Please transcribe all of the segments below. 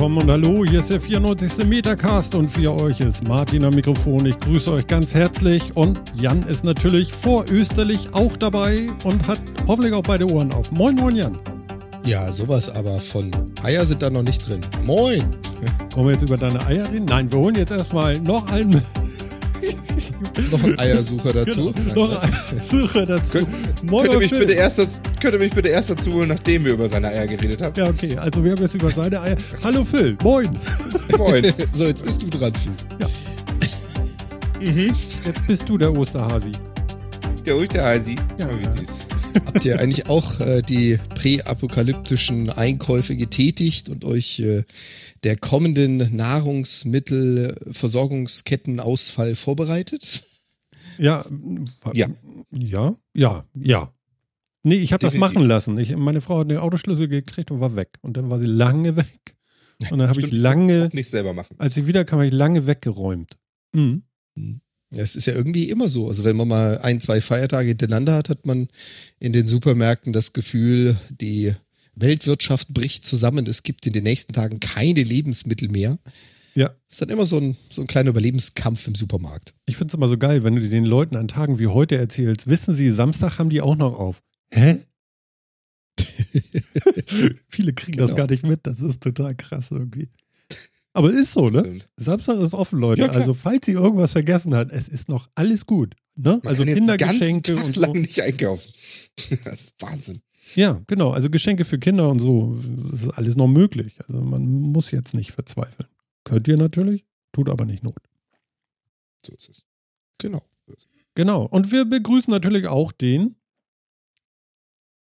willkommen und hallo. Hier ist der 94. Metacast und für euch ist Martin am Mikrofon. Ich grüße euch ganz herzlich und Jan ist natürlich vorösterlich auch dabei und hat hoffentlich auch beide Ohren auf. Moin, moin, Jan. Ja, sowas aber von Eier sind da noch nicht drin. Moin! Wollen wir jetzt über deine Eier reden? Nein, wir holen jetzt erstmal noch einen. Noch ein Eiersucher dazu. Genau, noch ein Eiersucher dazu. Könnt, Moin, könnt, ihr mich bitte erst, könnt ihr mich bitte erst dazu holen, nachdem wir über seine Eier geredet haben? Ja, okay. Also wir haben jetzt über seine Eier. Hallo Phil, moin. Moin. so, jetzt bist du dran, Phil. Ja. Mhm. Jetzt bist du der Osterhasi. Der Osterhasi. Ja, oh, wie süß. Habt ihr eigentlich auch äh, die präapokalyptischen Einkäufe getätigt und euch äh, der kommenden Nahrungsmittelversorgungskettenausfall vorbereitet? Ja, ja, ja, ja, ja. Nee, ich habe das machen lassen. Ich, meine Frau hat den Autoschlüssel gekriegt und war weg. Und dann war sie lange weg. Und dann habe ich lange, nicht selber machen. als sie wiederkam, habe ich lange weggeräumt. Mhm. mhm. Es ist ja irgendwie immer so. Also wenn man mal ein, zwei Feiertage hintereinander hat, hat man in den Supermärkten das Gefühl, die Weltwirtschaft bricht zusammen. Es gibt in den nächsten Tagen keine Lebensmittel mehr. Ja. Das ist dann immer so ein, so ein kleiner Überlebenskampf im Supermarkt. Ich finde es immer so geil, wenn du den Leuten an Tagen wie heute erzählst, wissen sie, Samstag haben die auch noch auf. Hä? Viele kriegen genau. das gar nicht mit. Das ist total krass irgendwie. Aber ist so, ne? Samstag ist offen, Leute. Ja, also, falls ihr irgendwas vergessen habt, es ist noch alles gut. Ne? also Kindergeschenke und so. lang nicht einkaufen. das ist Wahnsinn. Ja, genau. Also Geschenke für Kinder und so, das ist alles noch möglich. Also man muss jetzt nicht verzweifeln. Könnt ihr natürlich, tut aber nicht Not. So ist es. Genau. Genau. Und wir begrüßen natürlich auch den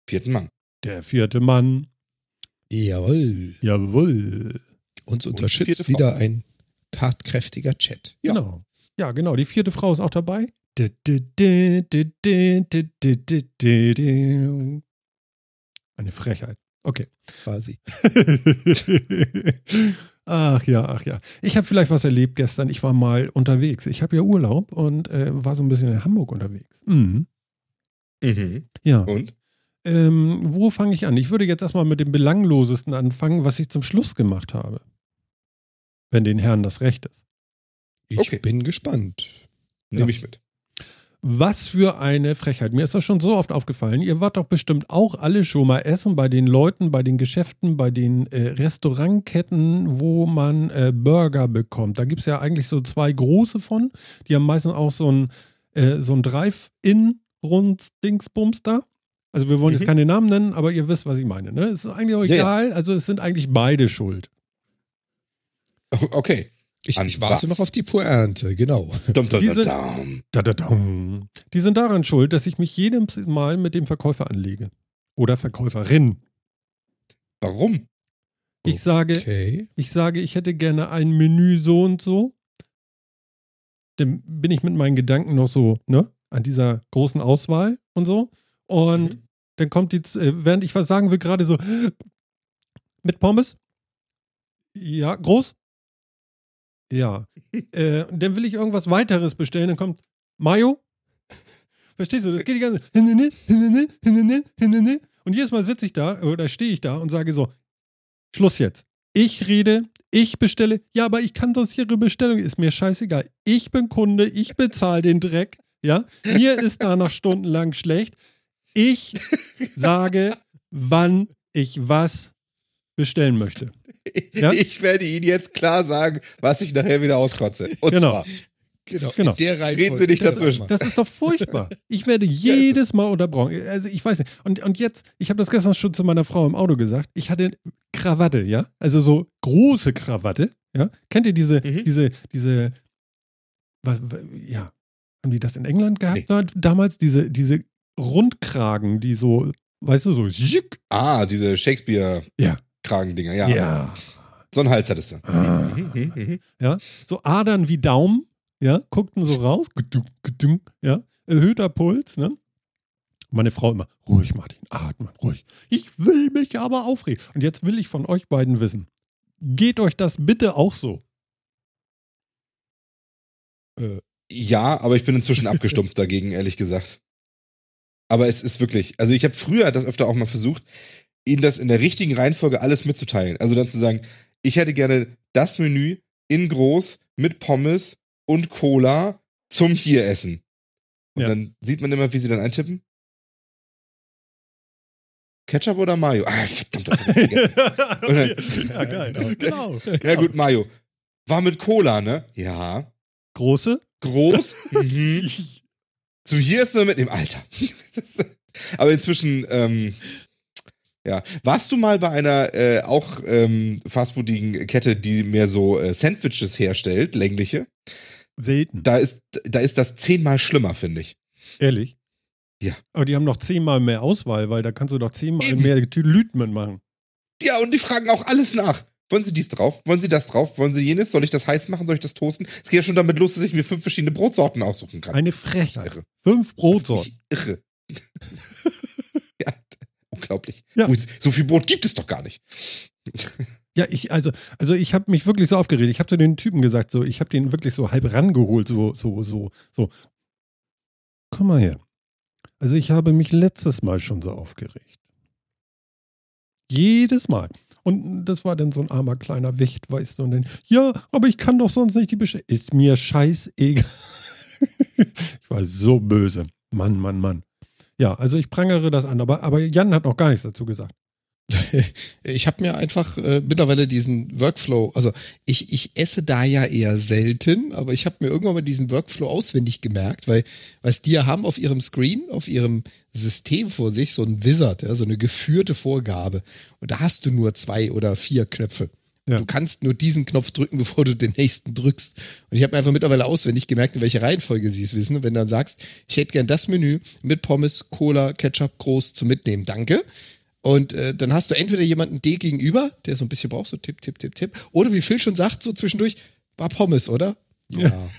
vierten Mann. Der vierte Mann. Jawohl. Jawohl. Uns unterstützt wieder ein tatkräftiger Chat. Ja. Genau. Ja, genau. Die vierte Frau ist auch dabei. Eine Frechheit. Okay. Quasi. ach ja, ach ja. Ich habe vielleicht was erlebt gestern. Ich war mal unterwegs. Ich habe ja Urlaub und äh, war so ein bisschen in Hamburg unterwegs. Mhm. Mhm. Ja. Und? Ähm, wo fange ich an? Ich würde jetzt erstmal mit dem Belanglosesten anfangen, was ich zum Schluss gemacht habe wenn den Herren das recht ist. Ich okay. bin gespannt. Nehme ja. ich mit. Was für eine Frechheit. Mir ist das schon so oft aufgefallen. Ihr wart doch bestimmt auch alle schon mal essen bei den Leuten, bei den Geschäften, bei den äh, Restaurantketten, wo man äh, Burger bekommt. Da gibt es ja eigentlich so zwei große von. Die haben meistens auch so ein, äh, so ein Drive-In-Rund-Dingsbums da. Also wir wollen mhm. jetzt keine Namen nennen, aber ihr wisst, was ich meine. Ne? Es ist eigentlich auch egal. Ja. Also es sind eigentlich beide schuld. Okay. Ich, ich warte was? noch auf die Pointe, genau. Dum, dum, die, sind, da, da, dum. die sind daran schuld, dass ich mich jedes Mal mit dem Verkäufer anlege. Oder Verkäuferin. Warum? Ich sage, okay. ich sage, ich hätte gerne ein Menü so und so. Dann bin ich mit meinen Gedanken noch so, ne, an dieser großen Auswahl und so. Und mhm. dann kommt die, äh, während ich was sagen will, gerade so, mit Pommes? Ja, groß? Ja. äh, dann will ich irgendwas weiteres bestellen, dann kommt Mayo. Verstehst du? Das geht die ganze Und jedes Mal sitze ich da oder stehe ich da und sage so: Schluss jetzt. Ich rede, ich bestelle. Ja, aber ich kann sonst Ihre Bestellung. Ist mir scheißegal. Ich bin Kunde, ich bezahle den Dreck. Ja, mir ist danach stundenlang schlecht. Ich sage, wann ich was bestellen möchte. Ja? Ich werde Ihnen jetzt klar sagen, was ich nachher wieder auskotze. Und genau. zwar. Genau. genau. der Reden Sie nicht dazwischen. Das ist doch furchtbar. Ich werde jedes Mal unterbrochen. Also ich weiß nicht. Und, und jetzt, ich habe das gestern schon zu meiner Frau im Auto gesagt. Ich hatte Krawatte, ja? Also so große Krawatte, ja? Kennt ihr diese, mhm. diese, diese, was, ja, haben die das in England gehabt nee. damals? Diese, diese Rundkragen, die so, weißt du, so. Ah, diese Shakespeare. Ja. Kragendinger, ja. Ja. So ein Hals hattest du. Ah. Ja, so Adern wie Daumen, ja, guckten so raus, ja, erhöhter Puls, ne? Meine Frau immer, ruhig, Martin, atmen, ruhig. Ich will mich aber aufregen. Und jetzt will ich von euch beiden wissen, geht euch das bitte auch so? Äh, ja, aber ich bin inzwischen abgestumpft dagegen, ehrlich gesagt. Aber es ist wirklich, also ich habe früher das öfter auch mal versucht, ihnen das in der richtigen Reihenfolge alles mitzuteilen. Also dann zu sagen, ich hätte gerne das Menü in groß mit Pommes und Cola zum hier essen. Und Ja. dann sieht man immer, wie sie dann eintippen. Ketchup oder Mayo? Ah, verdammt, das hab ich vergessen. ja, geil. Genau. Ja gut, Mayo. War mit Cola, ne? Ja. Große? Groß. mhm. Zum hier essen oder mitnehmen? Alter. Aber inzwischen, ähm, ja. Warst du mal bei einer äh, auch ähm, fastfoodigen Kette, die mehr so äh, Sandwiches herstellt, längliche? Selten. Da ist, da ist das zehnmal schlimmer, finde ich. Ehrlich? Ja. Aber die haben noch zehnmal mehr Auswahl, weil da kannst du doch zehnmal mehr Lütmen machen. Ja, und die fragen auch alles nach. Wollen Sie dies drauf? Wollen Sie das drauf? Wollen Sie jenes? Soll ich das heiß machen? Soll ich das toasten? Es geht ja schon damit los, dass ich mir fünf verschiedene Brotsorten aussuchen kann. Eine Frechheit. Irre. Fünf Brotsorten. Ich irre. Unglaublich. Ja. So viel Brot gibt es doch gar nicht. Ja, ich, also, also ich habe mich wirklich so aufgeregt. Ich habe zu den Typen gesagt, so, ich habe den wirklich so halb rangeholt, so, so, so, so. Komm mal her. Also ich habe mich letztes Mal schon so aufgeregt. Jedes Mal. Und das war dann so ein armer kleiner Wicht, weißt du, und dann, ja, aber ich kann doch sonst nicht die bestellen. Ist mir scheißegal. ich war so böse. Mann, Mann, Mann. Ja, also ich prangere das an, aber, aber Jan hat noch gar nichts dazu gesagt. Ich habe mir einfach äh, mittlerweile diesen Workflow, also ich, ich esse da ja eher selten, aber ich habe mir irgendwann mal diesen Workflow auswendig gemerkt, weil was die ja haben auf ihrem Screen, auf ihrem System vor sich, so ein Wizard, ja, so eine geführte Vorgabe. Und da hast du nur zwei oder vier Knöpfe. Ja. Du kannst nur diesen Knopf drücken, bevor du den nächsten drückst. Und ich habe mir einfach mittlerweile auswendig gemerkt, in welche Reihenfolge sie es wissen. Und wenn du dann sagst, ich hätte gern das Menü mit Pommes, Cola, Ketchup groß zum Mitnehmen, danke. Und äh, dann hast du entweder jemanden D gegenüber, der so ein bisschen braucht, so tipp, tipp, tipp, tipp. Oder wie Phil schon sagt, so zwischendurch, war Pommes, oder? Ja. ja.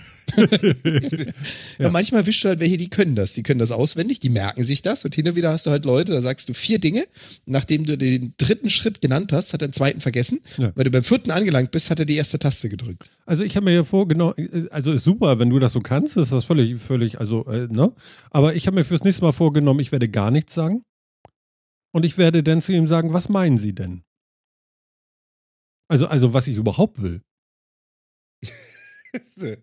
Manchmal wischst du halt welche, die können das. Die können das auswendig, die merken sich das. Und hin und wieder hast du halt Leute, da sagst du vier Dinge. Nachdem du den dritten Schritt genannt hast, hat er den zweiten vergessen. Ja. Weil du beim vierten angelangt bist, hat er die erste Taste gedrückt. Also ich habe mir ja vorgenommen, also ist super, wenn du das so kannst, ist das völlig, völlig, also, äh, ne? Aber ich habe mir fürs nächste Mal vorgenommen, ich werde gar nichts sagen. Und ich werde dann zu ihm sagen, was meinen Sie denn? Also, also was ich überhaupt will.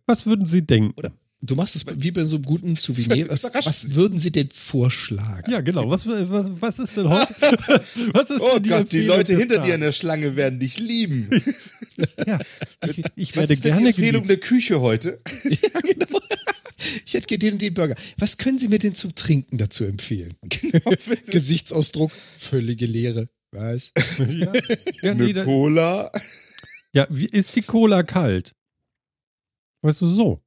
Was würden Sie denken? Du machst es wie bei so einem guten Souvenir. Was, was würden sie denn vorschlagen? Ja, genau. Was, was, was ist denn heute? was ist Oh die Gott, die Leute hinter dir in der Schlange werden dich lieben. Ja, ich, ich Was werde ist denn die gerne Empfehlung geliebt. der Küche heute? Ja, genau. Ich hätte gerne den und den Burger. Was können Sie mir denn zum Trinken dazu empfehlen? Genau. Gesichtsausdruck, völlige Leere. Was? Ja, ja, Eine Cola. ja, wie ist die Cola kalt? Weißt du, so.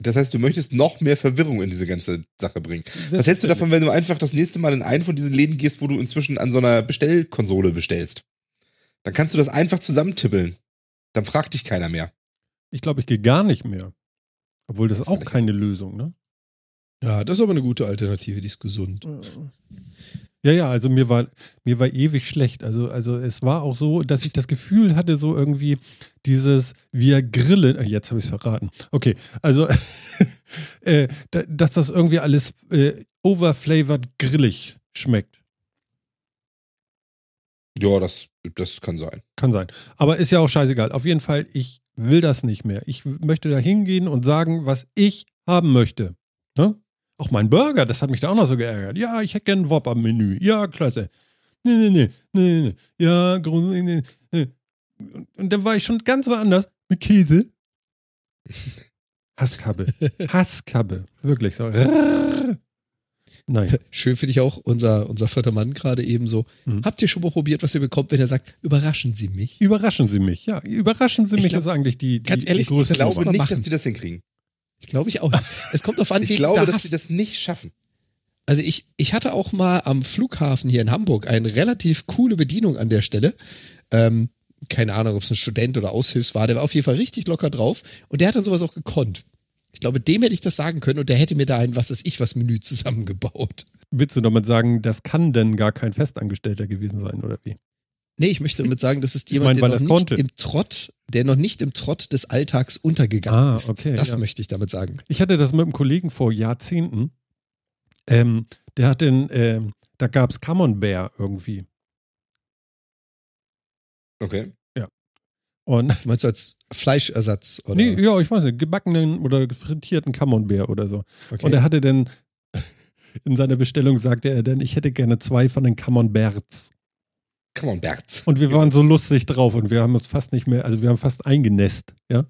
Das heißt, du möchtest noch mehr Verwirrung in diese ganze Sache bringen. Was hältst du davon, wenn du einfach das nächste Mal in einen von diesen Läden gehst, wo du inzwischen an so einer Bestellkonsole bestellst? Dann kannst du das einfach zusammentippeln. Dann fragt dich keiner mehr. Ich glaube, ich gehe gar nicht mehr. Obwohl das ist auch keine Lösung, ne? Ja, das ist aber eine gute Alternative, die ist gesund. Ja, ja, also mir war, mir war ewig schlecht. Also, also es war auch so, dass ich das Gefühl hatte, so irgendwie dieses, wir grillen, äh, jetzt habe ich es verraten. Okay, also, äh, da, dass das irgendwie alles äh, overflavored grillig schmeckt. Ja, das, das kann sein. Kann sein. Aber ist ja auch scheißegal. Auf jeden Fall, ich will das nicht mehr. Ich möchte da hingehen und sagen, was ich haben möchte. Ne? Auch mein Burger, das hat mich da auch noch so geärgert. Ja, ich hätte gern einen Wop am Menü. Ja, klasse. Nee, nee, nee, nee, nee. Ja, groß, nee, nee, nee. Und, und dann war ich schon ganz woanders mit Käse. Hasskabbe. Hasskabbe. Wirklich so. Nein. Schön finde ich auch unser, unser vierter Mann gerade eben so. Mhm. Habt ihr schon mal probiert, was ihr bekommt, wenn er sagt, überraschen Sie mich? Überraschen Sie mich. Ja, überraschen Sie Ich mich, glaub- das ist eigentlich die, die, ganz ehrlich, die größte Ich glaube nicht, machen. dass die das hinkriegen. Ich glaube ich auch. nicht. Es kommt auf an, Ich wen glaube, dass hast. die das nicht schaffen. Also ich, ich hatte auch mal am Flughafen hier in Hamburg eine relativ coole Bedienung an der Stelle. Ähm, keine Ahnung, ob es ein Student oder Aushilfs war, der war auf jeden Fall richtig locker drauf und der hat dann sowas auch gekonnt. Ich glaube, dem hätte ich das sagen können und der hätte mir da ein Was ist ich was Menü zusammengebaut. Willst du damit sagen, das kann denn gar kein Festangestellter gewesen sein, oder wie? Nee, ich möchte damit sagen, das ist Ich jemand, mein, weil der noch nicht konnte. im Trott, der noch nicht im Trott des Alltags untergegangen Ah, ist. okay, das ja. möchte ich damit sagen. Ich hatte das mit einem Kollegen vor Jahrzehnten. Ähm, der hat den, ähm, Da gab es Camembert irgendwie. Okay. Ja. Und Du meinst als Fleischersatz? Oder? nee, ja, ich weiß nicht, gebackenen oder frittierten Camembert oder so. okay. Und er hatte dann, in seiner Bestellung sagte er dann, ich hätte gerne zwei von den Camemberts. Come on, Berz. Und wir waren so lustig drauf und wir haben uns fast nicht mehr, also wir haben fast eingenässt, ja.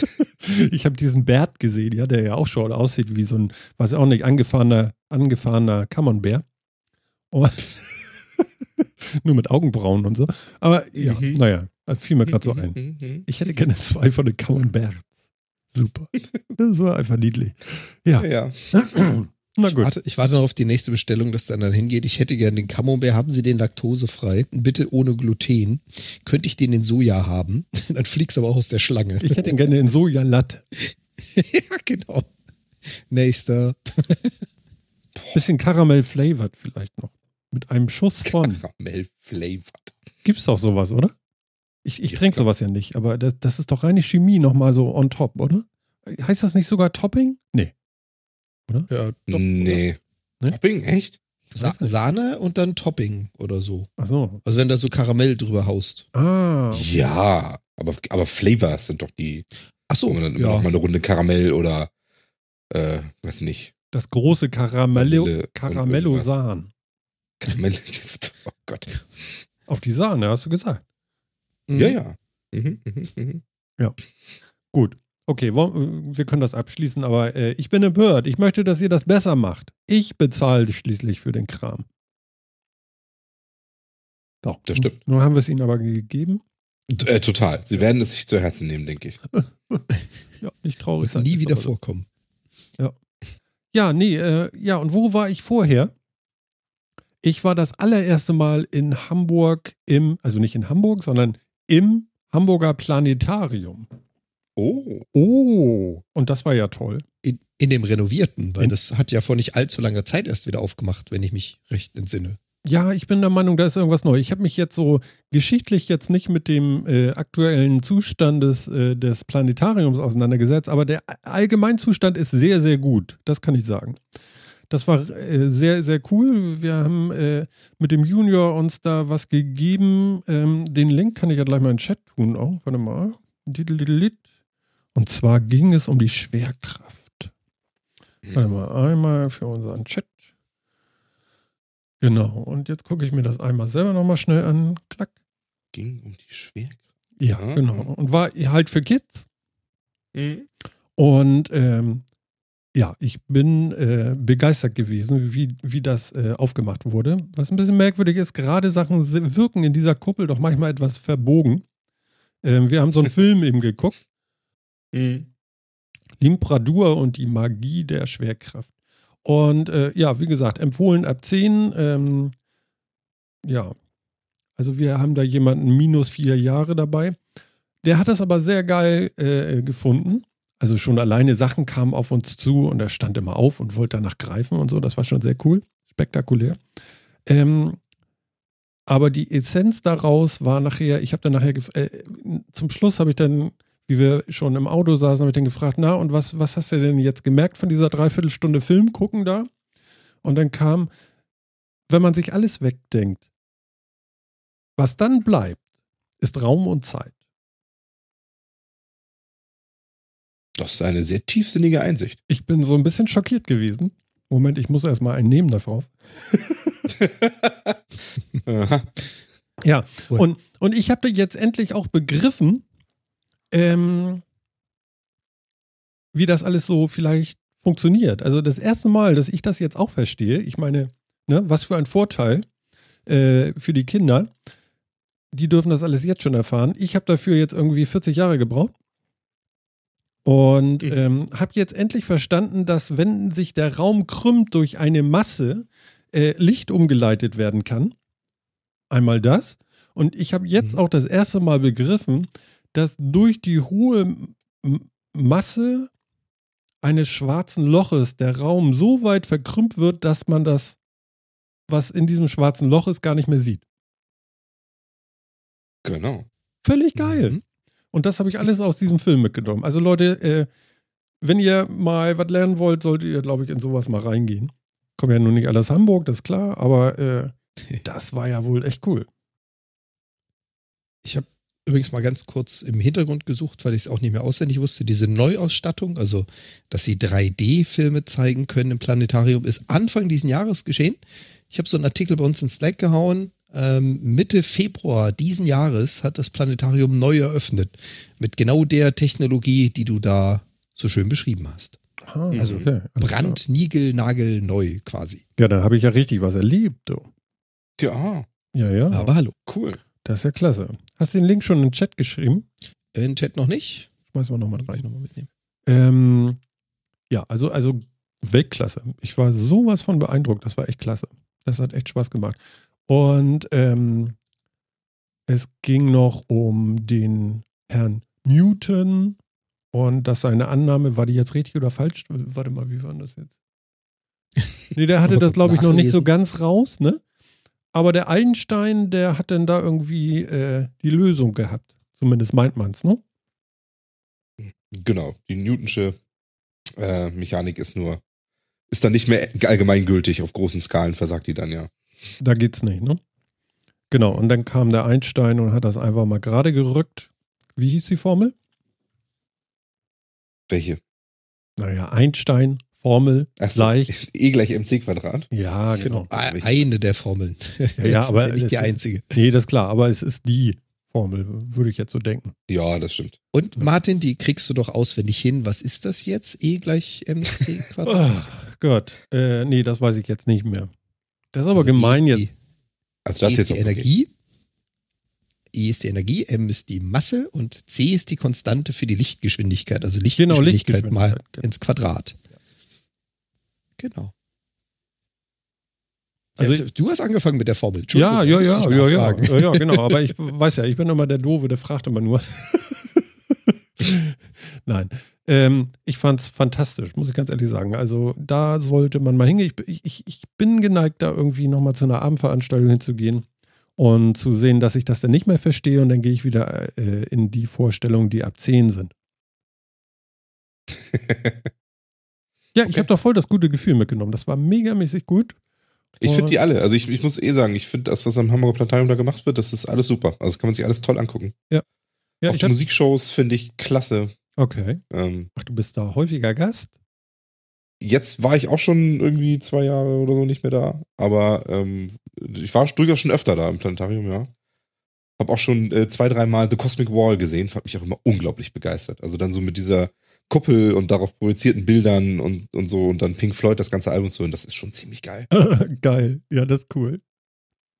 ich habe diesen Bert gesehen, ja, der ja auch schon aussieht wie so ein, weiß auch nicht, angefahrener, angefahrener Camembert. Und Nur mit Augenbrauen und so. Aber ja, Mhm. naja, fiel mir gerade so ein. Mhm, mhm. Ich hätte gerne zwei von den Camemberts. Super. Das war einfach niedlich. Ja, Ja. na Ich gut. warte, ich warte noch auf die nächste Bestellung, dass dann dann hingeht. Ich hätte gerne den Camembert. Haben Sie den laktosefrei? Bitte ohne Gluten. Könnte ich den in Soja haben? Dann fliegst du aber auch aus der Schlange. Ich hätte ihn gerne in Sojalatte. ja, genau. Nächster. Bisschen Karamell-flavored vielleicht noch. Mit einem Schuss von. Karamell flavored. Gibt's doch sowas, oder? Ich, ich Ja, trinke sowas ja nicht, aber das, das ist doch reine Chemie nochmal so on top, oder? Heißt das nicht sogar Topping? Nee. Ja, doch, nee. Ne? Topping, echt? Sa Sahne und dann Topping oder so. Ach so. Also wenn da so Karamell drüber haust. Ah. okay. Ja, aber, aber Flavors sind doch die, Ach so, wo man dann immer ja. noch mal eine Runde Karamell oder, äh, weiß nicht, Das große Caramello, Caramellosan. Karamell. oh Gott. Auf die Sahne, hast du gesagt. Mhm. Ja, ja. Mhm, mhm, mhm. Gut. Okay, wir können das abschließen, aber äh, ich bin empört. Ich möchte, dass ihr das besser macht. Ich bezahle schließlich für den Kram. So. Das stimmt. Nun haben wir es ihnen aber gegeben. T- Äh, total. Sie werden es sich zu Herzen nehmen, denke ich. Ja, nicht traurig sein. Nie wieder vorkommen. Ja, nee, äh, ja, und wo war ich vorher? Ich war das allererste Mal in Hamburg im, also nicht in Hamburg, sondern im Hamburger Planetarium. Oh. Oh, und das war ja toll. In, in dem Renovierten, weil In- das hat ja vor nicht allzu langer Zeit erst wieder aufgemacht, wenn ich mich recht entsinne. Ja, ich bin der Meinung, da ist irgendwas neu. Ich habe mich jetzt so geschichtlich jetzt nicht mit dem äh, aktuellen Zustand des, äh, des Planetariums auseinandergesetzt, aber der Allgemeinzustand ist sehr, sehr gut. Das kann ich sagen. Das war äh, sehr, sehr cool. Wir haben äh, mit dem Junior uns da was gegeben. Ähm, den Link kann ich ja gleich mal in den Chat tun auch. Warte mal. Und zwar ging es um die Schwerkraft. Warte mal, einmal für unseren Chat. Genau, und jetzt gucke ich mir das einmal selber nochmal schnell an. Klack. Ging um die Schwerkraft. Ja, Ah. genau. Und war halt für Kids. Mhm. Und ähm, ja, ich bin äh, begeistert gewesen, wie, wie das äh, aufgemacht wurde. Was ein bisschen merkwürdig ist, gerade Sachen wirken in dieser Kuppel doch manchmal etwas verbogen. Ähm, wir haben so einen Film eben geguckt. Mhm. Limpradur und die Magie der Schwerkraft. Und äh, ja, wie gesagt, empfohlen ab 10. Ähm, ja, also wir haben da jemanden minus vier Jahre dabei. Der hat das aber sehr geil äh, gefunden. Also schon alleine Sachen kamen auf uns zu und er stand immer auf und wollte danach greifen und so. Das war schon sehr cool, spektakulär. Ähm, aber die Essenz daraus war nachher, ich habe dann nachher, äh, zum Schluss habe ich dann wie wir schon im Auto saßen, habe ich dann gefragt, na, und was, was hast du denn jetzt gemerkt von dieser Dreiviertelstunde Film gucken da? Und dann kam, wenn man sich alles wegdenkt, was dann bleibt, ist Raum und Zeit. Das ist eine sehr tiefsinnige Einsicht. Ich bin so ein bisschen schockiert gewesen. Moment, ich muss erstmal einen nehmen darauf. Aha. Ja, und, und ich habe jetzt endlich auch begriffen, ähm, wie das alles so vielleicht funktioniert. Also das erste Mal, dass ich das jetzt auch verstehe, ich meine, ne, was für ein Vorteil äh, für die Kinder. Die dürfen das alles jetzt schon erfahren. Ich habe dafür jetzt irgendwie 40 Jahre gebraucht. Und Mhm. ähm, habe jetzt endlich verstanden, dass wenn sich der Raum krümmt durch eine Masse, äh, Licht umgeleitet werden kann. Einmal das. Und ich habe jetzt Mhm. auch das erste Mal begriffen, dass durch die hohe Masse eines schwarzen Loches der Raum so weit verkrümmt wird, dass man das, was in diesem schwarzen Loch ist, gar nicht mehr sieht. Genau. Völlig geil. Mhm. Und das habe ich alles aus diesem Film mitgenommen. Also Leute, äh, wenn ihr mal was lernen wollt, solltet ihr, glaube ich, in sowas mal reingehen. Kommt ja nun nicht alles Hamburg, das ist klar, aber äh, das war ja wohl echt cool. Ich habe übrigens mal ganz kurz im Hintergrund gesucht, weil ich es auch nicht mehr auswendig wusste. Diese Neuausstattung, also dass sie 3D-Filme zeigen können im Planetarium, ist Anfang diesen Jahres geschehen. Ich habe so einen Artikel bei uns in Slack gehauen. Ähm, Mitte Februar diesen Jahres hat das Planetarium neu eröffnet. Mit genau der Technologie, die du da so schön beschrieben hast. Ah, also okay, Brand, Nigel, Nagel, neu quasi. Ja, dann habe ich ja richtig was erlebt. Du. Ja. Ja, ja. Aber hallo. Cool. Das ist ja klasse. Hast du den Link schon in den Chat geschrieben? In den Chat noch nicht. Schmeißen wir nochmal rein. Nochmal mitnehmen. Ähm, ja, also, also Weltklasse. Ich war sowas von beeindruckt. Das war echt klasse. Das hat echt Spaß gemacht. Und ähm, es ging noch um den Herrn Newton und dass seine Annahme, war die jetzt richtig oder falsch? Warte mal, wie war das jetzt? Nee, der hatte das, glaube ich, noch nicht so ganz raus, ne? Aber der Einstein, der hat dann da irgendwie äh, die Lösung gehabt. Zumindest meint man es, ne? Genau, die Newtonsche äh, Mechanik ist nur, ist dann nicht mehr allgemeingültig auf großen Skalen, versagt die dann ja. Da geht's nicht, ne? Genau, und dann kam der Einstein und hat das einfach mal gerade gerückt. Wie hieß die Formel? Welche? Naja, Einstein, Formel so, gleich. E gleich mc Quadrat. Ja, genau. genau. Eine der Formeln. Ja, ja aber ja nicht die einzige. Ist, nee, das ist klar, aber es ist die Formel, würde ich jetzt so denken. Ja, das stimmt. Und Martin, die kriegst du doch auswendig hin. Was ist das jetzt? E gleich mc Quadrat? oh, Gott, äh, nee, das weiß ich jetzt nicht mehr. Das ist aber also gemein ist die, jetzt. Also das e ist jetzt die Energie. E ist die Energie, M ist die Masse und C ist die Konstante für die Lichtgeschwindigkeit. Also Lichtgeschwindigkeit, genau, Lichtgeschwindigkeit mal genau. ins Quadrat. Genau. Also du hast angefangen mit der Formel. Ja, ja, ja, ja, ja, ja, ja, genau. Aber ich weiß ja, ich bin immer der Doofe, der fragt immer nur. Nein. Ähm, ich fand es fantastisch, muss ich ganz ehrlich sagen. Also da sollte man mal hingehen. Ich, ich, ich bin geneigt, da irgendwie nochmal zu einer Abendveranstaltung hinzugehen und zu sehen, dass ich das dann nicht mehr verstehe und dann gehe ich wieder äh, in die Vorstellungen, die ab 10 sind. ja, okay. ich habe doch voll das gute Gefühl mitgenommen. Das war megamäßig gut. Ich finde die alle. Also ich, ich muss eh sagen, ich finde das, was am Hamburger Planetarium da gemacht wird, das ist alles super. Also kann man sich alles toll angucken. Ja. ja Auch die Musikshows finde ich klasse. Okay. Ähm, Ach, du bist da häufiger Gast? Jetzt war ich auch schon irgendwie zwei Jahre oder so nicht mehr da. Aber ähm, ich war durchaus schon öfter da im Planetarium, ja. Hab auch schon äh, zwei, dreimal The Cosmic Wall gesehen. Fand mich auch immer unglaublich begeistert. Also dann so mit dieser Kuppel und darauf projizierten Bildern und, und so und dann Pink Floyd das ganze Album zu hören, das ist schon ziemlich geil. geil. Ja, das ist cool.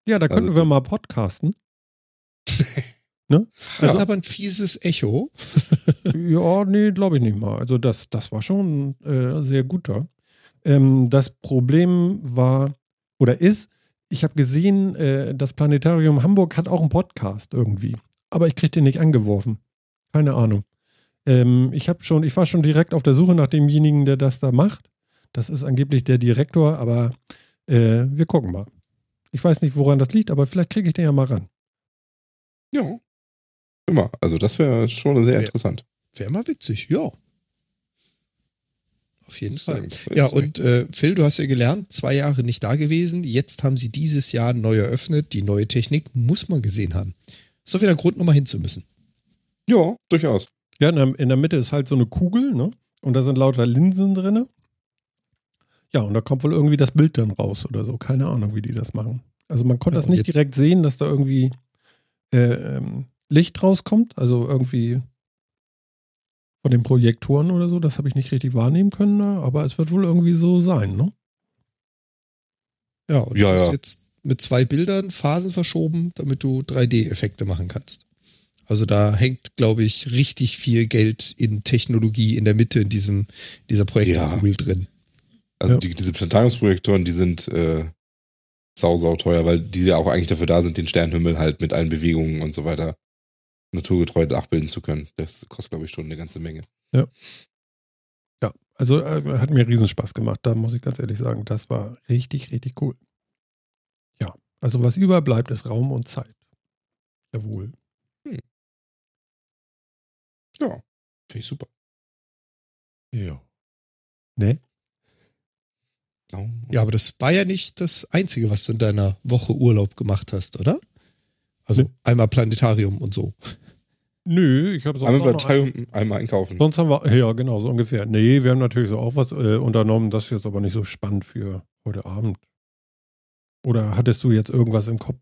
Ja, da könnten also, wir mal podcasten. Ne? Also, Hat aber ein fieses Echo. ja, nee, glaube ich nicht mal. Also das, das war schon äh, sehr guter. Ähm, das Problem war oder ist, ich habe gesehen, äh, das Planetarium Hamburg hat auch einen Podcast irgendwie. Aber ich kriege den nicht angeworfen. Keine Ahnung. Ähm, ich habe schon, ich war schon direkt auf der Suche nach demjenigen, der das da macht. Das ist angeblich der Direktor, aber äh, wir gucken mal. Ich weiß nicht, woran das liegt, aber vielleicht kriege ich den ja mal ran. Ja, Immer. Also das wäre schon sehr wär, interessant. Wäre mal witzig, ja. Auf jeden Fall. Ja, und äh, Phil, du hast ja gelernt, zwei Jahre nicht da gewesen. Jetzt haben sie dieses Jahr neu eröffnet. Die neue Technik muss man gesehen haben. Ist doch wieder ein Grund, nochmal hinzumüssen. Ja, durchaus. Ja, in der, in der, Mitte ist halt so eine Kugel, ne? Und da sind lauter Linsen drin. Ja, und da kommt wohl irgendwie das Bild dann raus oder so. Keine Ahnung, wie die das machen. Also man konnte ja, das nicht direkt sehen, dass da irgendwie äh, ähm, Licht rauskommt, also irgendwie von den Projektoren oder so, das habe ich nicht richtig wahrnehmen können, ne? aber es wird wohl irgendwie so sein, ne? Ja, und ja, du hast ja. jetzt mit zwei Bildern Phasen verschoben, damit du 3D-Effekte machen kannst. Also da hängt, glaube ich, richtig viel Geld in Technologie in der Mitte in diesem dieser Projektorkugel ja. drin. Also ja. die, diese Planetariumsprojektoren, die sind äh, sau, sau teuer, weil die ja auch eigentlich dafür da sind, den Sternenhimmel halt mit allen Bewegungen und so weiter naturgetreu nachbilden zu können. Das kostet, glaube ich, schon eine ganze Menge. Ja. Ja, also äh, hat mir riesen Spaß gemacht. Da muss ich ganz ehrlich sagen, das war richtig, richtig cool. Ja, also was überbleibt, ist Raum und Zeit. Jawohl. Ja, finde ich super. Ja. Ne? Ja, aber das war ja nicht das Einzige, was du in deiner Woche Urlaub gemacht hast, oder? Also nee. einmal Planetarium und so. Nö, ich habe sonst Einmal Planetarium, ein, einmal einkaufen. Sonst haben wir, ja genau, so ungefähr. Nee, wir haben natürlich so auch was äh, unternommen, das ist jetzt aber nicht so spannend für heute Abend. Oder hattest du jetzt irgendwas im Kopf?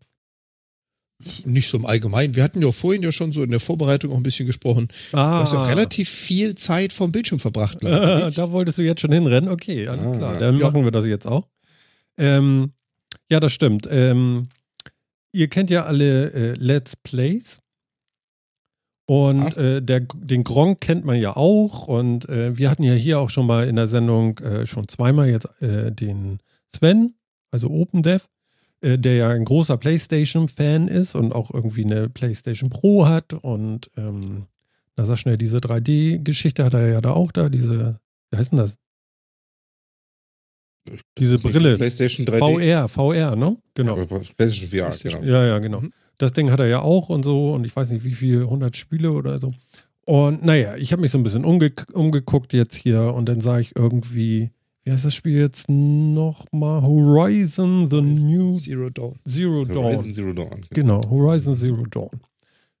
Nicht so im Allgemeinen. Wir hatten ja vorhin ja schon so in der Vorbereitung auch ein bisschen gesprochen. Ah. Du hast ja relativ viel Zeit vom Bildschirm verbracht. Äh, da wolltest du jetzt schon hinrennen. Okay, alles ah. klar. Dann ja. machen wir das jetzt auch. Ähm, ja, das stimmt. Ähm, ihr kennt ja alle äh, Let's Plays. Und äh, der, den Gronk kennt man ja auch. Und äh, wir hatten ja hier auch schon mal in der Sendung äh, schon zweimal jetzt äh, den Sven, also OpenDev, äh, der ja ein großer PlayStation-Fan ist und auch irgendwie eine PlayStation Pro hat. Und ähm, na sag schnell, diese 3D-Geschichte hat er ja da auch da, diese, wie heißt denn das? Diese Brille. PlayStation 3D. VR, VR, ne? Genau. Ja, PlayStation VR, genau. Ja, ja, genau. Mhm. Das Ding hat er ja auch und so und ich weiß nicht wie viele, 100 Spiele oder so. Und naja, ich habe mich so ein bisschen umge umgeguckt jetzt hier und dann sah ich irgendwie, wie heißt das Spiel jetzt nochmal? Horizon the Horizon New Zero Dawn. Zero Dawn. Horizon Zero Dawn. Genau. genau, Horizon Zero Dawn.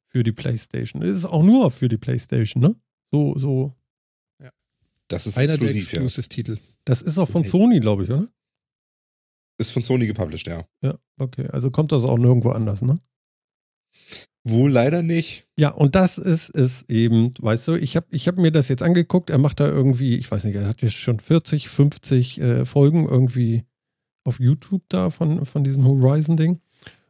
Für die PlayStation. Es ist auch nur für die PlayStation, ne? So, so. Ja. Das ist einer der Exclusive-Titel. Das ist auch von Sony, glaube ich, oder? Ist von Sony gepublished, ja. Ja, okay. Also kommt das auch nirgendwo anders, ne? Wohl leider nicht. Ja, und das ist es eben, weißt du, ich habe ich hab mir das jetzt angeguckt, er macht da irgendwie, ich weiß nicht, er hat jetzt schon 40, 50 äh, Folgen irgendwie auf YouTube da von, von diesem Horizon-Ding.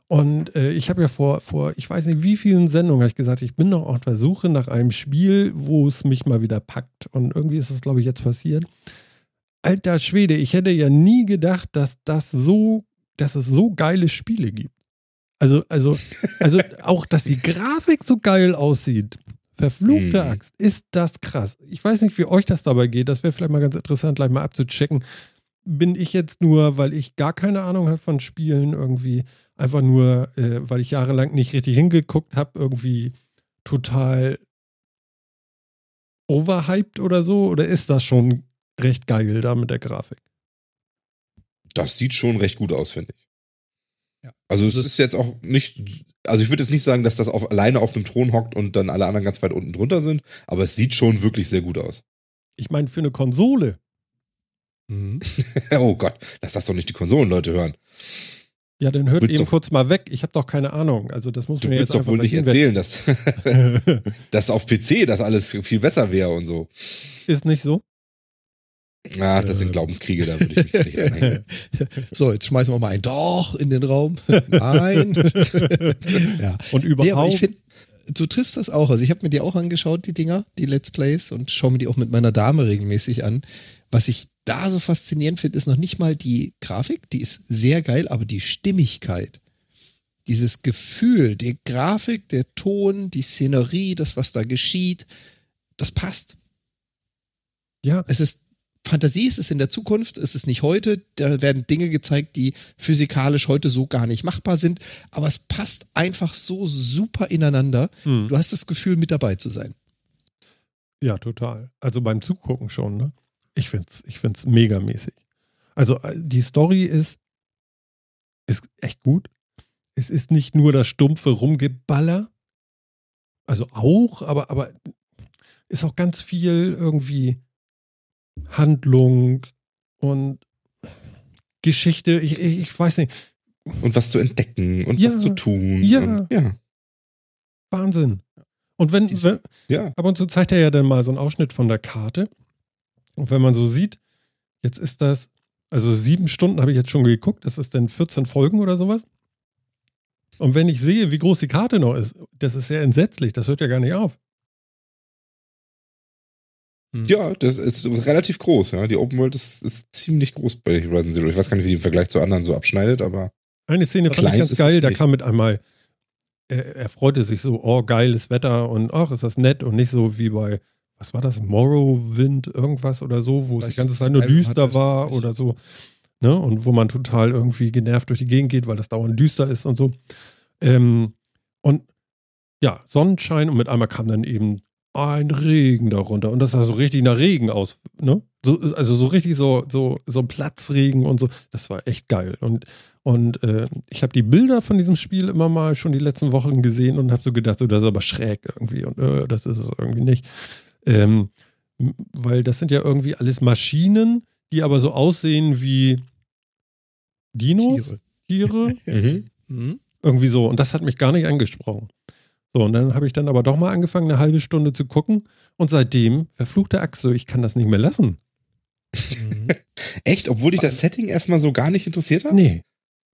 Und äh, ich habe ja vor, vor, ich weiß nicht wie vielen Sendungen, habe ich gesagt, ich bin noch auf der Suche nach einem Spiel, wo es mich mal wieder packt. Und irgendwie ist es, glaube ich, jetzt passiert. Alter Schwede, ich hätte ja nie gedacht, dass das so, dass es so geile Spiele gibt. Also, also, also auch, dass die Grafik so geil aussieht. Verfluchte mhm. Axt, ist das krass. Ich weiß nicht, wie euch das dabei geht. Das wäre vielleicht mal ganz interessant, gleich mal abzuchecken. Bin ich jetzt nur, weil ich gar keine Ahnung habe von Spielen, irgendwie einfach nur, äh, weil ich jahrelang nicht richtig hingeguckt habe, irgendwie total overhyped oder so? Oder ist das schon recht geil da mit der Grafik? Das sieht schon recht gut aus, finde ich. Ja. Also es ist jetzt auch nicht, also ich würde jetzt nicht sagen, dass das auf, alleine auf dem Thron hockt und dann alle anderen ganz weit unten drunter sind, aber es sieht schon wirklich sehr gut aus. Ich meine, für eine Konsole. Mhm. oh Gott, lass das doch nicht die Konsolenleute hören. Ja, dann hört eben kurz mal weg. Ich habe doch keine Ahnung. Also das muss du mir jetzt doch wohl nicht erzählen, dass, dass auf PC das alles viel besser wäre und so. Ist nicht so? Ah, das sind äh. Glaubenskriege, da würde ich mich nicht anhängen. So, jetzt schmeißen wir mal ein Doch in den Raum. Nein. ja. Und überhaupt. Nee, ich finde, du triffst das auch. Also ich habe mir die auch angeschaut, die Dinger, die Let's Plays, und schaue mir die auch mit meiner Dame regelmäßig an. Was ich da so faszinierend finde, ist noch nicht mal die Grafik, die ist sehr geil, aber die Stimmigkeit. Dieses Gefühl, die Grafik, der Ton, die Szenerie, das, was da geschieht, das passt. Ja. Es ist Fantasie ist es in der Zukunft, ist es nicht heute. Da werden Dinge gezeigt, die physikalisch heute so gar nicht machbar sind. Aber es passt einfach so super ineinander. Hm. Du hast das Gefühl, mit dabei zu sein. Ja, total. Also beim Zugucken schon, ne? Ich find's, ich find's megamäßig. Also äh, die Story ist, ist echt gut. Es ist nicht nur das stumpfe Rumgeballer. Also auch, aber, aber ist auch ganz viel irgendwie Handlung und Geschichte, ich, ich weiß nicht. Und was zu entdecken und ja, was zu tun. Ja. Und, ja. Wahnsinn. Und wenn, Diese, wenn ja. ab und zu zeigt er ja dann mal so einen Ausschnitt von der Karte. Und wenn man so sieht, jetzt ist das, also sieben Stunden habe ich jetzt schon geguckt, das ist dann 14 Folgen oder sowas. Und wenn ich sehe, wie groß die Karte noch ist, das ist ja entsetzlich, das hört ja gar nicht auf. Hm. Ja, das ist relativ groß, ja. Die Open World ist, ist, ziemlich groß bei Horizon Zero. Ich weiß gar nicht, wie die im Vergleich zu anderen so abschneidet, aber. Eine Szene fand ich ganz geil, da kam mit einmal, er, er, freute sich so, oh, geiles Wetter und ach, ist das nett und nicht so wie bei, was war das, Morrowind, irgendwas oder so, wo es die ganze Zeit nur düster war oder so. Ne? Und wo man total irgendwie genervt durch die Gegend geht, weil das dauernd düster ist und so. Ähm, und ja, Sonnenschein und mit einmal kam dann eben ein Regen darunter. Und das sah so richtig nach Regen aus, ne? So, also so richtig so, so, so Platzregen und so. Das war echt geil. Und, und äh, ich habe die Bilder von diesem Spiel immer mal schon die letzten Wochen gesehen und habe so gedacht, so, das ist aber schräg irgendwie und äh, das ist es irgendwie nicht. Ähm, weil das sind ja irgendwie alles Maschinen, die aber so aussehen wie Dinos, Tiere. Tiere. Mhm. mhm. Irgendwie so. Und das hat mich gar nicht angesprochen. So, und dann habe ich dann aber doch mal angefangen, eine halbe Stunde zu gucken. Und seitdem, verfluchte Axt, so, ich kann das nicht mehr lassen. Mhm. Echt? Obwohl dich das Setting erstmal so gar nicht interessiert hat? Nee.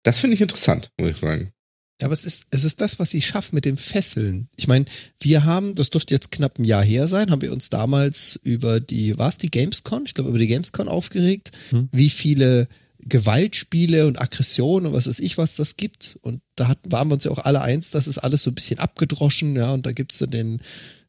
Das finde ich interessant, muss ich sagen. Ja, aber es ist, es ist das, was sie schafft mit dem Fesseln. Ich meine, wir haben, das dürfte jetzt knapp ein Jahr her sein, haben wir uns damals über die, war es die Gamescon? Ich glaube, über die Gamescon aufgeregt, hm. wie viele Gewaltspiele und Aggression und was weiß ich, was das gibt. Und da hatten, waren wir uns ja auch alle eins, das ist alles so ein bisschen abgedroschen, ja, und da gibt es dann den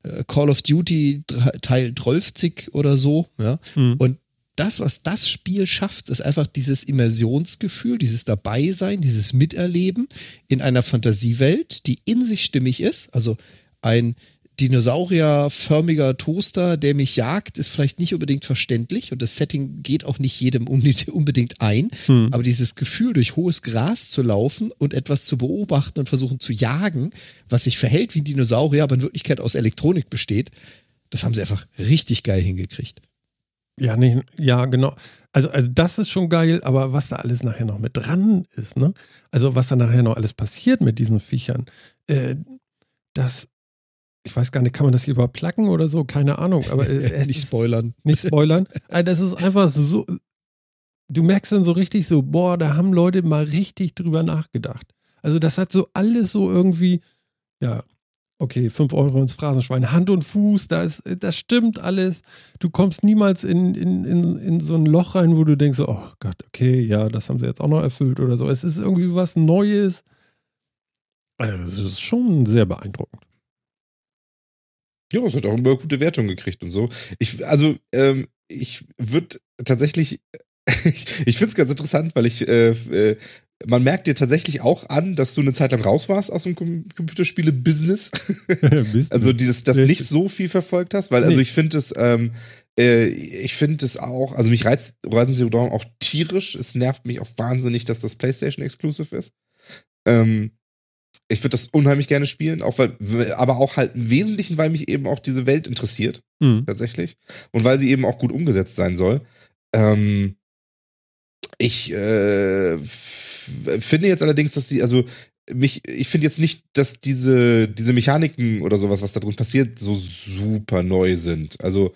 äh, Call of Duty Teil 12 oder so, ja. Mhm. Und das, was das Spiel schafft, ist einfach dieses Immersionsgefühl, dieses Dabeisein, dieses Miterleben in einer Fantasiewelt, die in sich stimmig ist. Also ein dinosaurierförmiger Toaster, der mich jagt, ist vielleicht nicht unbedingt verständlich und das Setting geht auch nicht jedem unbedingt ein. Hm. Aber dieses Gefühl, durch hohes Gras zu laufen und etwas zu beobachten und versuchen zu jagen, was sich verhält wie ein Dinosaurier, aber in Wirklichkeit aus Elektronik besteht, das haben sie einfach richtig geil hingekriegt. Ja, nicht, ja, genau. Also, also das ist schon geil, aber was da alles nachher noch mit dran ist, ne? Also was da nachher noch alles passiert mit diesen Viechern, äh, das ich weiß gar nicht, kann man das hier überplacken oder so? Keine Ahnung. Aber äh, nicht spoilern. Nicht spoilern. Also das ist einfach so. Du merkst dann so richtig so, boah, da haben Leute mal richtig drüber nachgedacht. Also das hat so alles so irgendwie, ja, okay, 5 Euro ins Phrasenschwein, Hand und Fuß, das, das stimmt alles. Du kommst niemals in, in, in, in so ein Loch rein, wo du denkst, oh Gott, okay, ja, das haben sie jetzt auch noch erfüllt oder so. Es ist irgendwie was Neues. Also, es ist schon sehr beeindruckend. Ja, es hat auch immer gute Wertungen gekriegt und so. Ich, also, ähm, ich würde tatsächlich, ich, ich finde es ganz interessant, weil ich, äh, äh, man merkt dir tatsächlich auch an, dass du eine Zeit lang raus warst aus dem Com Computerspiele-Business. also, die das, das nicht so viel verfolgt hast, weil, also, ich finde es, ähm, äh, ich finde es auch, also mich reizt Horizon Zero Dawn auch tierisch. Es nervt mich auch wahnsinnig, dass das PlayStation Exclusive ist. Ähm, ich würde das unheimlich gerne spielen, auch weil, aber auch halt im Wesentlichen, weil mich eben auch diese Welt interessiert, mhm. tatsächlich. Und weil sie eben auch gut umgesetzt sein soll. Ähm, ich äh, finde jetzt allerdings, dass die, also mich, ich finde jetzt nicht, dass diese, diese Mechaniken oder sowas, was da drin passiert, so super neu sind. Also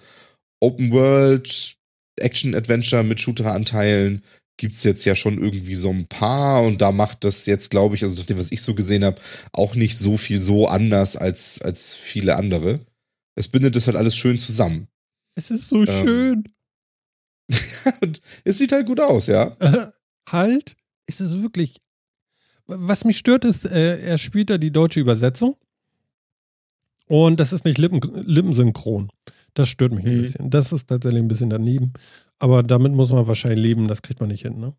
Open World, Action-Adventure mit Shooter-Anteilen, gibt es jetzt ja schon irgendwie so ein paar und da macht das jetzt, glaube ich, also nach dem, was ich so gesehen habe, auch nicht so viel so anders als, als viele andere. Es bindet das halt alles schön zusammen. Es ist so ähm, schön. es sieht halt gut aus, ja. Äh, halt, es ist wirklich. Was mich stört, ist, äh, er spielt da die deutsche Übersetzung. Und das ist nicht Lippen, lippensynchron. Das stört mich ein mhm. bisschen. Das ist tatsächlich ein bisschen daneben. Aber damit muss man wahrscheinlich leben, das kriegt man nicht hin, ne?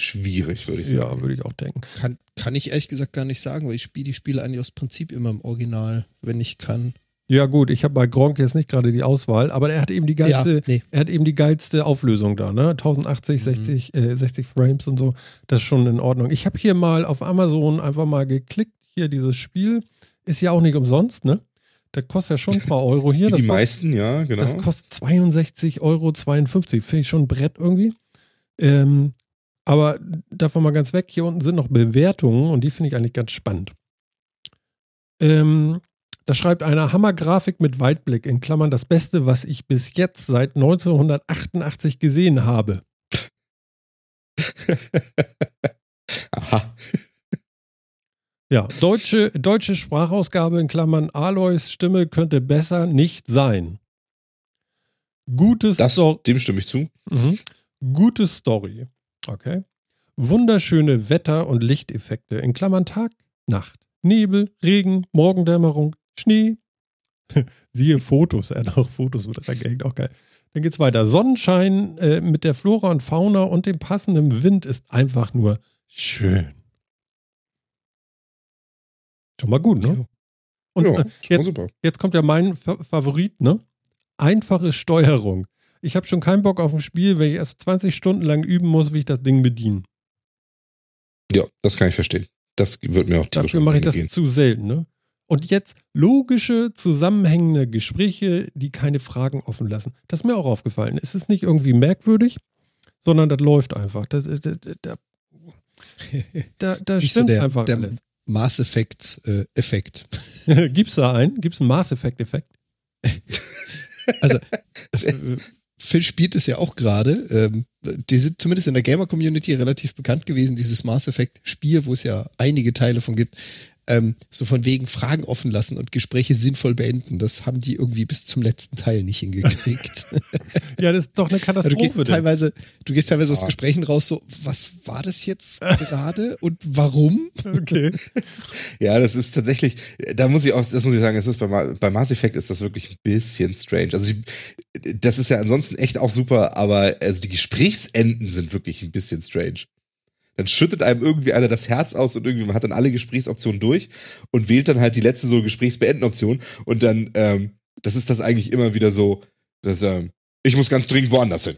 Schwierig, würde ich sagen. Ja, würde ich auch denken. Kann, kann ich ehrlich gesagt gar nicht sagen, weil ich spiele die Spiele eigentlich aus Prinzip immer im Original, wenn ich kann. Ja, gut, ich habe bei Gronk jetzt nicht gerade die Auswahl, aber er hat eben die geilste, ja, nee. er hat eben die geilste Auflösung da, ne? 1080, mhm. 60, äh, 60 Frames und so. Das ist schon in Ordnung. Ich habe hier mal auf Amazon einfach mal geklickt, hier dieses Spiel. Ist ja auch nicht umsonst, ne? Der kostet ja schon ein paar Euro hier. Wie die kostet, meisten, ja, genau. Das kostet 62,52 Euro. Finde ich schon ein Brett irgendwie. Ähm, aber davon mal ganz weg, hier unten sind noch Bewertungen und die finde ich eigentlich ganz spannend. Ähm, da schreibt einer Hammergrafik mit Weitblick, in Klammern das Beste, was ich bis jetzt seit 1988 gesehen habe. Aha. Ja, deutsche, deutsche Sprachausgabe in Klammern Aloys Stimme könnte besser nicht sein. Gutes das, Sto Dem stimme ich zu. Mhm. Gute Story. Okay. Wunderschöne Wetter- und Lichteffekte in Klammern Tag, Nacht, Nebel, Regen, Morgendämmerung, Schnee. Siehe Fotos. Er hat auch Fotos mit reingehängt, auch geil. Dann geht's weiter. Sonnenschein äh, mit der Flora und Fauna und dem passenden Wind ist einfach nur schön. Schon mal gut, ne? Und ja, äh, jetzt, super. jetzt kommt ja mein Favorit, ne? Einfache Steuerung. Ich habe schon keinen Bock auf ein Spiel, wenn ich erst 20 Stunden lang üben muss, wie ich das Ding bediene. Ja, das kann ich verstehen. Das wird mir auch Dafür mache ich das gehen. zu selten, ne? Und jetzt logische, zusammenhängende Gespräche, die keine Fragen offen lassen. Das ist mir auch aufgefallen. Es ist nicht irgendwie merkwürdig, sondern das läuft einfach. Das, das, das, da, da stimmt so der, einfach der alles. Mass Effect äh, Effekt. Gibt's da einen? Gibt's einen Mass Effect Effekt? also Phil spielt es ja auch gerade. Ähm, die sind zumindest in der Gamer-Community relativ bekannt gewesen, dieses Mass Effect-Spiel, wo es ja einige Teile von gibt ähm, so von wegen Fragen offen lassen und Gespräche sinnvoll beenden. Das haben die irgendwie bis zum letzten Teil nicht hingekriegt. ja, das ist doch eine Katastrophe. du, gehst teilweise, du gehst teilweise aus Gesprächen raus, so, was war das jetzt gerade und warum? Okay. ja, das ist tatsächlich, da muss ich auch, das muss ich sagen, es ist bei, bei Mass Effect ist das wirklich ein bisschen strange. Also, die, das ist ja ansonsten echt auch super, aber also die Gesprächsenden sind wirklich ein bisschen strange dann schüttet einem irgendwie einer das Herz aus und irgendwie man hat dann alle Gesprächsoptionen durch und wählt dann halt die letzte so Gesprächsbeenden-Option und dann, ähm, das ist das eigentlich immer wieder so, dass, ähm, ich muss ganz dringend woanders hin.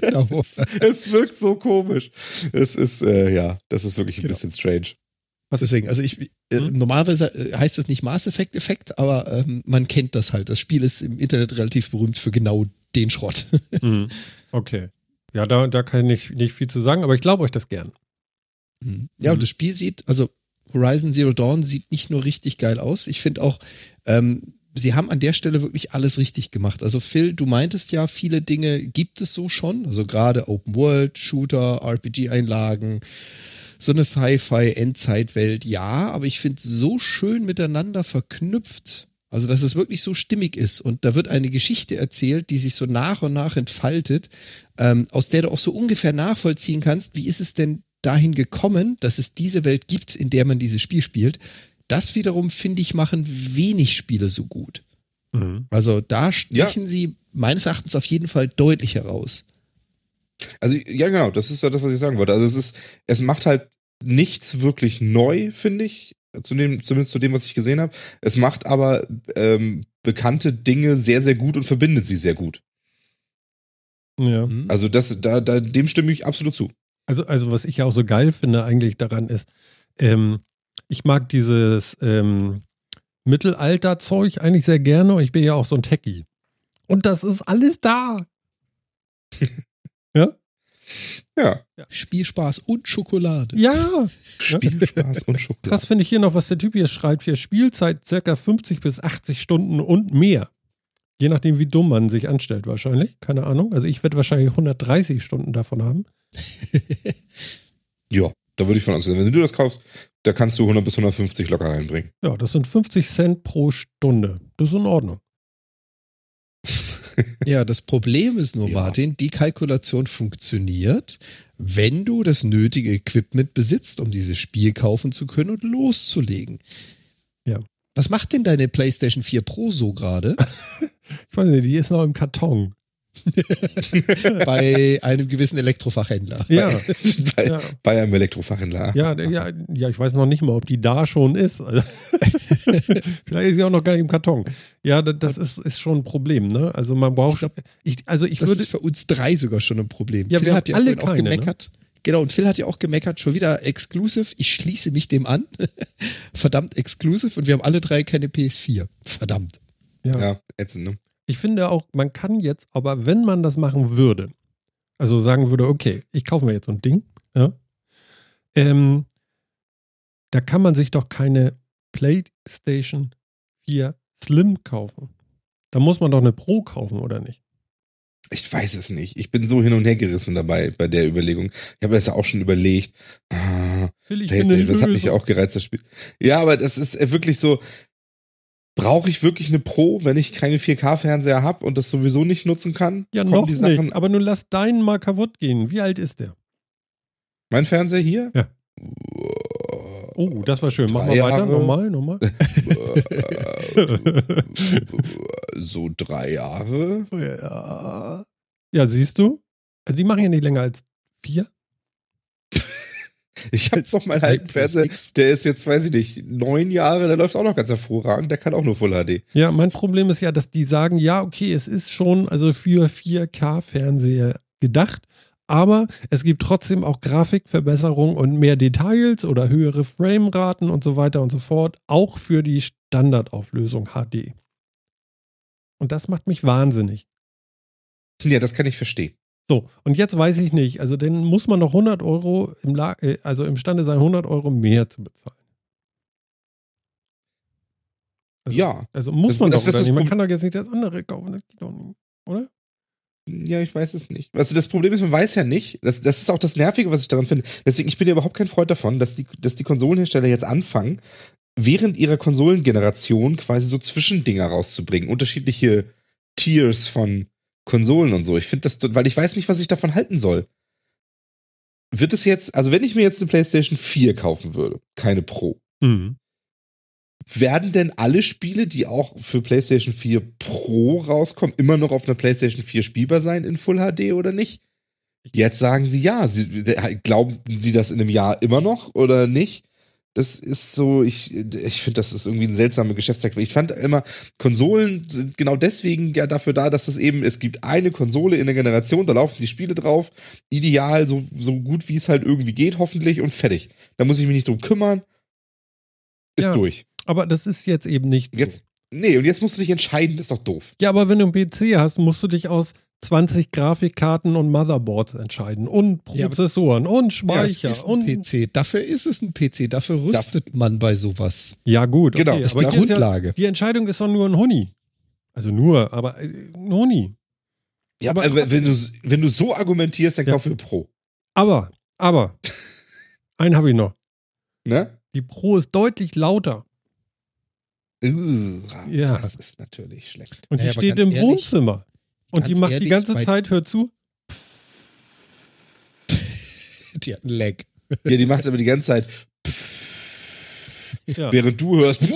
genau. Ist, es wirkt so komisch. Es ist, äh, ja, das ist wirklich ein genau. bisschen strange. Was deswegen, also ich, äh, hm? normalerweise äh, heißt das nicht Mass Effect Effekt, aber ähm, man kennt das halt. Das Spiel ist im Internet relativ berühmt für genau den Schrott. Mhm. Okay. Ja, da, da kann ich nicht, viel zu sagen, aber ich glaube euch das gern. Mhm. Ja, mhm. und das Spiel sieht, also Horizon Zero Dawn sieht nicht nur richtig geil aus, ich finde auch, ähm, sie haben an der Stelle wirklich alles richtig gemacht. Also Phil, du meintest ja, viele Dinge gibt es so schon, also gerade Open World, Shooter, RPG-Einlagen, so eine Sci-Fi-Endzeitwelt, ja, aber ich finde so schön miteinander verknüpft. Also, dass es wirklich so stimmig ist. Und da wird eine Geschichte erzählt, die sich so nach und nach entfaltet, ähm, aus der du auch so ungefähr nachvollziehen kannst, wie ist es denn dahin gekommen, dass es diese Welt gibt, in der man dieses Spiel spielt. Das wiederum, finde ich, machen wenig Spiele so gut. Mhm. Also da stechen ja. sie meines Erachtens auf jeden Fall deutlich heraus. Also, ja, genau, das ist ja das, was ich sagen wollte. Also, es ist, es macht halt nichts wirklich neu, finde ich zu dem, zumindest zu dem, was ich gesehen habe. Es macht aber ähm, bekannte Dinge sehr, sehr gut und verbindet sie sehr gut. Ja. Mhm. Also das, da, da, dem stimme ich absolut zu. Also, also was ich ja auch so geil finde eigentlich daran ist, ähm, ich mag dieses ähm, Mittelalter-Zeug eigentlich sehr gerne und ich bin ja auch so ein Techie. Und das ist alles da. ja? Ja. Spielspaß und Schokolade. Ja. Spielspaß und Schokolade. Krass finde ich hier noch, was der Typ hier schreibt. Hier Spielzeit circa 50 bis 80 Stunden und mehr. Je nachdem, wie dumm man sich anstellt, wahrscheinlich. Keine Ahnung. Also ich werde wahrscheinlich 130 Stunden davon haben. ja, da würde ich von ausgehen. Wenn du das kaufst, da kannst du 100 bis 150 locker reinbringen. Ja, das sind 50 Cent pro Stunde. Das ist in Ordnung. Ja, das Problem ist nur, ja. Martin, die Kalkulation funktioniert, wenn du das nötige Equipment besitzt, um dieses Spiel kaufen zu können und loszulegen. Ja. Was macht denn deine PlayStation 4 Pro so gerade? ich weiß nicht, die ist noch im Karton. bei einem gewissen Elektrofachhändler. Ja. bei, ja. bei, einem Elektrofachhändler. Ja, ja, ja, ich weiß noch nicht mal, ob die da schon ist. Vielleicht ist sie auch noch gar nicht im Karton. Ja, das ist, ist schon ein Problem, ne? Also man braucht. Ich glaub, ich, also ich das würde, ist für uns drei sogar schon ein Problem. Ja, Phil wir hat ja alle keine, auch ne? gemeckert. Ne? Genau, und Phil hat ja auch gemeckert, schon wieder exclusive. Ich schließe mich dem an. Verdammt exclusive. Und wir haben alle drei keine PS4. Verdammt. Ja, ja ätzend, ne? Ich finde auch, man kann jetzt, aber wenn man das machen würde, also sagen würde, okay, ich kaufe mir jetzt so ein Ding, ja, ähm, da kann man sich doch keine PlayStation 4 Slim kaufen. Da muss man doch eine Pro kaufen, oder nicht? Ich weiß es nicht. Ich bin so hin und her gerissen dabei bei der Überlegung. Ich habe das ja auch schon überlegt. Ah, das hat mich auch gereizt, das Spiel. Ja, aber das ist wirklich so, Brauche ich wirklich eine Pro, wenn ich keine 4K-Fernseher habe und das sowieso nicht nutzen kann? Ja, Kommen noch die Sachen nicht. Aber nun lass deinen mal kaputt gehen. Wie alt ist der? Mein Fernseher hier? Ja. Oh, das war schön. Mach mal weiter. Nochmal, nochmal. so drei Jahre. Ja. Ja, siehst du? Also die machen ja nicht länger als vier. Ich habe noch mal einen Fernseher, der ist jetzt, weiß ich nicht, neun Jahre, der läuft auch noch ganz hervorragend, der kann auch nur Full HD. Ja, mein Problem ist ja, dass die sagen, ja, okay, es ist schon also für 4K-Fernseher gedacht, aber es gibt trotzdem auch Grafikverbesserungen und mehr Details oder höhere Frameraten und so weiter und so fort, auch für die Standardauflösung HD. Und das macht mich wahnsinnig. Ja, das kann ich verstehen. So, und jetzt weiß ich nicht, also dann muss man noch 100 Euro im, La äh, also imstande sein, 100 Euro mehr zu bezahlen. Also, ja. Also muss das, man das, doch das nicht. Man kann doch jetzt nicht das andere kaufen, das geht doch nicht, oder? Ja, ich weiß es nicht. Also das Problem ist, man weiß ja nicht. Das, das ist auch das Nervige, was ich daran finde. Deswegen, ich bin ja überhaupt kein Freund davon, dass die, dass die Konsolenhersteller jetzt anfangen, während ihrer Konsolengeneration quasi so Zwischendinger rauszubringen. Unterschiedliche Tiers von Konsolen und so. Ich finde das, weil ich weiß nicht, was ich davon halten soll. Wird es jetzt, also wenn ich mir jetzt eine PlayStation 4 kaufen würde, keine Pro, Mhm. werden denn alle Spiele, die auch für PlayStation 4 Pro rauskommen, immer noch auf einer PlayStation 4 spielbar sein in Full HD oder nicht? Jetzt sagen sie ja. Sie, glauben sie das in einem Jahr immer noch oder nicht? Das ist so, ich, ich finde, das ist irgendwie ein seltsamer Geschäftstag. Ich fand immer, Konsolen sind genau deswegen ja dafür da, dass es eben, es gibt eine Konsole in der Generation, da laufen die Spiele drauf, ideal, so, so gut wie es halt irgendwie geht, hoffentlich und fertig. Da muss ich mich nicht drum kümmern. Ist Ja. durch. Aber das ist jetzt eben nicht. so. Jetzt, nee, und jetzt musst du dich entscheiden, das ist doch doof. Ja, aber wenn du einen PC hast, musst du dich aus 20 Grafikkarten und Motherboards entscheiden und Ja, Prozessoren und Ja, es Speicher ist ein und PC. Dafür ist es ein PC. Dafür rüstet man bei sowas. ja gut, Genau, okay, Das ist die Grundlage. Ja, die Entscheidung ist doch nur ein Huni. Also nur, aber äh, ein Huni. Ja, Aber aber wenn du, wenn du so argumentierst, dann Ja. kauf für Pro. Aber, aber, einen habe ich noch. Ne? Die Pro ist deutlich lauter Uh, Ja. Das ist natürlich schlecht. und Naja, die aber steht im ehrlich- Wohnzimmer. Und die macht die ehrlich, ganze bei- Zeit, hör zu. Die hat einen Lag. Ja, die macht aber die ganze Zeit, Ja. während du hörst. Ich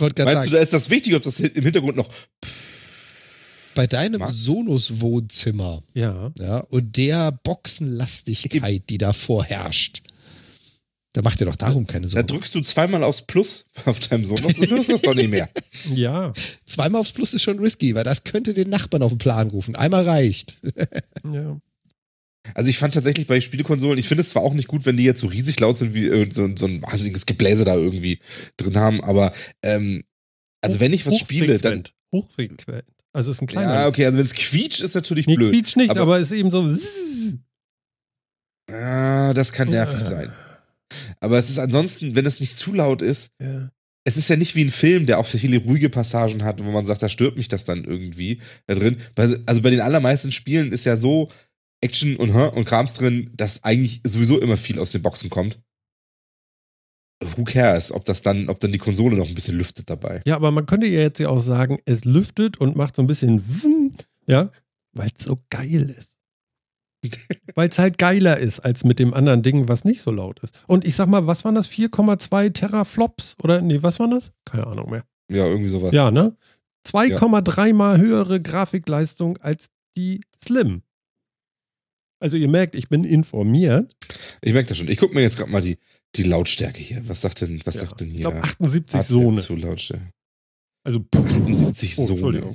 wollte gerade Meinst du, sagen, da ist das wichtig, ob das im Hintergrund noch. bei deinem Ma- Sonos-Wohnzimmer ja. ja, und der Boxenlastigkeit, die da vorherrscht, da macht dir doch darum keine Da Sorgen. drückst du zweimal aufs Plus auf deinem Sohn und du hörst das doch nicht mehr. Ja. Zweimal aufs Plus ist schon risky, weil das könnte den Nachbarn auf den Plan rufen. Einmal reicht. ja. Also ich fand tatsächlich bei Spielekonsolen, ich finde es zwar auch nicht gut, wenn die jetzt so riesig laut sind, wie äh, so, so ein wahnsinniges Gebläse da irgendwie drin haben, aber ähm, also wenn ich was spiele, dann. Hochfrequent. Also ist ein kleiner. Ja, okay, also wenn es quietscht, ist natürlich Nee, blöd. quietscht nicht, aber- aber, ist eben so. Ah, das kann nervig Ja. sein. Aber es ist ansonsten, wenn es nicht zu laut ist, Ja. es ist ja nicht wie ein Film, der auch viele ruhige Passagen hat, wo man sagt, da stört mich das dann irgendwie da drin. Also bei den allermeisten Spielen ist ja so Action und, und Krams drin, dass eigentlich sowieso immer viel aus den Boxen kommt. Who cares, ob das dann, ob dann die Konsole noch ein bisschen lüftet dabei. ja, aber man könnte ja jetzt ja auch sagen, es lüftet und macht so ein bisschen. Ja, weil es so geil ist. Weil es halt geiler ist als mit dem anderen Ding, was nicht so laut ist. Und ich sag mal, was waren das? 4,2 Teraflops? Oder nee, was waren das? Keine Ahnung mehr. Ja, irgendwie sowas. Ja, ne? 2,3 mal höhere Grafikleistung als die Slim. Also ihr merkt, ich bin informiert. Ich merke das schon. Ich gucke mir jetzt gerade mal die, die Lautstärke hier. Was sagt denn, was Ja, sagt denn Ich hier? glaube 78 Hardware Sone. Zu Lautstärke. Also 78 Oh, Sone.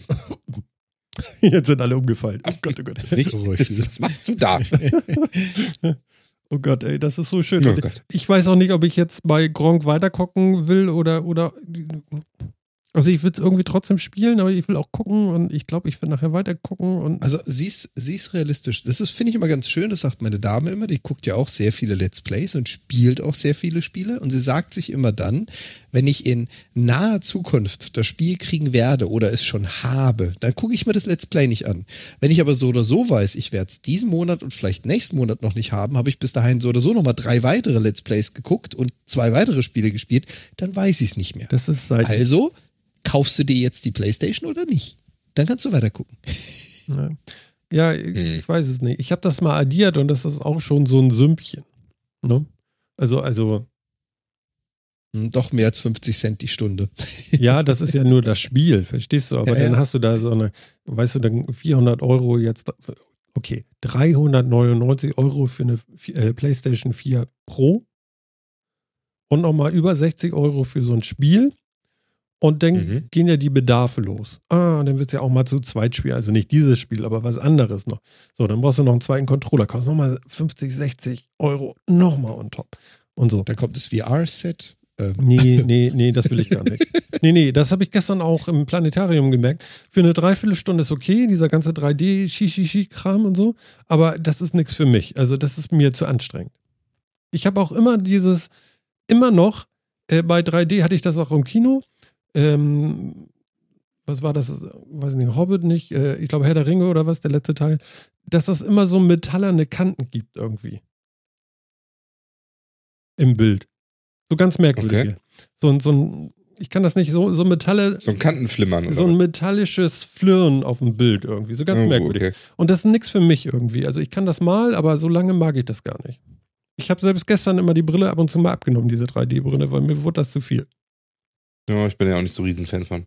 Jetzt sind alle umgefallen. Oh Gott, oh Gott. Was machst du da? Oh Gott, ey, das ist so schön. Oh. Ich weiß auch nicht, ob ich jetzt bei Gronk weitergucken will oder, oder. Also ich will es irgendwie trotzdem spielen, aber ich will auch gucken und ich glaube, ich will nachher weiter gucken und Also sie ist, sie ist realistisch. Das ist, finde ich immer ganz schön, das sagt meine Dame immer, die guckt ja auch sehr viele Let's Plays und spielt auch sehr viele Spiele. Und sie sagt sich immer dann, wenn ich in naher Zukunft das Spiel kriegen werde oder es schon habe, dann gucke ich mir das Let's Play nicht an. Wenn ich aber so oder so weiß, ich werde es diesen Monat und vielleicht nächsten Monat noch nicht haben, habe ich bis dahin so oder so nochmal drei weitere Let's Plays geguckt und zwei weitere Spiele gespielt, dann weiß ich es nicht mehr. das ist seit. Also, kaufst du dir jetzt die Playstation oder nicht? Dann kannst du weiter gucken. Ja, ja ich, ich weiß es nicht. Ich habe das mal addiert und das ist auch schon so ein Sümpchen. Ne? Also, also, Hm, Doch mehr als 50 Cent die Stunde. ja, das ist ja nur das Spiel, verstehst du? Aber Ja, dann ja. hast du da so eine, weißt du, dann 400 Euro jetzt okay, 399 Euro für eine äh, PlayStation 4 Pro und nochmal über 60 Euro für so ein Spiel. Und dann mhm. gehen ja die Bedarfe los. Ah, dann wird es ja auch mal zu zweit spielen. Also nicht dieses Spiel, aber was anderes noch. So, dann brauchst du noch einen zweiten Controller. Kostet nochmal 50, 60 Euro nochmal on top. Und so. Dann kommt das VR-Set. Ähm. Nee, nee, nee, das will ich gar nicht. nee, nee, das habe ich gestern auch im Planetarium gemerkt. Für eine Dreiviertelstunde ist okay, dieser ganze 3D-Shishi-Kram und so. Aber das ist nichts für mich. Also, das ist mir zu anstrengend. Ich habe auch immer dieses, immer noch, äh, bei 3D hatte ich das auch im Kino ähm, was war das? Weiß nicht, Hobbit nicht, äh, ich glaube Herr der Ringe oder was, der letzte Teil, dass das immer so metallerne Kanten gibt irgendwie. Im Bild. So ganz merkwürdig. Okay. So, so ein, ich kann das nicht, so, so Metalle. So ein Kantenflimmern. Oder? So ein metallisches Flirren auf dem Bild irgendwie. So ganz oh, merkwürdig. Okay. Und das ist nichts für mich irgendwie. Also ich kann das mal, aber so lange mag ich das gar nicht. Ich habe selbst gestern immer die Brille ab und zu mal abgenommen, diese 3D-Brille, weil mir wurde das zu viel. Ja, ich bin ja auch nicht so riesen Fan von.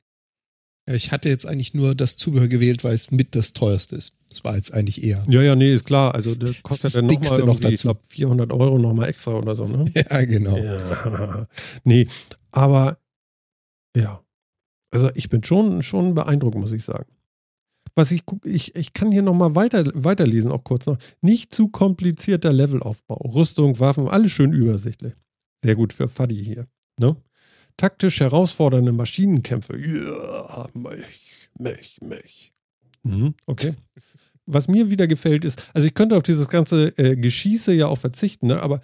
Ja, ich hatte jetzt eigentlich nur das Zubehör gewählt, weil es mit das teuerste ist. Das war jetzt eigentlich eher. Ja, ja, nee, ist klar. Also das kostet das dann nochmal noch dazu. ich glaube, 400 Euro nochmal extra oder so, ne? Ja, genau. Ja. Nee, aber ja. Also ich bin schon, schon beeindruckt, muss ich sagen. Was ich ich, ich kann hier nochmal weiter, weiterlesen, auch kurz noch. Nicht zu komplizierter Levelaufbau. Rüstung, Waffen, alles schön übersichtlich. Sehr gut für Fuddy hier. Ne? Taktisch herausfordernde Maschinenkämpfe. Ja, mich, mich, mich. Mhm, okay. Was mir wieder gefällt ist, also ich könnte auf dieses ganze äh, Geschieße ja auch verzichten, ne? aber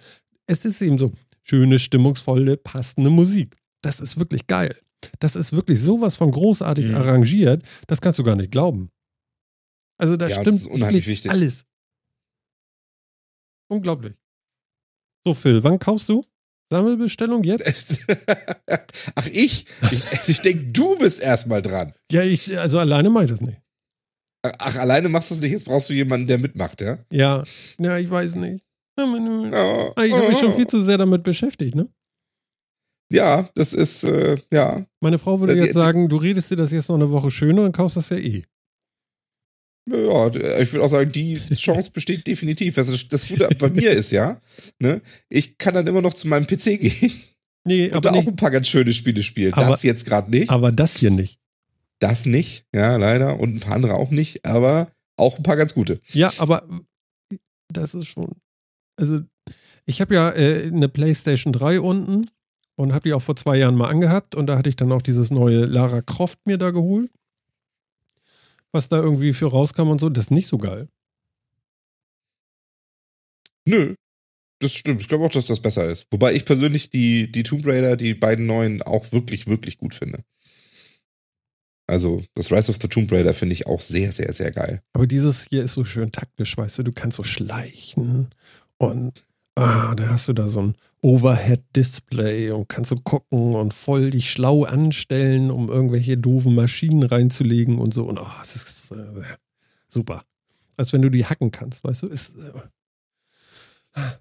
es ist eben so schöne, stimmungsvolle, passende Musik. Das ist wirklich geil. Das ist wirklich sowas von großartig mhm. arrangiert, das kannst du gar nicht glauben. Also da ja, stimmt wirklich alles. Unglaublich. So, Phil, wann kaufst du? Sammelbestellung jetzt? Ach, ich? Ich, ich denke, du bist erstmal dran. Ja, ich, also alleine mache ich das nicht. Ach, alleine machst du das nicht? Jetzt brauchst du jemanden, der mitmacht, ja? Ja, ja, ich weiß nicht. Oh, ich habe mich schon viel zu sehr damit beschäftigt, ne? Ja, das ist, äh, ja. Meine Frau würde das, jetzt sagen, du redest dir das jetzt noch eine Woche schöner und kaufst das ja eh. Ja, ich würde auch sagen, die Chance besteht definitiv. Also das Gute bei mir ist ja, ne, ich kann dann immer noch zu meinem PC gehen. Nee, und aber da nicht. auch ein paar ganz schöne Spiele spielen. Aber, das jetzt gerade nicht. Aber das hier nicht. Das nicht, ja, leider. Und ein paar andere auch nicht, aber auch ein paar ganz gute. Ja, aber das ist schon. Also, ich habe ja äh, eine PlayStation 3 unten und habe die auch vor zwei Jahren mal angehabt und da hatte ich dann auch dieses neue Lara Croft mir da geholt was da irgendwie für rauskam und so, das ist nicht so geil. Nö. Das stimmt. Ich glaube auch, dass das besser ist. Wobei ich persönlich die, die Tomb Raider, die beiden neuen, auch wirklich, wirklich gut finde. Also, das Rise of the Tomb Raider finde ich auch sehr, sehr, sehr geil. Aber dieses hier ist so schön taktisch, weißt du, du kannst so schleichen und ah, da hast du da so ein Overhead-Display und kannst so gucken und voll dich schlau anstellen, um irgendwelche doofen Maschinen reinzulegen und so. Und oh, es ist äh, super. Als wenn du die hacken kannst, weißt du? Ist, äh,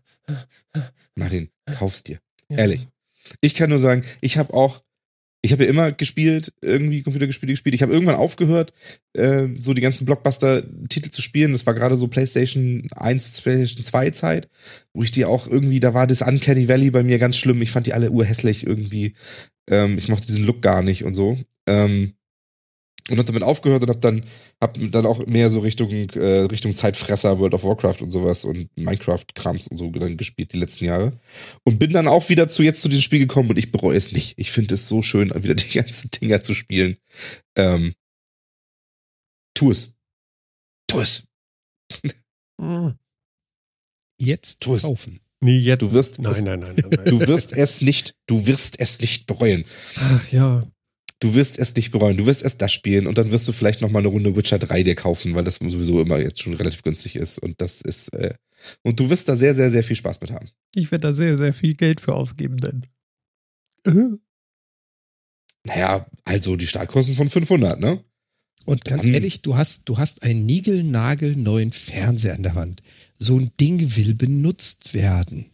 Martin, kaufst dir. Ja. Ehrlich. Ich kann nur sagen, ich habe auch ich habe ja immer gespielt, irgendwie Computerspiele gespielt. Ich habe irgendwann aufgehört, äh, so die ganzen Blockbuster-Titel zu spielen. Das war gerade so PlayStation 1, PlayStation 2 Zeit, wo ich die auch irgendwie, da war das Uncanny Valley bei mir ganz schlimm. Ich fand die alle urhässlich irgendwie. Ähm, ich mochte diesen Look gar nicht und so. Ähm, und hab damit aufgehört und hab dann hab dann auch mehr so Richtung äh, Richtung Zeitfresser World of Warcraft und sowas und Minecraft Krams und so dann gespielt die letzten Jahre und bin dann auch wieder zu jetzt zu dem Spiel gekommen und ich bereue es nicht. Ich finde es so schön wieder die ganzen Dinger zu spielen. Ähm, tu es. Tu es. Jetzt tu es. kaufen. Nee, jetzt. Du wirst nein, es, nein, nein, nein, nein. Du wirst es nicht, du wirst es nicht bereuen. Ach ja, du wirst es nicht bereuen. Du wirst erst das spielen und dann wirst du vielleicht noch mal eine Runde Witcher 3 dir kaufen, weil das sowieso immer jetzt schon relativ günstig ist. Und das ist, äh, und du wirst da sehr, sehr, sehr viel Spaß mit haben. Ich werde da sehr, sehr viel Geld für ausgeben, denn. Naja, also die Startkosten von 500, ne? Und ganz dann, ehrlich, du hast, du hast einen niegelnagelneuen Fernseher an der Wand. So ein Ding will benutzt werden.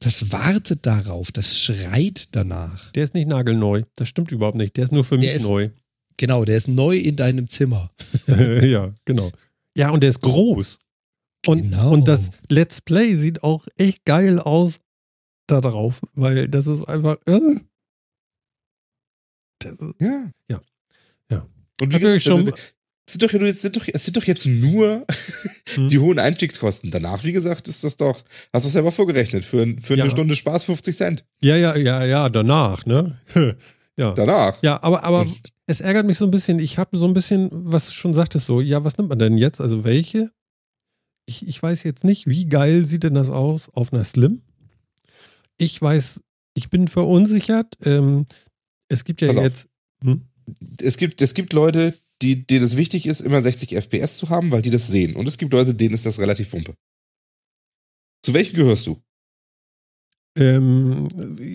Das wartet darauf, das schreit danach. Der ist nicht nagelneu. Das stimmt überhaupt nicht. Der ist nur für mich ist, neu. Genau, der ist neu in deinem Zimmer. ja, genau. Ja, und der ist groß. Und, Genau. und das Let's Play sieht auch echt geil aus da drauf, weil das ist einfach. Äh, das ist, Ja. Ja. Ja. Und wie gesagt, schon- sind doch, sind doch, es sind doch jetzt nur Hm. die hohen Einstiegskosten. Danach, wie gesagt, ist das doch, hast du selber vorgerechnet, für, für eine Ja. Stunde Spaß 50 Cent. ja, ja, ja, ja, danach, ne? ja. Danach. Ja, aber, aber es ärgert mich so ein bisschen. Ich habe so ein bisschen, was du schon sagtest, so, ja, was nimmt man denn jetzt? Also welche? Ich, ich weiß jetzt nicht, wie geil sieht denn das aus auf einer Slim? Ich weiß, ich bin verunsichert. Ähm, es gibt ja Pass jetzt. Hm? Es gibt, es gibt Leute, die, denen es wichtig ist, immer 60 FPS zu haben, weil die das sehen. Und es gibt Leute, denen ist das relativ wumpe. Zu welchen gehörst du? Ähm,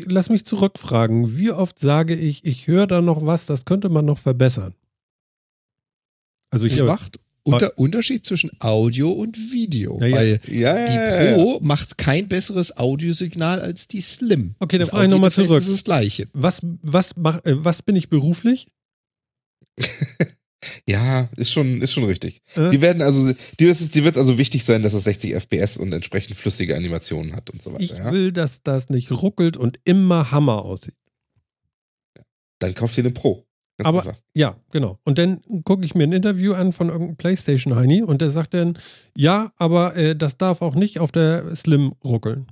lass mich zurückfragen. Wie oft sage ich, ich höre da noch was, das könnte man noch verbessern? Also ich macht unter Unterschied zwischen Audio und Video. Ja, ja. Weil Ja, die. Pro macht kein besseres Audiosignal als die Slim. Okay, dann das fahr ich noch mal Audiointerface zurück. ist das gleiche. was, was, mach, äh, was bin ich beruflich? Ja, ist schon, ist schon richtig. Äh? Die werden also, die, ist es- die wird es also wichtig sein, dass es 60 FPS und entsprechend flüssige Animationen hat und so weiter. Ich ja? will, dass das nicht ruckelt und immer Hammer aussieht. Dann kauf dir eine Pro. Ganz Aber- einfach. Ja, genau. Und dann gucke ich mir ein Interview an von irgendeinem PlayStation-Heini und der sagt dann, ja, aber äh, das darf auch nicht auf der Slim ruckeln.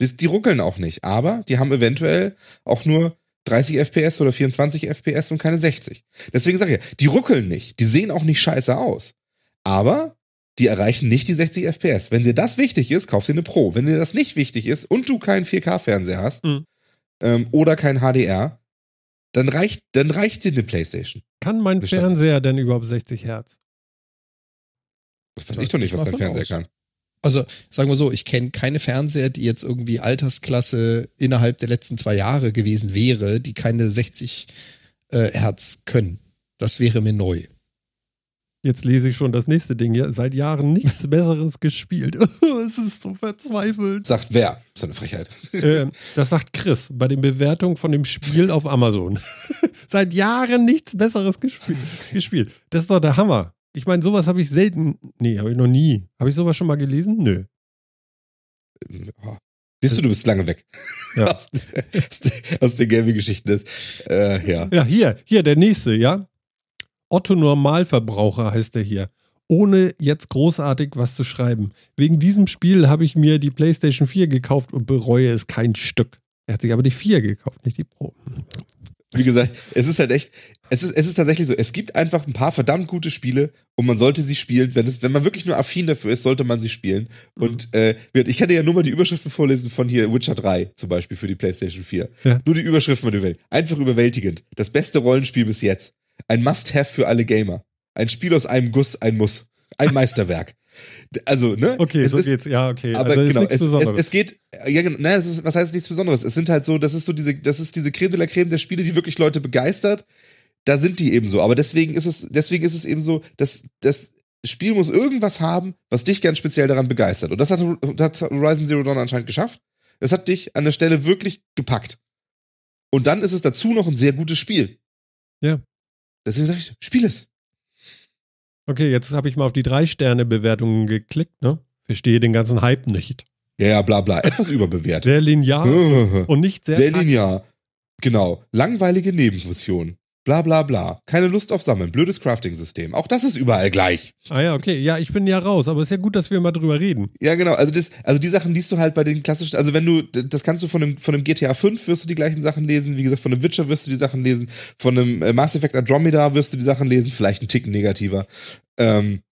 Die, die ruckeln auch nicht, aber die haben eventuell auch nur 30 FPS oder 24 FPS und keine 60. Deswegen sage ich die ruckeln nicht. Die sehen auch nicht scheiße aus. Aber die erreichen nicht die 60 FPS. Wenn dir das wichtig ist, kauf dir eine Pro. Wenn dir das nicht wichtig ist und du keinen 4K-Fernseher hast Mhm. ähm, oder kein HDR, dann reicht, dann reicht dir eine Playstation. Kann mein Bestimmt. Fernseher denn überhaupt 60 Hertz? Das weiß ich doch nicht, was dein Fernseher aus. kann. Also sagen wir so, ich kenne keine Fernseher, die jetzt irgendwie Altersklasse innerhalb der letzten zwei Jahre gewesen wäre, die keine 60 äh, Hertz können. Das wäre mir neu. Jetzt lese ich schon das nächste Ding hier. Seit Jahren nichts Besseres gespielt. es ist so verzweifelt. Sagt wer? Ist doch eine Frechheit. ähm, das sagt Chris bei den Bewertungen von dem Spiel auf Amazon. Seit Jahren nichts Besseres gespiel gespielt. Das ist doch der Hammer. Ich meine, sowas habe ich selten. Nee, habe ich noch nie. Habe ich sowas schon mal gelesen? Nö. Oh. Siehst du, du bist lange weg. Ja. aus, aus, den Gaming-Geschichten. Äh, ja. Ja, hier, hier, der nächste, ja. Otto Normalverbraucher heißt der hier. Ohne jetzt großartig was zu schreiben. Wegen diesem Spiel habe ich mir die PlayStation 4 gekauft und bereue es kein Stück. Er hat sich aber die 4 gekauft, nicht die Pro. Wie gesagt, es ist halt echt, es ist, es ist tatsächlich so, es gibt einfach ein paar verdammt gute Spiele und man sollte sie spielen. Wenn, es, wenn man wirklich nur affin dafür ist, sollte man sie spielen. Mhm. Und äh, ich kann dir ja nur mal die Überschriften vorlesen von hier Witcher 3 zum Beispiel für die PlayStation 4. Ja. Nur die Überschriften. Einfach überwältigend. Das beste Rollenspiel bis jetzt. Ein Must-Have für alle Gamer. Ein Spiel aus einem Guss, ein Muss. Ein Meisterwerk. Also, ne? Okay, es so ist, geht's. Ja, okay. aber also genau, es, es, es geht, ja, genau, nein, es ist, was heißt nichts Besonderes? Es sind halt so, das ist so diese, das ist diese Creme de la Creme der Spiele, die wirklich Leute begeistert. Da sind die eben so. Aber deswegen ist es, deswegen ist es eben so, dass das Spiel muss irgendwas haben, was dich ganz speziell daran begeistert. Und das hat, das hat Horizon Zero Dawn anscheinend geschafft. Es hat dich an der Stelle wirklich gepackt. Und dann ist es dazu noch ein sehr gutes Spiel. Ja. Deswegen sage ich, spiel es. Okay, jetzt habe ich mal auf die Drei-Sterne-Bewertungen geklickt, ne? Verstehe den ganzen Hype nicht. Ja, ja, bla, bla. Etwas überbewertet. Sehr linear und nicht sehr. Sehr linear. Genau. Langweilige Nebenmissionen. Bla bla bla. Keine Lust auf Sammeln. Blödes Crafting-System. Auch das ist überall gleich. Ah ja, okay. Ja, ich bin ja raus, aber ist ja gut, dass wir mal drüber reden. Ja, genau. Also, das, also die Sachen liest du halt bei den klassischen, also wenn du, das kannst du von einem, von einem GTA 5 wirst du die gleichen Sachen lesen, wie gesagt, von einem Witcher wirst du die Sachen lesen, von einem äh, Mass Effect Andromeda wirst du die Sachen lesen, vielleicht einen Ticken negativer. Ähm,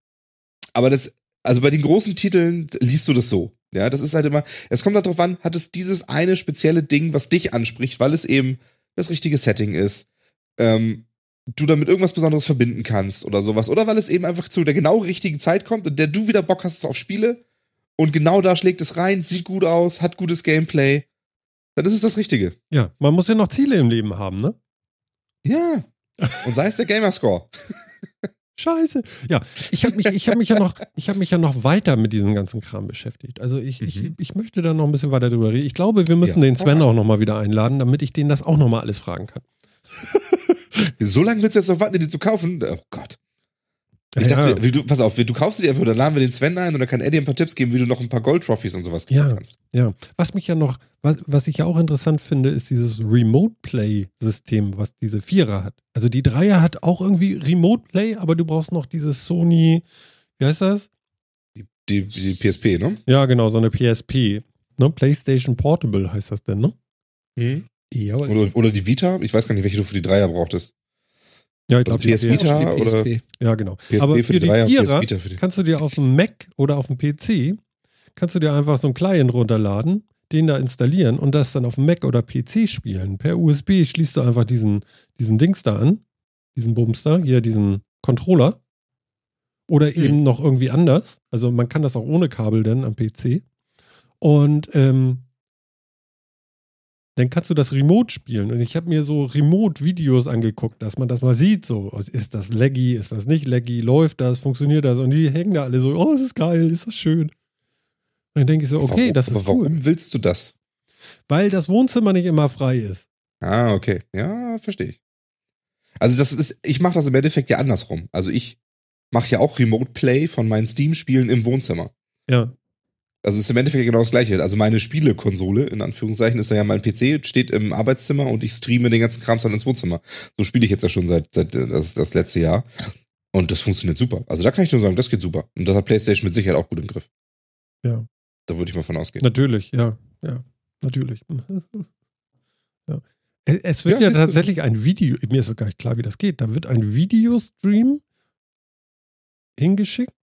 aber das, also bei den großen Titeln liest du das so. Ja, das ist halt immer, es kommt halt drauf an, hat es dieses eine spezielle Ding, was dich anspricht, weil es eben das richtige Setting ist, ähm, du damit irgendwas Besonderes verbinden kannst oder sowas. Oder weil es eben einfach zu der genau richtigen Zeit kommt, in der du wieder Bock hast auf Spiele und genau da schlägt es rein, sieht gut aus, hat gutes Gameplay. Dann ist es das Richtige. Ja, man muss ja noch Ziele im Leben haben, ne? Ja. Und sei es der Gamerscore. Scheiße. Ja, ich habe mich, ich hab mich, ja noch, ich hab mich ja noch weiter mit diesem ganzen Kram beschäftigt. Also ich, ich, Mhm. ich möchte da noch ein bisschen weiter drüber reden. Ich glaube, wir müssen Ja. den Sven auch noch mal wieder einladen, damit ich den das auch noch mal alles fragen kann. So lange willst du jetzt noch warten, die zu kaufen? Oh Gott. Ich ja, dachte, ja. du, pass auf, du kaufst dir einfach, dann laden wir den Sven ein und dann kann er dir ein paar Tipps geben, wie du noch ein paar Gold-Trophies und sowas kriegen ja, kannst. Ja, was mich ja noch, was, was ich ja auch interessant finde, ist dieses Remote-Play-System, was diese Vierer hat. Also die Dreier hat auch irgendwie Remote-Play, aber du brauchst noch dieses Sony, wie heißt das? Die, die, die PSP, ne? Ja, genau, so eine PSP. Ne? PlayStation Portable heißt das denn, ne? Hm. Ja, oder, oder die Vita, ich weiß gar nicht, welche du für die Dreier brauchtest. Ja, ich also glaube, PS Vita oder ja, genau. PSP Aber für, die Dreier, Vierer für die kannst du dir auf dem Mac oder auf dem PC kannst du dir einfach so einen Client runterladen, den da installieren und das dann auf dem Mac oder PC spielen. Per USB schließt du einfach diesen, diesen Dings da an, diesen Bums da, hier diesen Controller. Oder hm. eben noch irgendwie anders. Also man kann das auch ohne Kabel dann am PC. Und ähm, dann kannst du das Remote spielen. Und ich habe mir so Remote-Videos angeguckt, dass man das mal sieht. So, ist das laggy, ist das nicht laggy, läuft das, funktioniert das? Und die hängen da alle so, oh, es ist geil, ist das schön. Und dann denke ich so, okay, warum, das ist aber warum cool. willst du das? Weil das Wohnzimmer nicht immer frei ist. Ah, okay. Ja, verstehe ich. Also das ist, ich mache das im Endeffekt ja andersrum. Also ich mache ja auch Remote Play von meinen Steam-Spielen im Wohnzimmer. Ja. Also ist im Endeffekt genau das gleiche. Also meine Spielekonsole, in Anführungszeichen, ist ja mein PC, steht im Arbeitszimmer und ich streame den ganzen Krams dann ins Wohnzimmer. So spiele ich jetzt ja schon seit, seit äh, das, das letzte Jahr. Und das funktioniert super. Also da kann ich nur sagen, das geht super. Und das hat PlayStation mit Sicherheit auch gut im Griff. Ja. Da würde ich mal von ausgehen. Natürlich, ja. Ja, natürlich. ja. Es wird ja, ja tatsächlich ein Video, mir ist es gar nicht klar, wie das geht. Da wird ein Videostream hingeschickt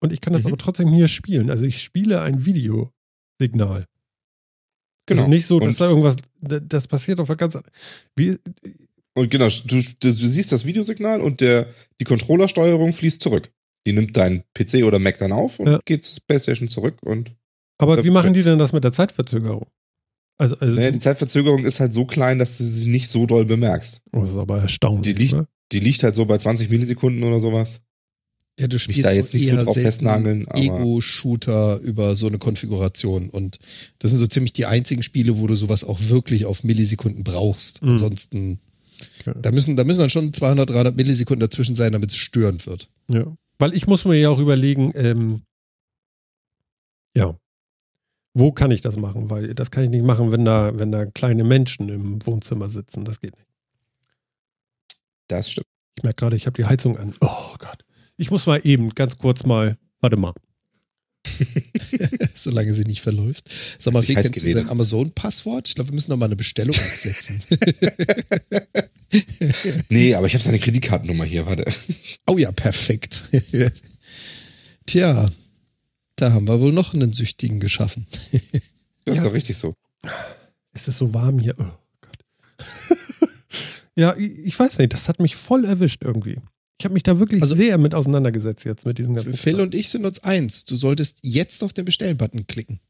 und ich kann das mhm. aber trotzdem hier spielen. Also ich spiele ein Videosignal. Genau. Also nicht so, dass und da irgendwas, das passiert auf einer ganz wie, Und genau, du, du, siehst das Videosignal und der, die Controllersteuerung fließt zurück. Die nimmt dein PC oder Mac dann auf und ja. geht zur Playstation zurück und. Aber wie machen die denn das mit der Zeitverzögerung? Also, also naja, die Zeitverzögerung ist halt so klein, dass du sie nicht so doll bemerkst. Oh, das ist aber erstaunlich. Die liegt, die liegt halt so bei 20 Millisekunden oder sowas. Ja, du spielst da jetzt nicht eher so festnageln, Ego-Shooter über so eine Konfiguration. Und das sind so ziemlich die einzigen Spiele, wo du sowas auch wirklich auf Millisekunden brauchst. Mhm. Ansonsten, okay. da, müssen, da müssen dann schon 200, 300 Millisekunden dazwischen sein, damit es störend wird. Ja, weil ich muss mir ja auch überlegen, ähm, ja, wo kann ich das machen? Weil das kann ich nicht machen, wenn da, wenn da kleine Menschen im Wohnzimmer sitzen. Das geht nicht. Das stimmt. Ich merke gerade, ich habe die Heizung an. Oh Gott. Ich muss mal eben ganz kurz mal, warte mal. Solange sie nicht verläuft. Sag mal, wie kennst du dein Amazon-Passwort? Ich glaube, wir müssen noch mal eine Bestellung absetzen. nee, aber ich habe seine Kreditkartennummer hier, warte. Oh ja, perfekt. Tja, da haben wir wohl noch einen Süchtigen geschaffen. das ist ja. doch richtig so. Es ist so warm hier. Oh Gott. ja, ich weiß nicht, das hat mich voll erwischt irgendwie. Ich habe mich da wirklich also, sehr mit auseinandergesetzt jetzt mit diesem ganzen. Phil und ich sind uns eins. Du solltest jetzt auf den Bestellen-Button klicken.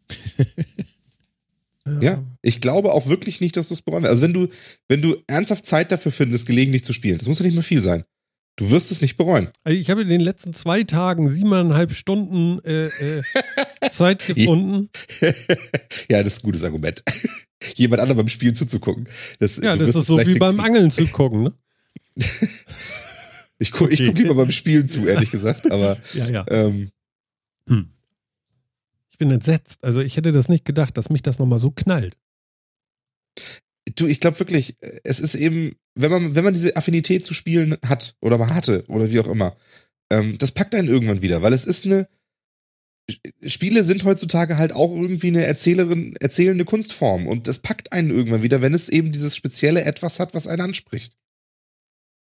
ja. ja. ich glaube auch wirklich nicht, dass du es bereuen wirst. Also wenn du, wenn du ernsthaft Zeit dafür findest, gelegentlich zu spielen, das muss ja nicht mehr viel sein. Du wirst es nicht bereuen. Also ich habe in den letzten zwei Tagen siebeneinhalb Stunden äh, äh, Zeit gefunden. ja, das ist ein gutes Argument. Jemand anderem beim Spielen zuzugucken. Das, ja, das ist so wie beim Angeln zu gucken, ne? Ich gucke okay. guck lieber beim Spielen zu, ehrlich gesagt. Aber ja, ja. Ähm, hm. Ich bin entsetzt. Also ich hätte das nicht gedacht, dass mich das nochmal so knallt. Du, ich glaube wirklich, es ist eben, wenn man, wenn man diese Affinität zu Spielen hat oder mal hatte oder wie auch immer, ähm, das packt einen irgendwann wieder, weil es ist eine. Spiele sind heutzutage halt auch irgendwie eine Erzählerin, erzählende Kunstform und das packt einen irgendwann wieder, wenn es eben dieses spezielle Etwas hat, was einen anspricht.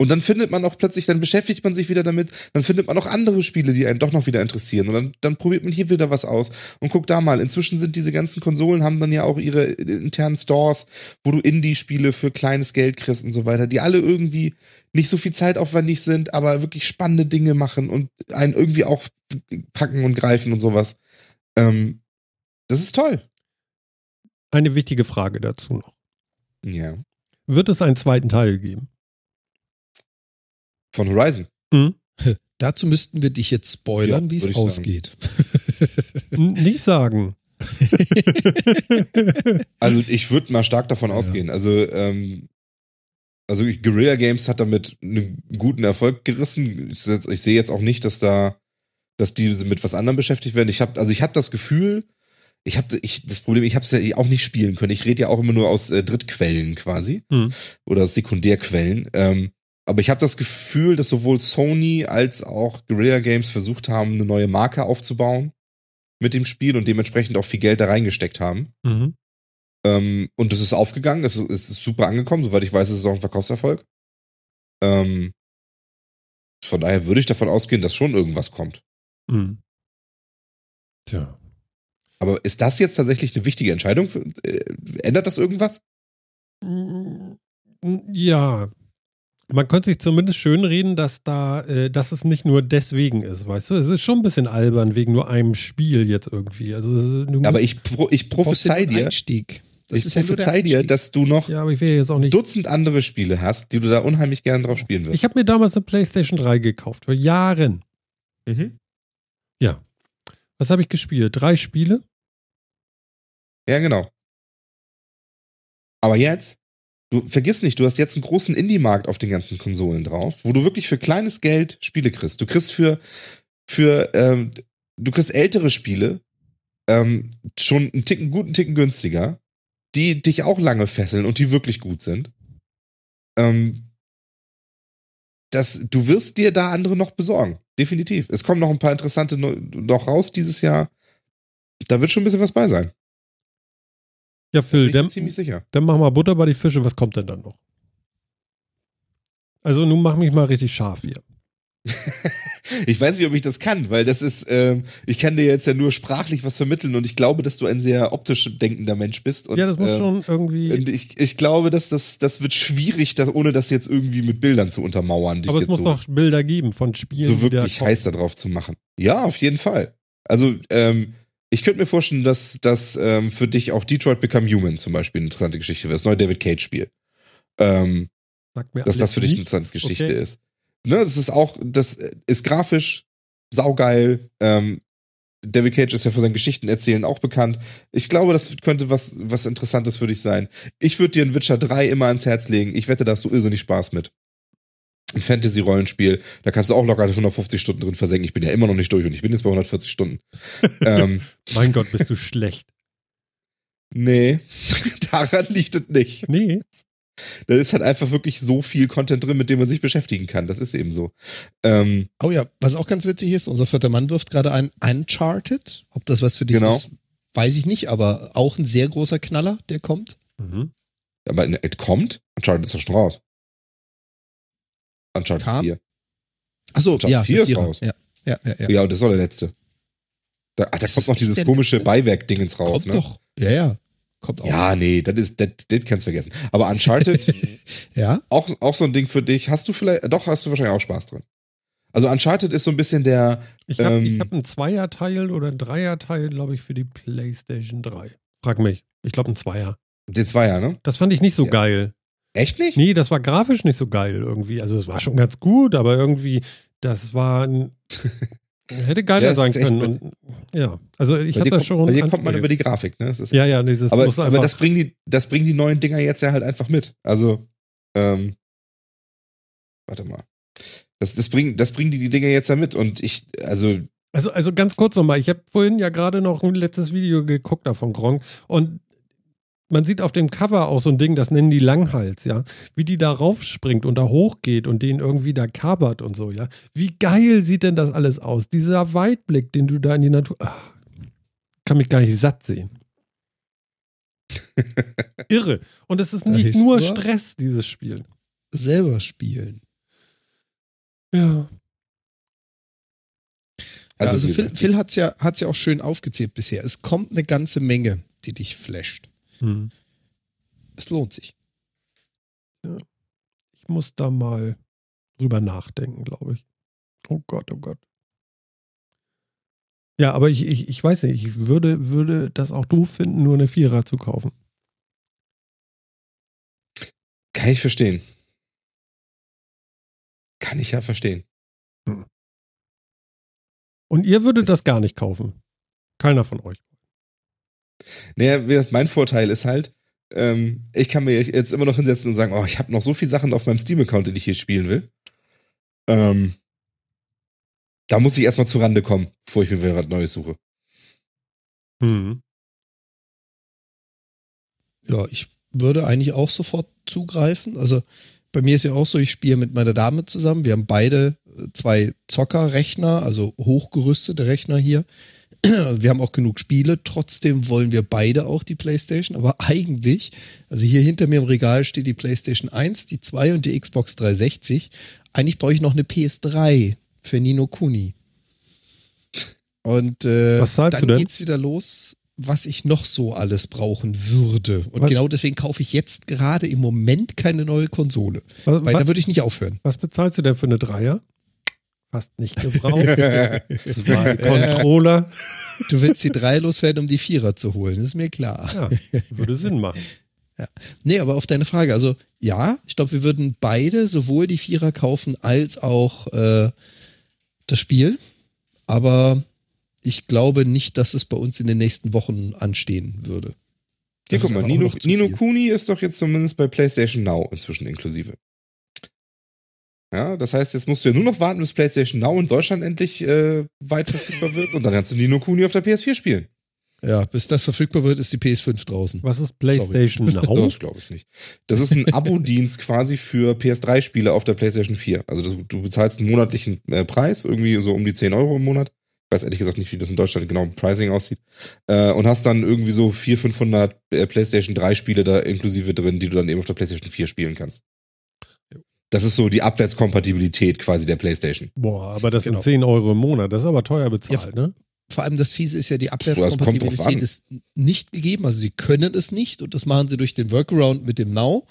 Und dann findet man auch plötzlich, dann beschäftigt man sich wieder damit, dann findet man auch andere Spiele, die einen doch noch wieder interessieren. Und dann, dann probiert man hier wieder was aus und guckt da mal. Inzwischen sind diese ganzen Konsolen, haben dann ja auch ihre internen Stores, wo du Indie-Spiele für kleines Geld kriegst und so weiter, die alle irgendwie nicht so viel zeitaufwendig sind, aber wirklich spannende Dinge machen und einen irgendwie auch packen und greifen und sowas. Ähm, das ist toll. Eine wichtige Frage dazu noch. Ja. Wird es einen zweiten Teil geben? Von Horizon. Mhm. Dazu müssten wir dich jetzt spoilern, ja, wie es ausgeht. Nicht sagen. also ich würde mal stark davon ja. ausgehen. Also ähm, Also Guerilla Games hat damit einen guten Erfolg gerissen. Ich, ich sehe jetzt auch nicht, dass da, dass die mit was anderem beschäftigt werden. Ich habe, also ich habe das Gefühl, ich habe ich, das Problem, ich habe es ja auch nicht spielen können. Ich rede ja auch immer nur aus äh, Drittquellen quasi hm. oder Sekundärquellen. Ähm, aber ich habe das Gefühl, dass sowohl Sony als auch Guerilla Games versucht haben, eine neue Marke aufzubauen mit dem Spiel und dementsprechend auch viel Geld da reingesteckt haben. Mhm. Ähm, und es ist aufgegangen, es ist, ist, super angekommen, soweit ich weiß, ist es auch ein Verkaufserfolg. Ähm, von daher würde ich davon ausgehen, dass schon irgendwas kommt. Mhm. Tja. Aber ist das jetzt tatsächlich eine wichtige Entscheidung? Für, äh, ändert das irgendwas? Ja. Man könnte sich zumindest schönreden, dass da, äh, dass es nicht nur deswegen ist, weißt du? Es ist schon ein bisschen albern wegen nur einem Spiel jetzt irgendwie. Also aber ich, pro, ich prophezei dir. Einstieg. Das ich prophezei dir, dass du noch ja, aber ich will jetzt auch nicht Dutzend andere Spiele hast, die du da unheimlich gerne drauf spielen wirst. Ich habe mir damals eine PlayStation 3 gekauft, vor Jahren. Mhm. Ja. Was habe ich gespielt? Drei Spiele? Ja, genau. Aber jetzt, du vergiss nicht, du hast jetzt einen großen Indie-Markt auf den ganzen Konsolen drauf, wo du wirklich für kleines Geld Spiele kriegst. Du kriegst für, für, ähm, du kriegst ältere Spiele, ähm, schon einen Ticken, guten Ticken günstiger, die dich auch lange fesseln und die wirklich gut sind. Ähm, das, du wirst dir da andere noch besorgen. Definitiv. Es kommen noch ein paar interessante noch raus dieses Jahr. Da wird schon ein bisschen was bei sein. Ja, Phil, dann, ziemlich sicher. dann mach mal Butter bei die Fische. Was kommt denn dann noch? Also nun mach mich mal richtig scharf hier. ich weiß nicht, ob ich das kann, weil das ist, ähm, ich kann dir jetzt ja nur sprachlich was vermitteln und ich glaube, dass du ein sehr optisch denkender Mensch bist. Und, ja, das muss ähm, schon irgendwie. Und ich, ich glaube, dass das, das wird schwierig, das, ohne das jetzt irgendwie mit Bildern zu untermauern. Aber es muss so, doch Bilder geben von Spielen. So wirklich heiß darauf zu machen. Ja, auf jeden Fall. Also, ähm, ich könnte mir vorstellen, dass das ähm, für dich auch Detroit Become Human zum Beispiel eine interessante Geschichte wäre. Das neue David Cage-Spiel. Ähm, dass das für dich eine interessante Geschichte okay. ist. Ne, das ist auch, das ist grafisch saugeil. Ähm, David Cage ist ja für sein Geschichten erzählen auch bekannt. Ich glaube, das könnte was, was Interessantes für dich sein. Ich würde dir ein Witcher 3 immer ans Herz legen. Ich wette, da hast du irrsinnig Spaß mit ein Fantasy-Rollenspiel, da kannst du auch locker 150 Stunden drin versenken. Ich bin ja immer noch nicht durch und ich bin jetzt bei 140 Stunden. ähm, mein Gott, bist du schlecht. Nee, daran liegt es nicht. Nee. Da ist halt einfach wirklich so viel Content drin, mit dem man sich beschäftigen kann. Das ist eben so. Ähm, oh ja, was auch ganz witzig ist, unser vierter Mann wirft gerade ein Uncharted. Ob das was für dich genau. ist, weiß ich nicht, aber auch ein sehr großer Knaller, der kommt. Mhm. Aber es kommt? Uncharted ist doch schon raus. Uncharted Kam? 4. Achso, Uncharted ja, 4 ist raus. Ja, ja, ja, ja. ja, und das war der letzte. Da, ach, da kommt noch dieses komische Beiwerk-Dingens raus, kommt ne? doch. Ja, ja. Kommt auch. Ja, nee, das ist, das, das kannst du vergessen. Aber Uncharted, ja. Auch, auch so ein Ding für dich. Hast du vielleicht, doch, hast du wahrscheinlich auch Spaß drin. Also Uncharted ist so ein bisschen der. Ich habe ähm, hab einen Zweierteil oder einen Dreierteil, glaube ich, für die PlayStation 3. Frag mich. Ich glaube, ein Zweier. Den Zweier, ne? Das fand ich nicht so ja. geil. Echt nicht? Nee, das war grafisch nicht so geil irgendwie. Also es war schon ganz gut, aber irgendwie, das war ein, hätte geiler ja, sein können. Und, ja, also ich hatte das schon. Bei dir kommt man über die Grafik, ne? Ja, ja, dieses aber, aber das bringen die, das bringen die neuen Dinger jetzt ja halt einfach mit. Also, ähm, warte mal. Das, das, bringen, das bringen die, die Dinger jetzt ja mit und ich, also. Also, also ganz kurz nochmal, ich habe vorhin ja gerade noch ein letztes Video geguckt da von Gronk und man sieht auf dem Cover auch so ein Ding, das nennen die Langhals, ja. Wie die da raufspringt und da hochgeht und den irgendwie da kabert und so, ja. Wie geil sieht denn das alles aus? Dieser Weitblick, den du da in die Natur. Ach, kann mich gar nicht satt sehen. Irre. Und es ist nicht nur Stress, dieses Spiel. Selber spielen. Ja. Also, also Phil, Phil hat es ja, hat's ja auch schön aufgezählt bisher. Es kommt eine ganze Menge, die dich flasht. Hm. Es lohnt sich. Ja. Ich muss da mal drüber nachdenken, glaube ich. Oh Gott, oh Gott. Ja, aber ich, ich, ich weiß nicht, ich würde, würde das auch doof finden, nur eine Vierer zu kaufen. Kann ich verstehen. Kann ich ja verstehen. Hm. Und ihr würdet das gar nicht kaufen. Keiner von euch. Naja, mein Vorteil ist halt, ähm, ich kann mir jetzt immer noch hinsetzen und sagen, oh, ich habe noch so viele Sachen auf meinem Steam-Account, die ich hier spielen will. Ähm, da muss ich erstmal zu Rande kommen, bevor ich mir wieder was Neues suche. Hm. Ja, ich würde eigentlich auch sofort zugreifen. Also bei mir ist ja auch so, ich spiele mit meiner Dame zusammen. Wir haben beide äh, zwei Zockerrechner, also hochgerüstete Rechner hier. Wir haben auch genug Spiele. Trotzdem wollen wir beide auch die PlayStation. Aber eigentlich, also hier hinter mir im Regal steht die PlayStation 1, die 2 und die Xbox 360. Eigentlich brauche ich noch eine PS3 für Nino Kuni. Und äh, dann geht's wieder los was ich noch so alles brauchen würde. Und was? genau deswegen kaufe ich jetzt gerade im Moment keine neue Konsole. Was, weil was, da würde ich nicht aufhören. Was bezahlst du denn für eine Dreier? Fast nicht gebraucht. Zwei Controller. Du willst die drei loswerden, um die Vierer zu holen, ist mir klar. Ja, würde Sinn machen. Ja. Nee, aber auf deine Frage, also ja, ich glaube, wir würden beide sowohl die Vierer kaufen als auch äh, das Spiel. Aber ich glaube nicht, dass es bei uns in den nächsten Wochen anstehen würde. Hier, guck mal, Nino, Nino Kuni ist doch jetzt zumindest bei PlayStation Now inzwischen inklusive. Ja, das heißt, jetzt musst du ja nur noch warten, bis PlayStation Now in Deutschland endlich äh, weit verfügbar wird und dann kannst du Nino Kuni auf der PS4 spielen. Ja, bis das verfügbar wird, ist die PS5 draußen. Was ist PlayStation Sorry. Now? Das glaube ich nicht. Das ist ein Abo-Dienst quasi für PS3-Spiele auf der PlayStation 4. Also du, du bezahlst einen monatlichen äh, Preis, irgendwie so um die 10 Euro im Monat weiß ehrlich gesagt nicht, wie das in Deutschland genau im Pricing aussieht. Äh, und hast dann irgendwie so 400, 500 äh, PlayStation 3 Spiele da inklusive drin, die du dann eben auf der PlayStation 4 spielen kannst. Das ist so die Abwärtskompatibilität quasi der PlayStation. Boah, aber das genau. sind 10 Euro im Monat. Das ist aber teuer bezahlt, ja, ne? Vor allem das Fiese ist ja, die Abwärtskompatibilität ist nicht gegeben. Also sie können es nicht und das machen sie durch den Workaround mit dem Now.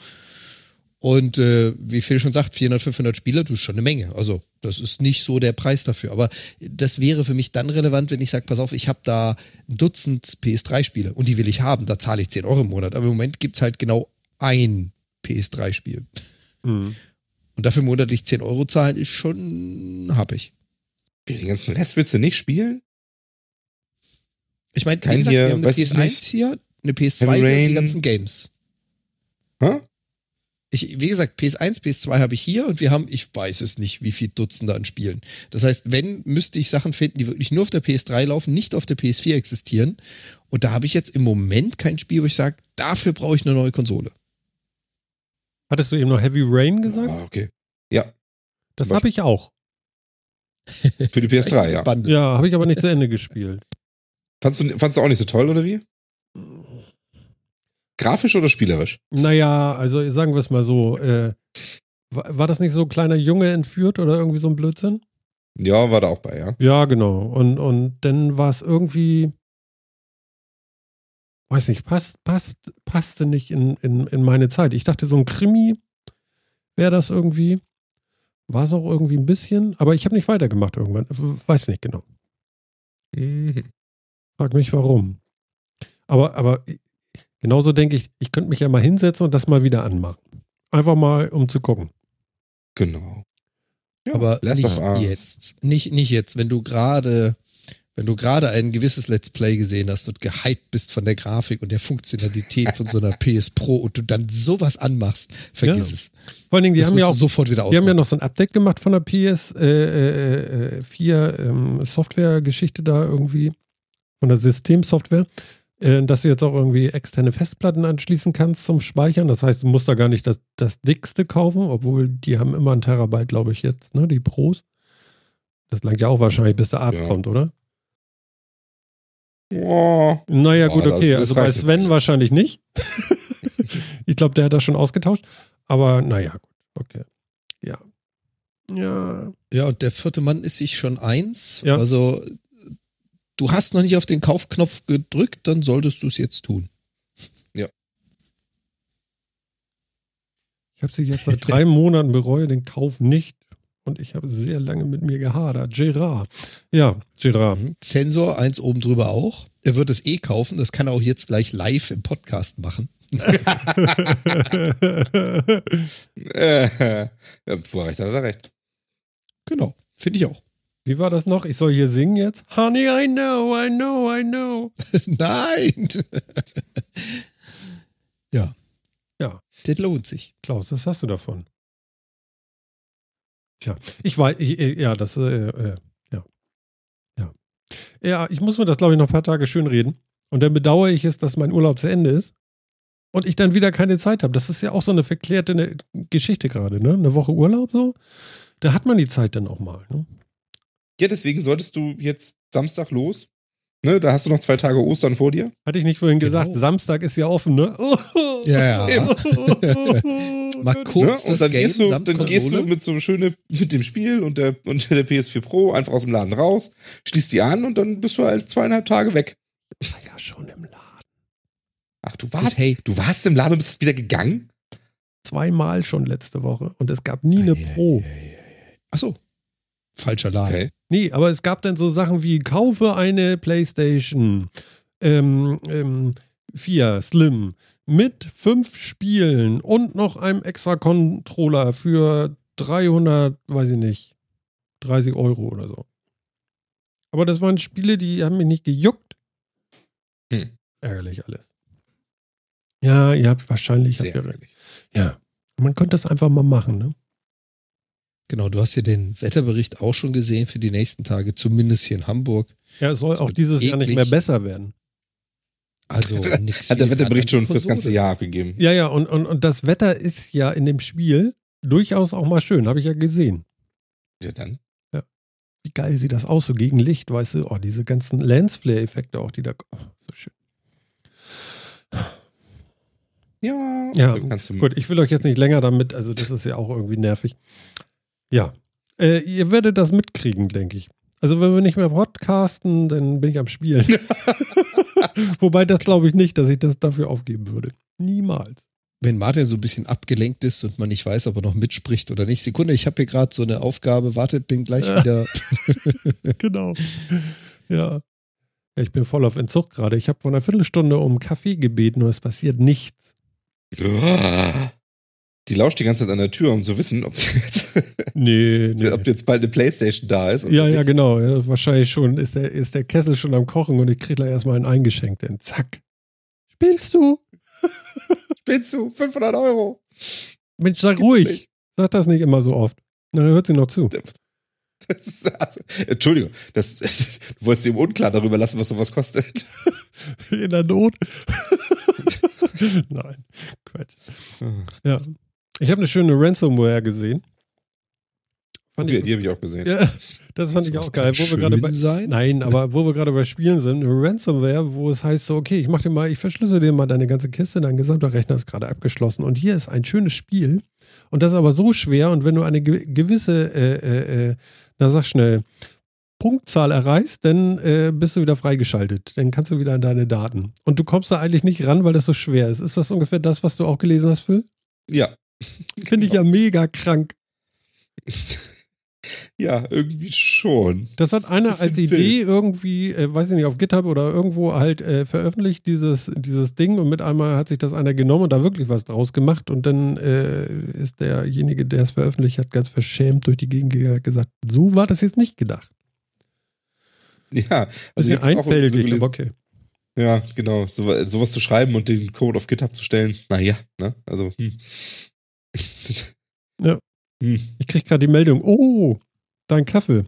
Und äh, wie Phil schon sagt, 400, 500 Spieler, das ist schon eine Menge. Also das ist nicht so der Preis dafür. Aber das wäre für mich dann relevant, wenn ich sage, pass auf, ich habe da ein Dutzend PS3-Spiele und die will ich haben. Da zahle ich 10 Euro im Monat. Aber im Moment gibt's halt genau ein PS3-Spiel. Mhm. Und dafür monatlich 10 Euro zahlen ist schon happig. Den ganzen Rest willst du nicht spielen? Ich meine, wir haben eine PS1 hier, eine PS2 und die ganzen Games. Hä? ich, wie gesagt, PS1, PS2 habe ich hier und wir haben, ich weiß es nicht, wie viel Dutzende an Spielen. Das heißt, wenn, müsste ich Sachen finden, die wirklich nur auf der PS3 laufen, nicht auf der PS4 existieren. Und da habe ich jetzt im Moment kein Spiel, wo ich sage, dafür brauche ich eine neue Konsole. Hattest du eben noch Heavy Rain gesagt? Ah, okay. Ja. Das habe ich auch. Für die PS3, ja. Ja, habe ich aber nicht zu Ende gespielt. Fandst du, fandst du auch nicht so toll, oder wie? Grafisch oder spielerisch? Naja, also sagen wir es mal so. Äh, war, war das nicht so ein kleiner Junge entführt oder irgendwie so ein Blödsinn? Ja, war da auch bei, ja. Ja, genau. Und, und dann war es irgendwie, weiß nicht, passt, passt, passte nicht in, in, in meine Zeit. Ich dachte, so ein Krimi wäre das irgendwie. War es auch irgendwie ein bisschen, aber ich habe nicht weitergemacht irgendwann. Weiß nicht genau. Mhm. Frag mich warum. Aber, aber Genauso denke ich, ich könnte mich ja mal hinsetzen und das mal wieder anmachen. Einfach mal, um zu gucken. Genau. Ja, Aber nicht jetzt. Nicht, nicht jetzt, wenn du gerade, wenn du gerade ein gewisses Let's Play gesehen hast und gehypt bist von der Grafik und der Funktionalität von so einer PS Pro und du dann sowas anmachst, vergiss ja. es. Vor allen Dingen, die das haben ja auch sofort wieder Die haben ja noch so ein Update gemacht von der PS äh, äh, 4 äh, ähm, Software-Geschichte da irgendwie, von der Systemsoftware. Äh, dass du jetzt auch irgendwie externe Festplatten anschließen kannst zum Speichern. Das heißt, du musst da gar nicht das, das dickste kaufen, obwohl die haben immer ein Terabyte, glaube ich, jetzt, ne? Die Pros. Das langt ja auch wahrscheinlich, bis der Arzt ja. kommt, oder? Ja. Naja, gut, okay. Also bei Sven nicht. wahrscheinlich nicht. ich glaube, der hat das schon ausgetauscht. Aber naja, gut, okay. Ja. Ja. Ja, und der vierte Mann ist sich schon eins. Ja. Also du hast noch nicht auf den Kaufknopf gedrückt, dann solltest du es jetzt tun. Ja. Ich habe sie jetzt seit drei Monaten bereue den Kauf nicht und ich habe sehr lange mit mir gehadert. Gerard. Ja, Gerard. Zensor, eins oben drüber auch. Er wird es eh kaufen, das kann er auch jetzt gleich live im Podcast machen. ja, vorrecht hat er recht. Genau, finde ich auch. Wie war das noch? Ich soll hier singen jetzt? Honey, I know, I know, I know. Nein. ja. das lohnt sich. Klaus, was hast du davon? Tja, ich weiß, ich, ja, das, äh, äh, ja. Ja. Ja, ich muss mir das, glaube ich, noch ein paar Tage schön reden. Und dann bedauere ich es, dass mein Urlaub zu Ende ist und ich dann wieder keine Zeit habe. Das ist ja auch so eine verklärte ne, Geschichte gerade, ne? Eine Woche Urlaub so. Da hat man die Zeit dann auch mal, ne? Ja, deswegen solltest du jetzt Samstag los. Ne, da hast du noch zwei Tage Ostern vor dir. Hatte ich nicht vorhin genau. gesagt, Samstag ist ja offen, ne? Ja, ja. Mal kurz ne? und dann, gehst du, dann gehst du mit so schöne mit dem Spiel und der und der PS4 Pro einfach aus dem Laden raus, schließt die an und dann bist du halt zweieinhalb Tage weg. War ja schon im Laden. Ach, du warst, hey, du warst im Laden und bist wieder gegangen? Zweimal schon letzte Woche und es gab nie eine Pro. Ach so. Falscher Laden. Okay. Nee, aber es gab dann so Sachen wie kaufe eine PlayStation ähm, ähm, 4 Slim mit fünf Spielen und noch einem extra Controller für 300, weiß ich nicht, 30 Euro oder so. Aber das waren Spiele, die haben mich nicht gejuckt. Hm. Ärgerlich alles. Ja, ihr habt wahrscheinlich. Sehr habt ärgerlich. Ja, man könnte das einfach mal machen, ne? Genau, du hast ja den Wetterbericht auch schon gesehen für die nächsten Tage, zumindest hier in Hamburg. Ja, es soll auch dieses eklig. Jahr nicht mehr besser werden. Also nichts. Hat der Wetterbericht schon fürs ganze Jahr abgegeben. Ja, ja, und, und, und das Wetter ist ja in dem Spiel durchaus auch mal schön, habe ich ja gesehen. Ja, dann. Ja. Wie geil sieht das aus, so gegen Licht, weißt du? Oh, diese ganzen Lensflare-Effekte auch, die da. Oh, so schön. Ja, ja gut, ich will euch jetzt nicht länger damit, also das ist ja auch irgendwie nervig. Ja, äh, ihr werdet das mitkriegen, denke ich. Also wenn wir nicht mehr podcasten, dann bin ich am Spielen. Wobei das glaube ich nicht, dass ich das dafür aufgeben würde. Niemals. Wenn Martin so ein bisschen abgelenkt ist und man nicht weiß, ob er noch mitspricht oder nicht. Sekunde, ich habe hier gerade so eine Aufgabe. Wartet, bin gleich wieder. genau. Ja. ja. Ich bin voll auf Entzug gerade. Ich habe vor einer Viertelstunde um Kaffee gebeten und es passiert nichts. Die lauscht die ganze Zeit an der Tür, um zu wissen, ob jetzt, nee, nee. ob jetzt bald eine Playstation da ist. Ja, ja, genau. Ja, wahrscheinlich schon ist der, ist der Kessel schon am Kochen und ich kriege da erstmal einen eingeschenkt. Denn zack. Spielst du? Spielst du? 500 Euro. Mensch, sag Gibt's ruhig. Nicht. Sag das nicht immer so oft. dann hört sie noch zu. Also, Entschuldigung, das, du wolltest ihm unklar darüber lassen, was sowas kostet. In der Not. Nein, Quatsch. Ja. Ich habe eine schöne Ransomware gesehen. Fand okay, ich, die habe ich auch gesehen. Ja, das fand das ich auch geil. Wo wir gerade bei, sein? Nein, aber wo wir gerade bei Spielen sind, Ransomware, wo es heißt so, okay, ich mach dir mal, ich verschlüssel dir mal deine ganze Kiste, dein gesamter Rechner ist gerade abgeschlossen und hier ist ein schönes Spiel und das ist aber so schwer und wenn du eine gewisse, äh, äh, äh, na sag schnell, Punktzahl erreichst, dann äh, bist du wieder freigeschaltet. Dann kannst du wieder an deine Daten. Und du kommst da eigentlich nicht ran, weil das so schwer ist. Ist das ungefähr das, was du auch gelesen hast, Phil? Ja. Finde ich ja mega krank. Ja, irgendwie schon. Das hat einer als Idee wild. irgendwie, äh, weiß ich nicht, auf GitHub oder irgendwo halt äh, veröffentlicht, dieses, dieses Ding. Und mit einmal hat sich das einer genommen und da wirklich was draus gemacht. Und dann äh, ist derjenige, der es veröffentlicht hat, ganz verschämt durch die Gegend gesagt, so war das jetzt nicht gedacht. Ja, also ist einfältig, aber okay. Ja, genau. So, sowas zu schreiben und den Code auf GitHub zu stellen, naja, ne? Also, hm. Ja. Hm. Ich krieg gerade die Meldung, oh, dein Kaffee.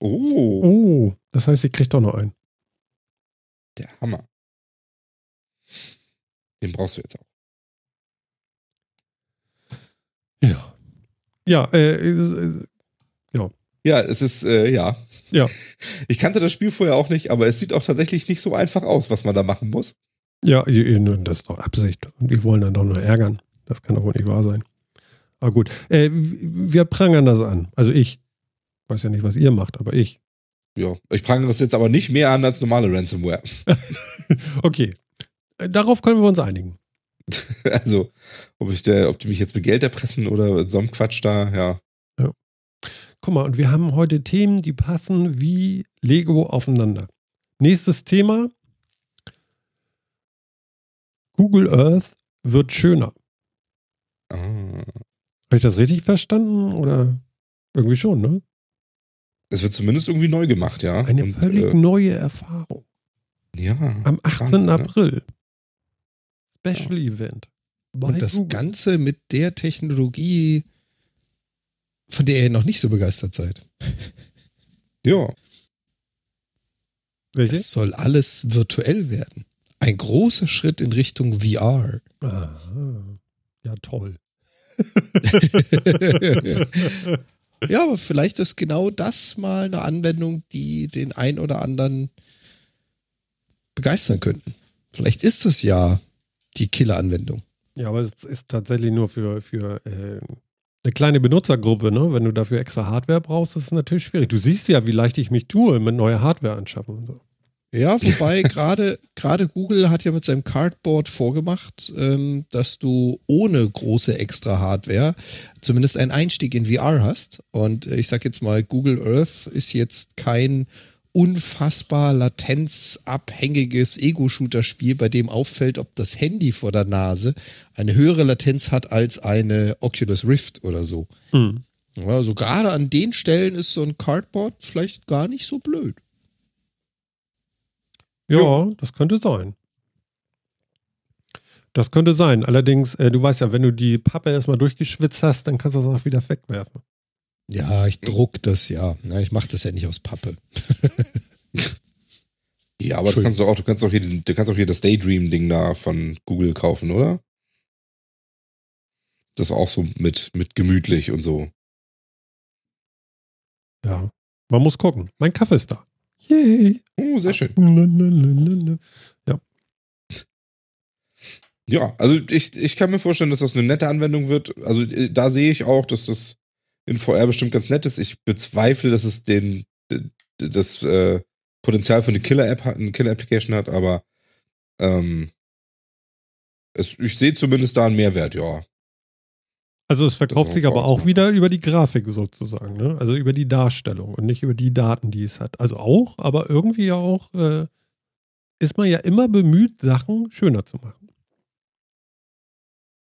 Oh. Oh, das heißt, ich krieg doch noch einen. Der Hammer. Den brauchst du jetzt auch. Ja. Ja, äh, äh, ja. Ja, es ist, äh, ja. Ja. Ich kannte das Spiel vorher auch nicht, aber es sieht auch tatsächlich nicht so einfach aus, was man da machen muss. Ja, das ist doch Absicht. Die wollen dann doch nur ärgern. Das kann doch wohl nicht wahr sein. Aber gut. Äh, wir prangern das an. Also ich. Weiß ja nicht, was ihr macht, aber ich. Ja, ich prangere das jetzt aber nicht mehr an als normale Ransomware. okay. Darauf können wir uns einigen. Also, ob, ich der, ob die mich jetzt mit Geld erpressen oder so ein Quatsch da, ja. ja. Guck mal, und wir haben heute Themen, die passen wie Lego aufeinander. Nächstes Thema. Google Earth wird schöner. Ah. Habe ich das richtig verstanden? Oder irgendwie schon, ne? Es wird zumindest irgendwie neu gemacht, ja. Eine und, völlig äh, neue Erfahrung. Ja. Am 18. Wahnsinn, ne? April. Special ja. Event. und das Google. Ganze mit der Technologie, von der ihr noch nicht so begeistert seid. Ja. Welche? Es soll alles virtuell werden. Ein großer Schritt in Richtung VR. Ah, ja, toll. ja, aber vielleicht ist genau das mal eine Anwendung, die den ein oder anderen begeistern könnten. Vielleicht ist es ja die Killer-Anwendung. Ja, aber es ist tatsächlich nur für, für äh, eine kleine Benutzergruppe, ne? Wenn du dafür extra Hardware brauchst, ist es natürlich schwierig. Du siehst ja, wie leicht ich mich tue mit neuer Hardware anschaffen und so. Ja, wobei gerade gerade Google hat ja mit seinem Cardboard vorgemacht, ähm, dass du ohne große extra Hardware zumindest einen Einstieg in VR hast. Und ich sag jetzt mal, Google Earth ist jetzt kein unfassbar latenzabhängiges Ego-Shooter-Spiel, bei dem auffällt, ob das Handy vor der Nase eine höhere Latenz hat als eine Oculus Rift oder so. Mhm. Also gerade an den Stellen ist so ein Cardboard vielleicht gar nicht so blöd. Ja, jo. das könnte sein. Das könnte sein. Allerdings, äh, du weißt ja, wenn du die Pappe erstmal durchgeschwitzt hast, dann kannst du das auch wieder wegwerfen. Ja, ich druck das ja. ja ich mache das ja nicht aus Pappe. ja, aber das kannst du auch, du kannst auch hier, du kannst auch hier das Daydream-Ding da von Google kaufen, oder? Das ist auch so mit, mit gemütlich und so. Ja, man muss gucken. Mein Kaffee ist da. Yay. Oh, sehr schön. Ja. Ja, also ich, ich kann mir vorstellen, dass das eine nette Anwendung wird. Also äh, da sehe ich auch, dass das in VR bestimmt ganz nett ist. Ich bezweifle, dass es den, das äh, Potenzial für eine Killer-App hat, eine Killer-Application hat, aber ähm, es, ich sehe zumindest da einen Mehrwert, ja. Also es verkauft sich aber auch wieder über die Grafik sozusagen, ne? Also über die Darstellung und nicht über die Daten, die es hat. Also auch, aber irgendwie auch äh, ist man ja immer bemüht, Sachen schöner zu machen.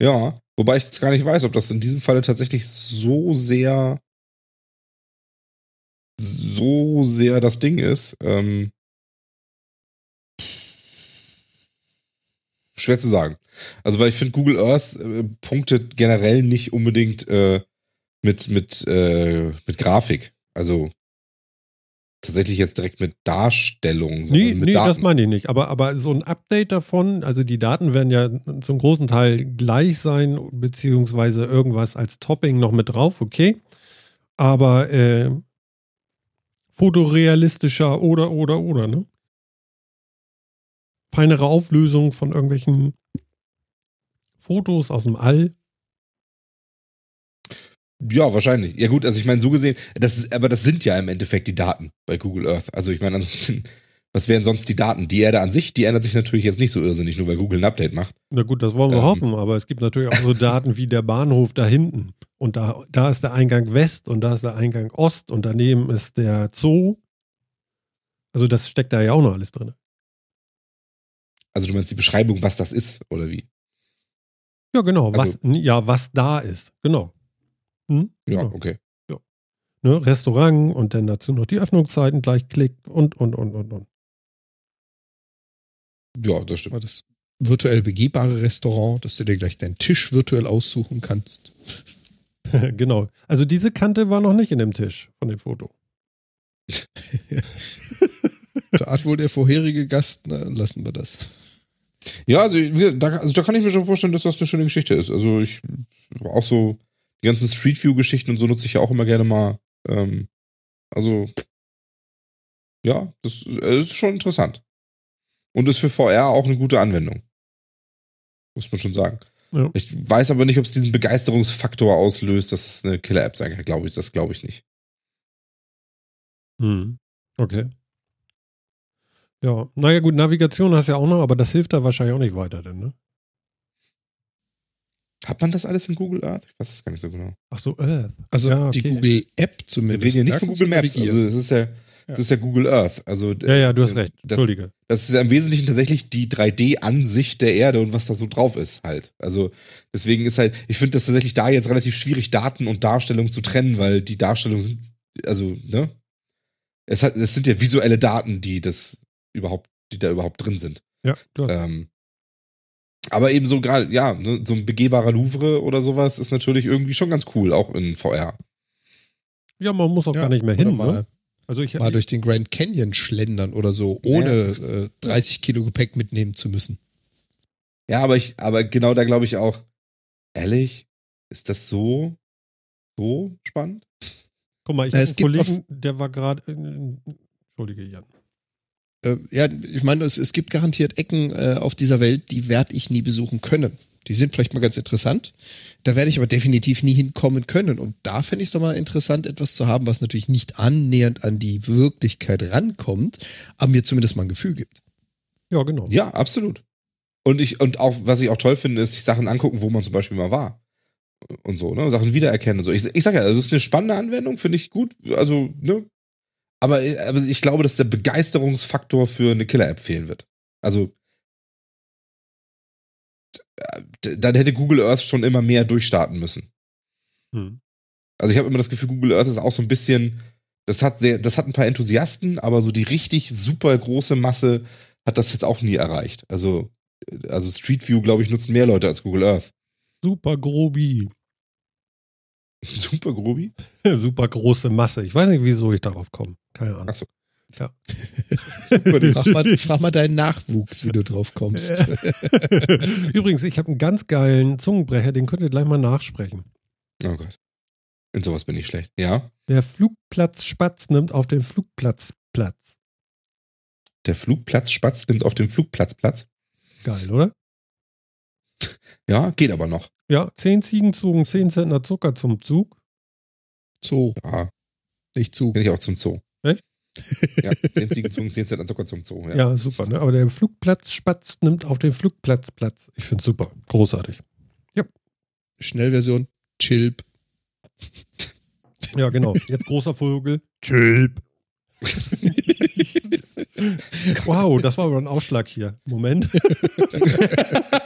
Ja, wobei ich jetzt gar nicht weiß, ob das in diesem Falle tatsächlich so sehr so sehr das Ding ist. Ähm, schwer zu sagen. Also, weil ich finde, Google Earth äh, punktet generell nicht unbedingt äh, mit, mit, äh, mit Grafik. Also tatsächlich jetzt direkt mit Darstellung. Nee, mit nee das meine ich nicht. Aber, aber so ein Update davon, also die Daten werden ja zum großen Teil gleich sein, beziehungsweise irgendwas als Topping noch mit drauf, okay. Aber äh, fotorealistischer oder, oder, oder, ne? feinere Auflösung von irgendwelchen Fotos aus dem All. Ja, wahrscheinlich. Ja gut, also ich meine, so gesehen, das ist, aber das sind ja im Endeffekt die Daten bei Google Earth. Also ich meine, ansonsten, was wären sonst die Daten? Die Erde an sich, die ändert sich natürlich jetzt nicht so irrsinnig, nur weil Google ein Update macht. Na gut, das wollen wir ähm. hoffen, aber es gibt natürlich auch so Daten wie der Bahnhof da hinten. Und da, da ist der Eingang West und da ist der Eingang Ost und daneben ist der Zoo. Also das steckt da ja auch noch alles drin. Also du meinst die Beschreibung, was das ist, oder wie? Ja, genau. Also, was, ja, was da ist. Genau. Hm? Ja, genau. okay. Ja. Ne, Restaurant und dann dazu noch die Öffnungszeiten gleich klick und, und, und, und, und. Ja, das stimmt. Das virtuell begehbare Restaurant, dass du dir gleich deinen Tisch virtuell aussuchen kannst. genau. Also diese Kante war noch nicht in dem Tisch von dem Foto. da hat wohl der vorherige Gast, na, lassen wir das. Ja, also da, also da kann ich mir schon vorstellen, dass das eine schöne Geschichte ist. Also ich auch so die ganzen Street View Geschichten und so nutze ich ja auch immer gerne mal. Ähm, also ja, das, äh, ist schon interessant. Und ist für VR auch eine gute Anwendung. Muss man schon sagen. Ja. Ich weiß aber nicht, ob es diesen Begeisterungsfaktor auslöst, dass es eine Killer-App sein kann. Glaube ich, das glaube ich nicht. Hm. Okay. Ja, naja, gut, Navigation hast du ja auch noch, aber das hilft da wahrscheinlich auch nicht weiter, denn, ne? Hat man das alles in Google Earth? Ich weiß es gar nicht so genau. Ach so, Earth. Also ja, okay. die Google App zumindest. Wir reden ja nicht von Google Maps. Also das ist ja, das ist ja Google Earth. Also, ja, ja, du hast recht. Entschuldige. Das, das ist ja im Wesentlichen tatsächlich die 3D-Ansicht der Erde und was da so drauf ist halt. Also deswegen ist halt, ich finde das tatsächlich da jetzt relativ schwierig, Daten und Darstellung zu trennen, weil die Darstellungen sind, also, ne? Es, hat, es sind ja visuelle Daten, die das überhaupt, die da überhaupt drin sind. Ja, du hast. Ähm, Aber eben so gerade, ja, ne, so ein begehbarer Louvre oder sowas ist natürlich irgendwie schon ganz cool, auch in VR. Ja, man muss auch Ja, gar nicht mehr hin. mal- Ne? Also ich, Mal durch den Grand Canyon schlendern oder so, ohne äh, 30 Kilo Gepäck mitnehmen zu müssen. Ja, aber ich, aber genau da glaube ich auch, ehrlich, ist das so, so spannend? guck mal, ich habe einen Kollegen, der war gerade. äh, Entschuldige, Jan. Äh, ja, ich meine, es, es gibt garantiert Ecken äh, auf dieser Welt, die werde ich nie besuchen können. Die sind vielleicht mal ganz interessant. Da werde ich aber definitiv nie hinkommen können. Und da fände ich es doch mal interessant, etwas zu haben, was natürlich nicht annähernd an die Wirklichkeit rankommt, aber mir zumindest mal ein Gefühl gibt. Ja, genau. Ja, absolut. Und ich, und auch, was ich auch toll finde, ist, sich Sachen angucken, wo man zum Beispiel mal war. Und so, ne? Sachen wiedererkennen und so. Ich, ich sag ja, also es ist eine spannende Anwendung, finde ich gut. Also, ne? Aber, aber ich glaube, dass der Begeisterungsfaktor für eine Killer-App fehlen wird. Also, d- dann hätte Google Earth schon immer mehr durchstarten müssen. Hm. Also ich habe immer das Gefühl, Google Earth ist auch so ein bisschen, das hat sehr, das hat ein paar Enthusiasten, aber so die richtig super große Masse hat das jetzt auch nie erreicht. Also, also Street View, glaube ich, nutzen mehr Leute als Google Earth. Super Grobi. Super Grobi. Super große Masse. Ich weiß nicht, wieso ich darauf komme. Keine Ahnung. Ach so. Ja. Frag mal, frag mal deinen Nachwuchs, wie du drauf kommst. Übrigens, ich habe einen ganz geilen Zungenbrecher, den könnt ihr gleich mal nachsprechen. Oh Gott. In sowas bin ich schlecht. Ja. Der Flugplatz Spatz nimmt auf dem Flugplatz Platz. Der Flugplatz Spatz nimmt auf dem Flugplatz Platz. Geil, oder? Ja, geht aber noch. Ja, 10 Ziegen zogen 10 Zentner Zucker zum Zug. Zoo, Ja, nicht Zug. bin ich auch zum Zoo. Echt? Ja, 10 Ziegen zogen 10 Cent an Zucker zum Zoo. Ja. Ja, super, ne? Aber der Flugplatz Spatz nimmt auf dem Flugplatz Platz. Ich finde super. Großartig. Schnellversion, Chilp. Ja, genau. Jetzt großer Vogel. Chilp. wow, das war aber ein Ausschlag hier. Moment.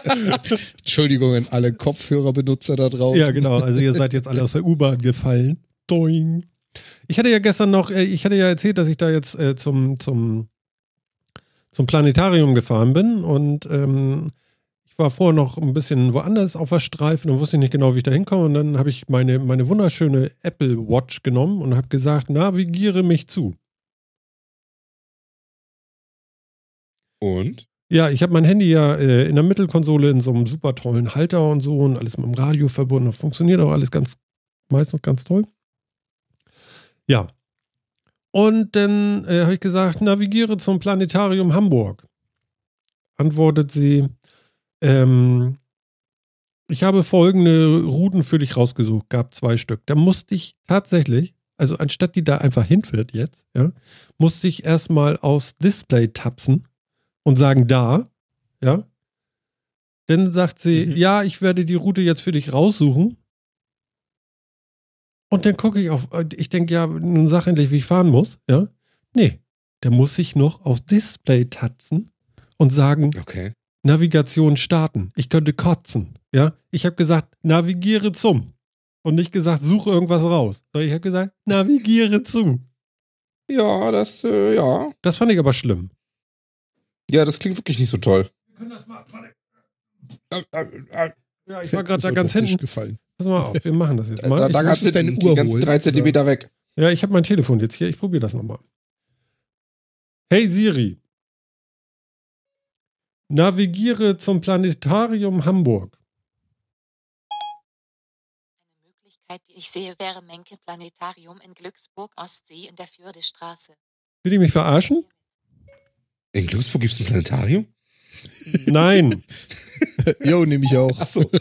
Entschuldigung an alle Kopfhörerbenutzer da draußen. Ja, genau. Also ihr seid jetzt alle aus der U-Bahn gefallen. Doing. Ich hatte ja gestern noch, äh, ich hatte ja erzählt, dass ich da jetzt äh, zum, zum, zum Planetarium gefahren bin und ähm, ich war vorher noch ein bisschen woanders auf der Streifen und wusste nicht genau, wie ich da hinkomme. Und dann habe ich meine, meine wunderschöne Apple Watch genommen und habe gesagt, navigiere mich zu. Und? Ja, ich habe mein Handy ja äh, in der Mittelkonsole in so einem super tollen Halter und so und alles mit dem Radio verbunden. Das funktioniert auch alles ganz, meistens ganz toll. Ja. Und dann äh, habe ich gesagt, navigiere zum Planetarium Hamburg. Antwortet sie, ähm, ich habe folgende Routen für dich rausgesucht, gab zwei Stück. Da musste ich tatsächlich, also anstatt die da einfach hinfährt jetzt, ja, musste ich erstmal aufs Display tapsen und sagen da, ja. Dann sagt sie, Mhm. ja, ich werde die Route jetzt für dich raussuchen. Und dann gucke ich auf, ich denke, ja, nun sag endlich, wie ich fahren muss, ja. Nee, der muss sich noch aufs Display tatzen und sagen, Okay. Navigation starten. Ich könnte kotzen, ja. Ich habe gesagt, navigiere zum. Und nicht gesagt, suche irgendwas raus. Sondern ich habe gesagt, navigiere zu. Ja, das, äh, ja. Das fand ich aber schlimm. Ja, das klingt wirklich nicht so toll. Wir können das mal, warte. Äh, äh, äh, Ja, ich war gerade da ganz hinten. gefallen. Pass mal auf, wir machen das jetzt Da, mal. da, Ich, da kannst du deine Uhr holen, drei Zentimeter weg. ja, ich habe mein Telefon jetzt hier. Ich probiere das nochmal. Hey Siri. Navigiere zum Planetarium Hamburg. Eine Möglichkeit, die ich sehe, wäre Menke Planetarium in Glücksburg Ostsee in der Fürdestraße. Will die mich verarschen? In Glücksburg gibt es ein Planetarium? Nein. Jo, nehme ich auch. Achso.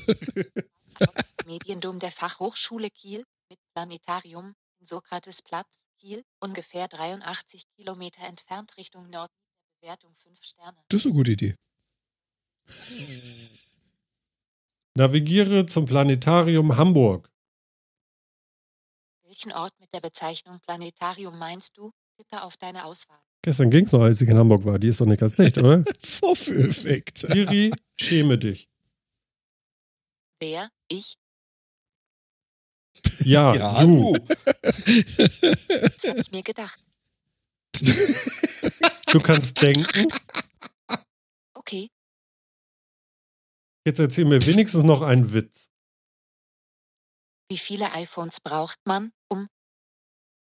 Mediendom der Fachhochschule Kiel mit Planetarium in Sokratesplatz, Kiel, ungefähr 83 Kilometer entfernt Richtung Norden. Bewertung 5 Sterne. Das ist eine gute Idee. Navigiere zum Planetarium Hamburg. Welchen Ort mit der Bezeichnung Planetarium meinst du? Tippe auf deine Auswahl. Gestern ging es noch, als ich in Hamburg war. Die ist doch nicht ganz schlecht, oder? Vorführeffekt. Siri, schäme dich. Wer? Ich? Ja, Ja, du. du. Das habe ich mir gedacht. Du kannst denken. Okay. Jetzt erzähl mir wenigstens noch einen Witz. Wie viele iPhones braucht man, um.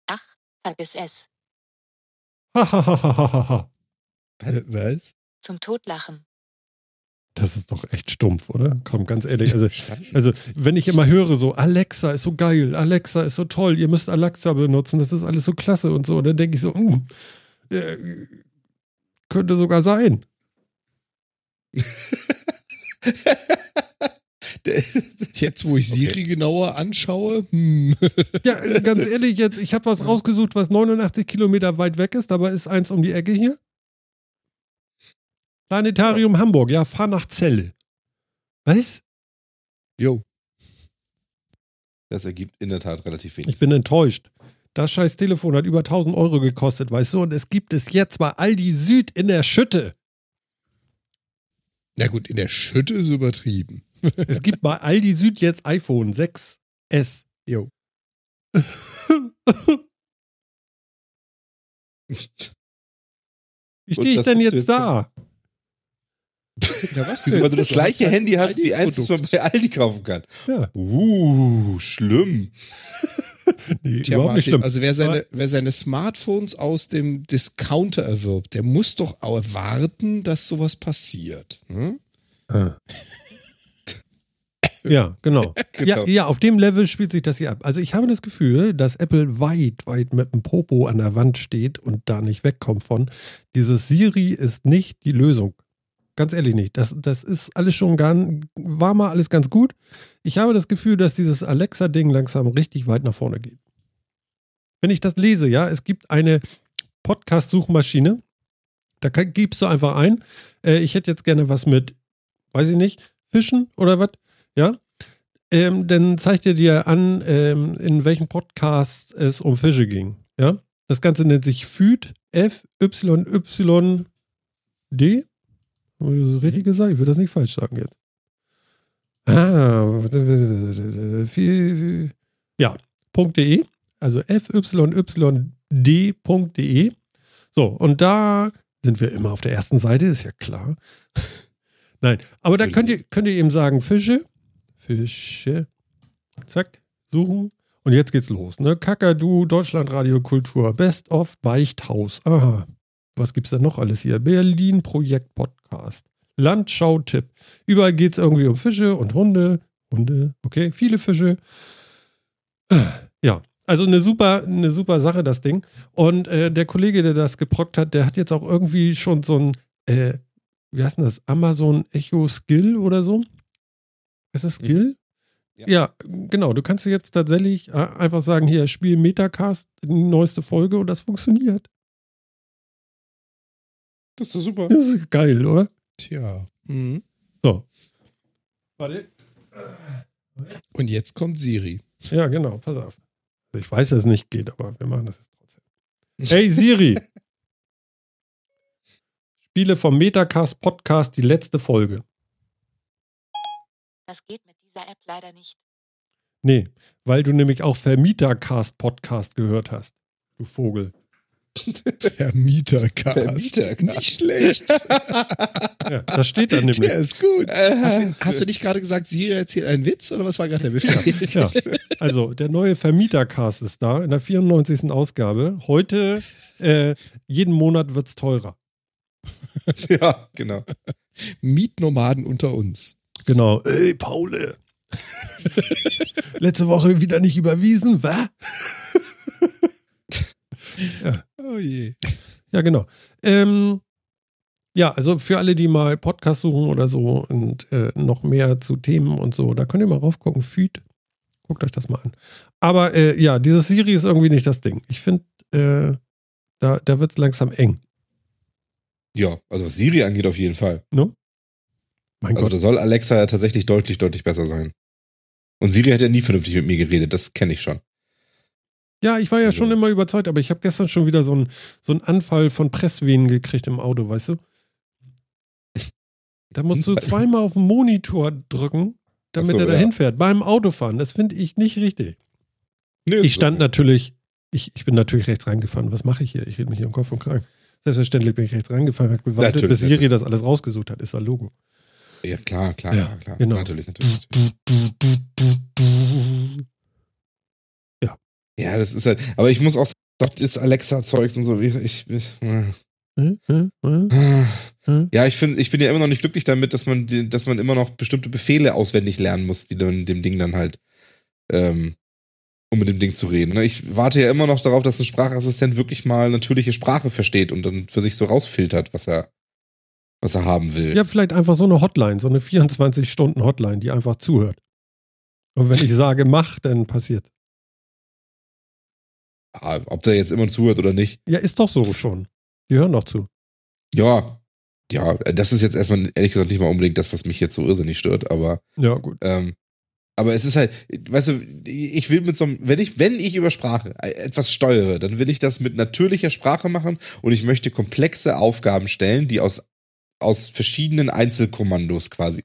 Ach, vergiss es. Hahaha. Was? Zum Totlachen. Das ist doch echt stumpf, oder? Komm, ganz ehrlich. Also, also, wenn ich immer höre, so, Alexa ist so geil, Alexa ist so toll, ihr müsst Alexa benutzen, das ist alles so klasse und so, dann denke ich so, mm, äh, könnte sogar sein. Jetzt, wo ich Siri genauer anschaue, hm. Ja, ganz ehrlich, jetzt, ich habe was rausgesucht, was 89 Kilometer weit weg ist, aber ist eins um die Ecke hier. Planetarium Hamburg, ja, fahr nach Celle. Was? Jo. Das ergibt in der Tat relativ wenig. Ich bin enttäuscht. Das scheiß Telefon hat über 1000 Euro gekostet, weißt du, und es gibt es jetzt bei Aldi Süd in der Schütte. Na gut, in der Schütte ist übertrieben. Es gibt bei Aldi Süd jetzt iPhone 6S. Jo. Wie stehe ich denn jetzt jetzt da? Ja, was Wieso, weil du das gleiche hast Handy hast wie eins, das man bei Aldi kaufen kann. Ja, Uh, schlimm. nee, Tja, überhaupt nicht Martin, schlimm. also wer seine, wer seine Smartphones aus dem Discounter erwirbt, der muss doch erwarten, dass sowas passiert. Hm? Ah. Ja, genau. Ja, Genau. ja, auf dem Level spielt sich das hier ab. Also ich habe das Gefühl, dass Apple weit, weit mit dem Popo an der Wand steht und da nicht wegkommt von. Dieses Siri ist nicht die Lösung. Ganz ehrlich nicht. Das, das ist alles schon gar, war mal alles ganz gut. Ich habe das Gefühl, dass dieses Alexa-Ding langsam richtig weit nach vorne geht. Wenn ich das lese, ja, es gibt eine Podcast-Suchmaschine. Da gibst du einfach ein. Äh, ich hätte jetzt gerne was mit, weiß ich nicht, Fischen oder was? Ja. Ähm, dann zeigt er dir an, ähm, in welchem Podcast es um Fische ging. Ja. Das Ganze nennt sich FÜD, F-Y-Y-D. Habe ich das richtig gesagt? Ich will das nicht falsch sagen jetzt. Ah, ja, .de, also fyyd.de. So, und da sind wir immer auf der ersten Seite, ist ja klar. Nein, aber da könnt ihr, könnt ihr eben sagen, Fische, Fische, zack, suchen. Und jetzt geht's los, ne? Kakadu, Deutschlandradio Kultur, Best of Beichthaus. Aha. Was gibt's denn noch alles hier? Berlin Projekt Podcast. Landschau-Tipp. Überall geht's irgendwie um Fische und Hunde. Hunde, okay, viele Fische. Ja, also eine super, eine super Sache, das Ding. Und äh, der Kollege, der das geprockt hat, der hat jetzt auch irgendwie schon so ein, äh, wie heißt denn das? Amazon Echo Skill oder so? Ist das Skill? Ja. Ja. genau. Du kannst jetzt tatsächlich äh, einfach sagen, hier, spiel Metacast, die neueste Folge und das funktioniert. Das ist doch super. Das ist geil, oder? Tja. Mhm. So. Warte. Und jetzt kommt Siri. Ja, genau, pass auf. Also ich weiß, dass es nicht geht, aber wir machen das jetzt trotzdem. Hey Siri. Spiele vom Metacast Podcast die letzte Folge. Das geht mit dieser App leider nicht. Nee, weil du nämlich auch Vermietercast Podcast gehört hast. Du Vogel. Vermietercast. Vermietercast. Nicht schlecht. Ja, das steht da nämlich. Der ist gut. Hast du, Äh, hast du nicht gerade gesagt, Siri erzählt einen Witz oder was war gerade der Befehl? Ja, also der neue Vermietercast ist da in der 94. Ausgabe. Heute, äh, jeden Monat wird es teurer. ja, genau. Mietnomaden unter uns. Genau. Ey, Paule. Letzte Woche wieder nicht überwiesen, wa? Oh je. Ja, genau. Ähm, ja, also für alle, die mal Podcast suchen oder so und äh, noch mehr zu Themen und so, da könnt ihr mal raufgucken. Feed. Guckt euch das mal an. Aber äh, ja, dieses Siri ist irgendwie nicht das Ding. Ich finde, äh, da, da wird es langsam eng. Ja, also was Siri angeht, auf jeden Fall. Ne? Mein Also Gott. da soll Alexa ja tatsächlich deutlich, deutlich besser sein. Und Siri hat ja nie vernünftig mit mir geredet, das kenne ich schon. Ja, ich war ja Also- schon immer überzeugt, aber ich habe gestern schon wieder so einen so einen Anfall von Pressvenen gekriegt im Auto, weißt du? Da musst du zweimal auf den Monitor drücken, damit so, er ja. dahin fährt. Beim Autofahren. Das finde ich nicht richtig. Nö, Ich stand natürlich, ich, ich bin natürlich rechts reingefahren. Was mache ich hier? Ich rede mich hier um Kopf und Kragen. Selbstverständlich bin ich rechts reingefahren, habe gewartet, Natürlich, bis Siri natürlich. das alles rausgesucht hat. Ist ein Logo. Ja, klar, klar, Ja, klar. genau. Natürlich, natürlich. Du, du, du. Ja, das ist halt. Aber ich muss auch sagen, das Alexa-Zeugs und so. Ich, ich, ich, Hm, hm, hm, ja, ich finde, ich bin ja immer noch nicht glücklich damit, dass man, dass man immer noch bestimmte Befehle auswendig lernen muss, die dann dem Ding dann halt, ähm, um mit dem Ding zu reden. ne? Ich warte ja immer noch darauf, dass ein Sprachassistent wirklich mal natürliche Sprache versteht und dann für sich so rausfiltert, was er, was er haben will. Ja, vielleicht einfach so eine Hotline, so eine 24-Stunden-Hotline, die einfach zuhört. Und wenn ich sage, mach, dann passiert. Ja, ob der jetzt immer zuhört oder nicht. Ja, ist doch so schon. Die hören doch zu. Ja, ja, das ist jetzt erstmal ehrlich gesagt nicht mal unbedingt das, was mich jetzt so irrsinnig stört, aber Ja, gut. ähm, aber es ist halt, weißt du, ich will mit so einem, wenn ich, wenn ich über Sprache etwas steuere, dann will ich das mit natürlicher Sprache machen und ich möchte komplexe Aufgaben stellen, die aus, aus verschiedenen Einzelkommandos quasi,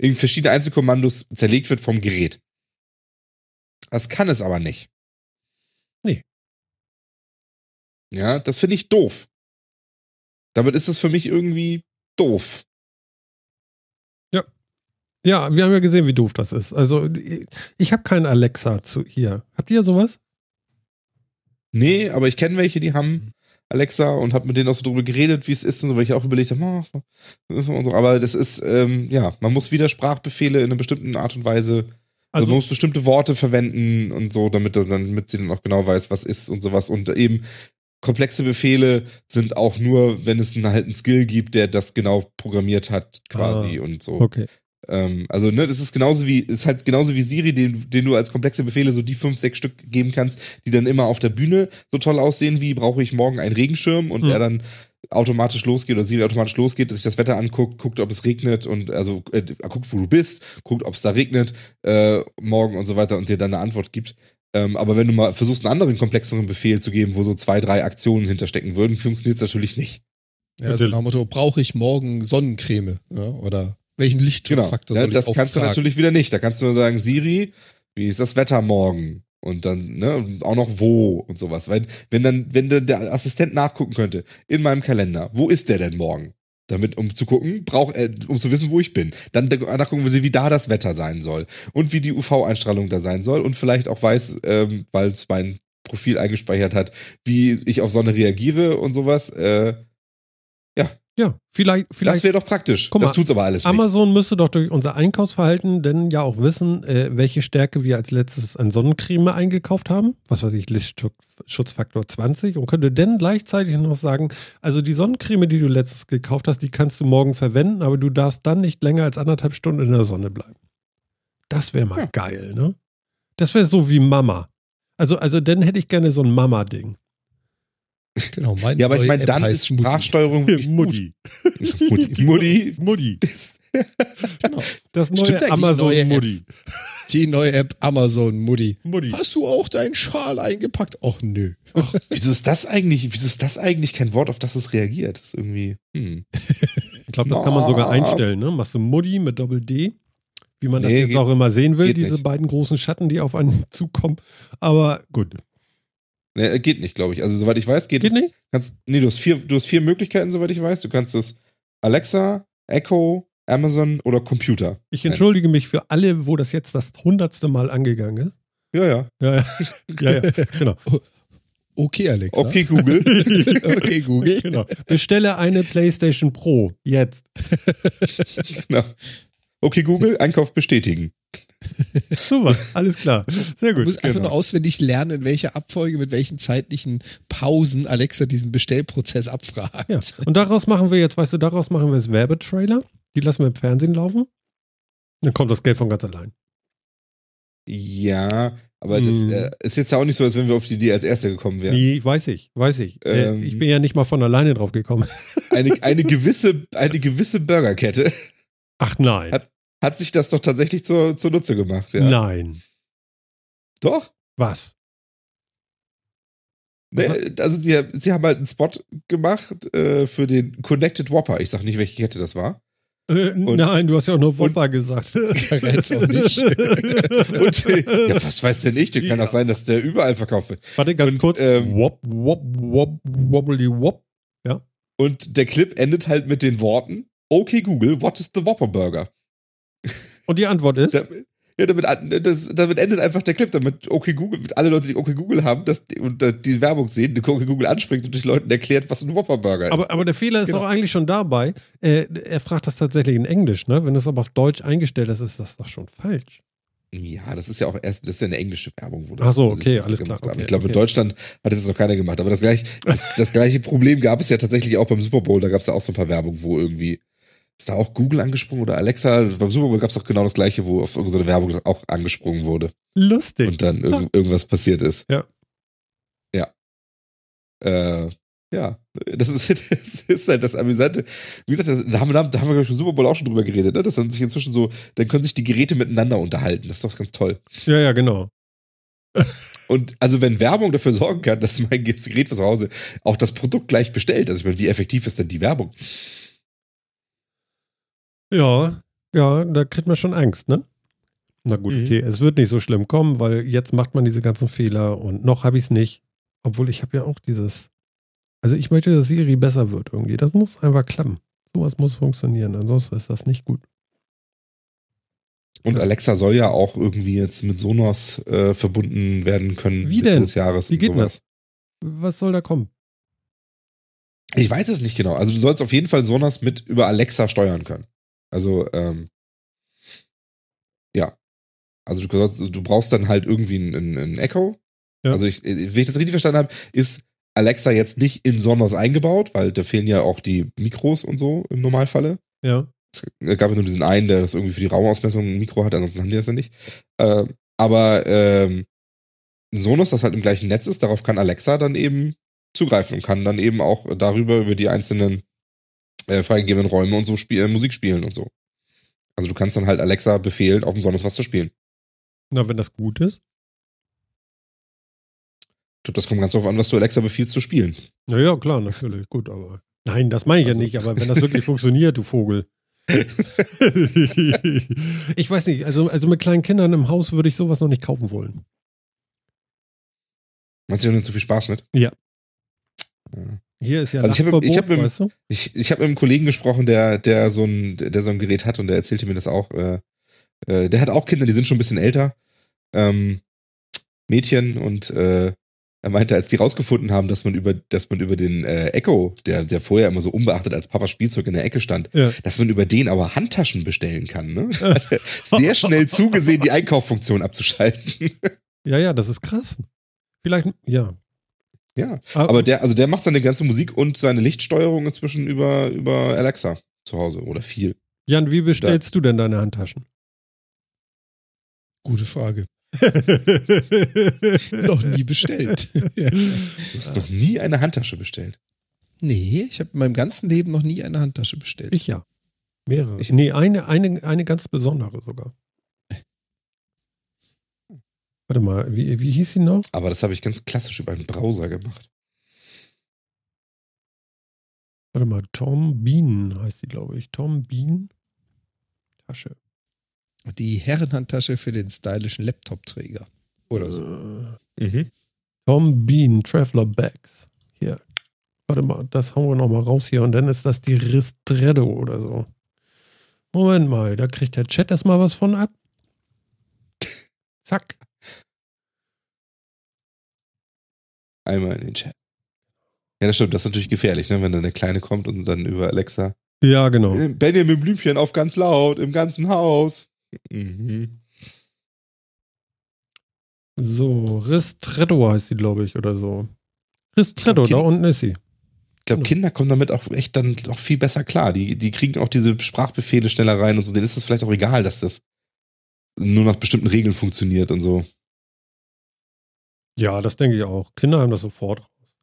in verschiedene Einzelkommandos zerlegt wird vom Gerät. Das kann es aber nicht. Nee. Ja, das finde ich doof. Damit ist es für mich irgendwie doof. Ja, wir haben ja gesehen, wie doof das ist. Also, ich habe keinen Alexa zu hier. Habt ihr sowas? Nee, aber ich kenne welche, die haben Alexa und habe mit denen auch so drüber geredet, wie es ist und so, weil ich auch überlegt habe, oh, so. aber das ist, ähm, ja, man muss wieder Sprachbefehle in einer bestimmten Art und Weise, also, Also, man muss bestimmte Worte verwenden und so, damit, das, dann- damit sie dann auch genau weiß, was ist und sowas und eben komplexe Befehle sind auch nur, wenn es einen, halt einen Skill gibt, der das genau programmiert hat quasi Ah, und so. okay. Ähm, also, ne, das ist genauso wie, ist halt genauso wie Siri, den, den du als komplexe Befehle so die fünf, sechs Stück geben kannst, die dann immer auf der Bühne so toll aussehen, wie brauche ich morgen einen Regenschirm und Hm. er dann automatisch losgeht oder Siri automatisch losgeht, dass sich das Wetter anguckt, guckt, ob es regnet und also äh, guckt, wo du bist, guckt, ob es da regnet, äh, morgen und so weiter und dir dann eine Antwort gibt. Ähm, aber wenn du mal versuchst, einen anderen komplexeren Befehl zu geben, wo so zwei, drei Aktionen hinterstecken würden, funktioniert es natürlich nicht. Ja, so nach dem Motto, brauche ich morgen Sonnencreme? Ja, oder welchen Lichtschutzfaktor Ja, soll ich Genau. das kannst du natürlich wieder nicht. Da kannst du nur sagen, Siri, wie ist das Wetter morgen? Und dann, ne, auch noch wo und sowas. Weil, wenn dann, wenn dann der Assistent nachgucken könnte, in meinem Kalender, wo ist der denn morgen? Damit, um zu gucken, braucht er, um zu wissen, wo ich bin. Dann nachgucken wir, wie da das Wetter sein soll. Und wie die UV-Einstrahlung da sein soll. Und vielleicht auch weiß, ähm, weil es mein Profil eingespeichert hat, wie ich auf Sonne reagiere und sowas. Äh, Ja, vielleicht, das vielleicht wäre doch praktisch. Guck das mal, tut's aber alles nicht. Amazon müsste doch durch unser Einkaufsverhalten denn ja auch wissen, äh, welche Stärke wir als letztes an Sonnencreme eingekauft haben. Was weiß ich, Lichtschutzfaktor 20 und könnte dann gleichzeitig noch sagen, also die Sonnencreme, die du letztes gekauft hast, die kannst du morgen verwenden, aber du darfst dann nicht länger als anderthalb Stunden in der Sonne bleiben. Das wäre mal Ja. geil, ne? Das wäre so wie Mama. Also, also dann hätte ich gerne so ein Mama-Ding. Genau, meine Ja, aber ich neue meine, App dann heißt ist. Sprachsteuerung wirklich Mutti. Mutti. Mutti. Mutti. Genau. Das Stimmt neue eigentlich, Amazon neue? Mutti. Die neue App Amazon Mutti. Mutti. Hast du auch deinen Schal eingepackt? Och nö. Wieso ist das eigentlich, wieso ist das eigentlich kein Wort, auf das es reagiert? Das ist irgendwie, hm. Ich glaube, das kann man sogar einstellen, ne? Machst du Mutti mit Doppel-D, wie man das Nee, jetzt geht- auch immer sehen will, diese nicht. beiden großen Schatten, die auf einen zukommen. Aber gut. Ne, geht nicht, glaube ich. Also, soweit ich weiß, geht, Geht es. nicht? Kannst, nee, du hast, vier, du hast vier Möglichkeiten, soweit ich weiß. Du kannst es Alexa, Echo, Amazon oder Computer. Ich entschuldige mich für alle, wo das jetzt das hundertste Mal angegangen ist. Ja, ja. Ja, ja. ja, ja. Genau. Okay, Alexa. Okay, Google. Okay, Google. genau. Bestelle eine PlayStation Pro. Jetzt. genau. Okay, Google, Einkauf bestätigen. Super. Alles klar. Sehr Du gut. musst einfach Genau. nur auswendig lernen, in welcher Abfolge, mit welchen zeitlichen Pausen Alexa diesen Bestellprozess abfragt. Ja. Und daraus machen wir jetzt, weißt du, daraus machen wir jetzt Werbetrailer. Die lassen wir im Fernsehen laufen. Dann kommt das Geld von ganz allein. Ja, aber Hm. das äh, ist jetzt ja auch nicht so, als wenn wir auf die Idee als Erster gekommen wären. Nee, weiß ich, weiß ich. äh, Ähm. ich bin ja nicht mal von alleine drauf gekommen. Eine, eine, gewisse, eine gewisse Burgerkette Ach nein. Hat- hat sich das doch tatsächlich zur, zur Nutze gemacht. Ja. Nein. Doch. Was? Ne, also sie, sie haben halt einen Spot gemacht äh, für den Connected Whopper. Ich sag nicht, welche Kette das war. Äh, nein, du hast ja auch nur Whopper und- gesagt. Verrät's auch nicht. Und äh, ja, was weiß denn ich? Der kann Ja. auch sein, dass der überall verkauft wird. Warte ganz Und, kurz. ähm, wop, wop, wop, wobbly wop. Und der Clip endet halt mit den Worten: okay Google, what is the Whopper Burger? Und die Antwort ist? Ja, damit, das, damit endet einfach der Clip, damit okay Google, alle Leute, die okay Google haben, dass die, und die Werbung sehen, die okay Google anspringt und durch Leuten erklärt, was ein Whopper Burger ist. Aber, aber der Fehler ist genau. doch eigentlich schon dabei. Äh, er fragt das tatsächlich in Englisch, ne? Wenn du es aber auf Deutsch eingestellt hast, ist das doch schon falsch. Ja, das ist ja auch erst, das ist ja eine englische Werbung, wo Ach so, okay, alles klar. Okay, ich glaube, okay. in Deutschland hat das jetzt noch keiner gemacht. Aber das, gleich, das, das gleiche Problem gab es ja tatsächlich auch beim Super Bowl. Da gab es ja auch so ein paar Werbung, wo irgendwie ist da auch Google angesprungen oder Alexa? Beim Super Bowl gab es auch genau das gleiche, wo auf irgendeine Werbung auch angesprungen wurde. Lustig. Und dann irg irgendwas passiert ist. Ja. Ja. Äh, ja, das ist, das ist halt das Amüsante. Wie gesagt, das, da haben wir, da haben wir, glaube ich, im Super Bowl auch schon drüber geredet, ne? dass dann sich inzwischen so, dann können sich die Geräte miteinander unterhalten. Das ist doch ganz toll. Ja, ja, genau. Und also, wenn Werbung dafür sorgen kann, dass mein Gerät zu Hause auch das Produkt gleich bestellt, also ich meine, wie effektiv ist denn die Werbung? Ja, ja, da kriegt man schon Angst, ne? Na gut, mhm. okay, es wird nicht so schlimm kommen, weil jetzt macht man diese ganzen Fehler und noch habe ich es nicht. Obwohl ich habe ja auch dieses. Also ich möchte, dass Siri besser wird irgendwie. Das muss einfach klappen. Sowas muss funktionieren, ansonsten ist das nicht gut. Und Alexa soll ja auch irgendwie jetzt mit Sonos äh, verbunden werden können. Wie denn? Des Jahres Wie geht sowas. das? Was soll da kommen? Ich weiß es nicht genau. Also du sollst auf jeden Fall Sonos mit über Alexa steuern können. Also, ähm, ja. Also du, du brauchst dann halt irgendwie ein, Echo. Ja. Also ich, wenn ich das richtig verstanden habe, ist Alexa jetzt nicht in Sonos eingebaut, weil da fehlen ja auch die Mikros und so im Normalfalle. Ja. Es gab ja nur diesen einen, der das irgendwie für die Raumausmessung ein Mikro hat, ansonsten haben die das ja nicht. Äh, aber ähm, Sonos, das halt im gleichen Netz ist, darauf kann Alexa dann eben zugreifen und kann dann eben auch darüber über die einzelnen äh, freigegebenen Räume und so spiel, äh, Musik spielen und so. Also du kannst dann halt Alexa befehlen, auf dem Sonos was zu spielen. Na, wenn das gut ist. Ich glaube, das kommt ganz darauf an, was du Alexa befiehlst zu spielen. Naja, klar, natürlich. Gut, aber. Nein, das meine ich also. ja nicht, aber wenn das wirklich funktioniert, du Vogel. ich weiß nicht, also, also mit kleinen Kindern im Haus würde ich sowas noch nicht kaufen wollen. Meinst du, hast zu viel Spaß mit? Ja. ja. Hier ist ja also ich habe ich hab weißt du? ich, ich hab mit einem Kollegen gesprochen, der, der, so ein, der so ein Gerät hat und der erzählte mir das auch. Äh, äh, der hat auch Kinder, die sind schon ein bisschen älter. Ähm, Mädchen und äh, er meinte, als die rausgefunden haben, dass man über, dass man über den äh, Echo, der, der vorher immer so unbeachtet als Papas Spielzeug in der Ecke stand, ja. dass man über den aber Handtaschen bestellen kann. Ne? Sehr schnell zugesehen, die Einkaufsfunktion abzuschalten. ja, ja, das ist krass. Vielleicht, ja, ja, aber, aber der, also der macht seine ganze Musik und seine Lichtsteuerung inzwischen über, über Alexa zu Hause oder viel. Jan, wie bestellst da. du denn deine Handtaschen? Gute Frage. noch nie bestellt. Du hast noch nie eine Handtasche bestellt. Nee, ich habe in meinem ganzen Leben noch nie eine Handtasche bestellt. Ich ja. Mehrere. Ich, nee, eine, eine, eine ganz besondere sogar. Warte mal, wie, wie hieß sie noch? Aber das habe ich ganz klassisch über einen Browser gemacht. Warte mal, Tom Bean heißt sie, glaube ich. Tom Bean Tasche. Die Herrenhandtasche für den stylischen Laptop-Träger. Oder so. Äh, mhm. Tom Bean Traveler Bags. Hier. Warte mal, das hauen wir nochmal raus hier. Und dann ist das die Ristretto oder so. Moment mal, da kriegt der Chat erstmal was von ab. Zack. Einmal in den Chat. Ja, das stimmt. Das ist natürlich gefährlich, ne? wenn dann der Kleine kommt und dann über Alexa. Ja, genau. Benjamin Blümchen auf ganz laut im ganzen Haus. Mhm. So, Ristretto heißt sie, glaube ich, oder so. Ristretto, da unten ist sie. Ich glaube, genau. Kinder kommen damit auch echt dann auch viel besser klar. Die, die kriegen auch diese Sprachbefehle schneller rein und so. Denen ist es vielleicht auch egal, dass das nur nach bestimmten Regeln funktioniert und so. Ja, das denke ich auch. Kinder haben das sofort raus.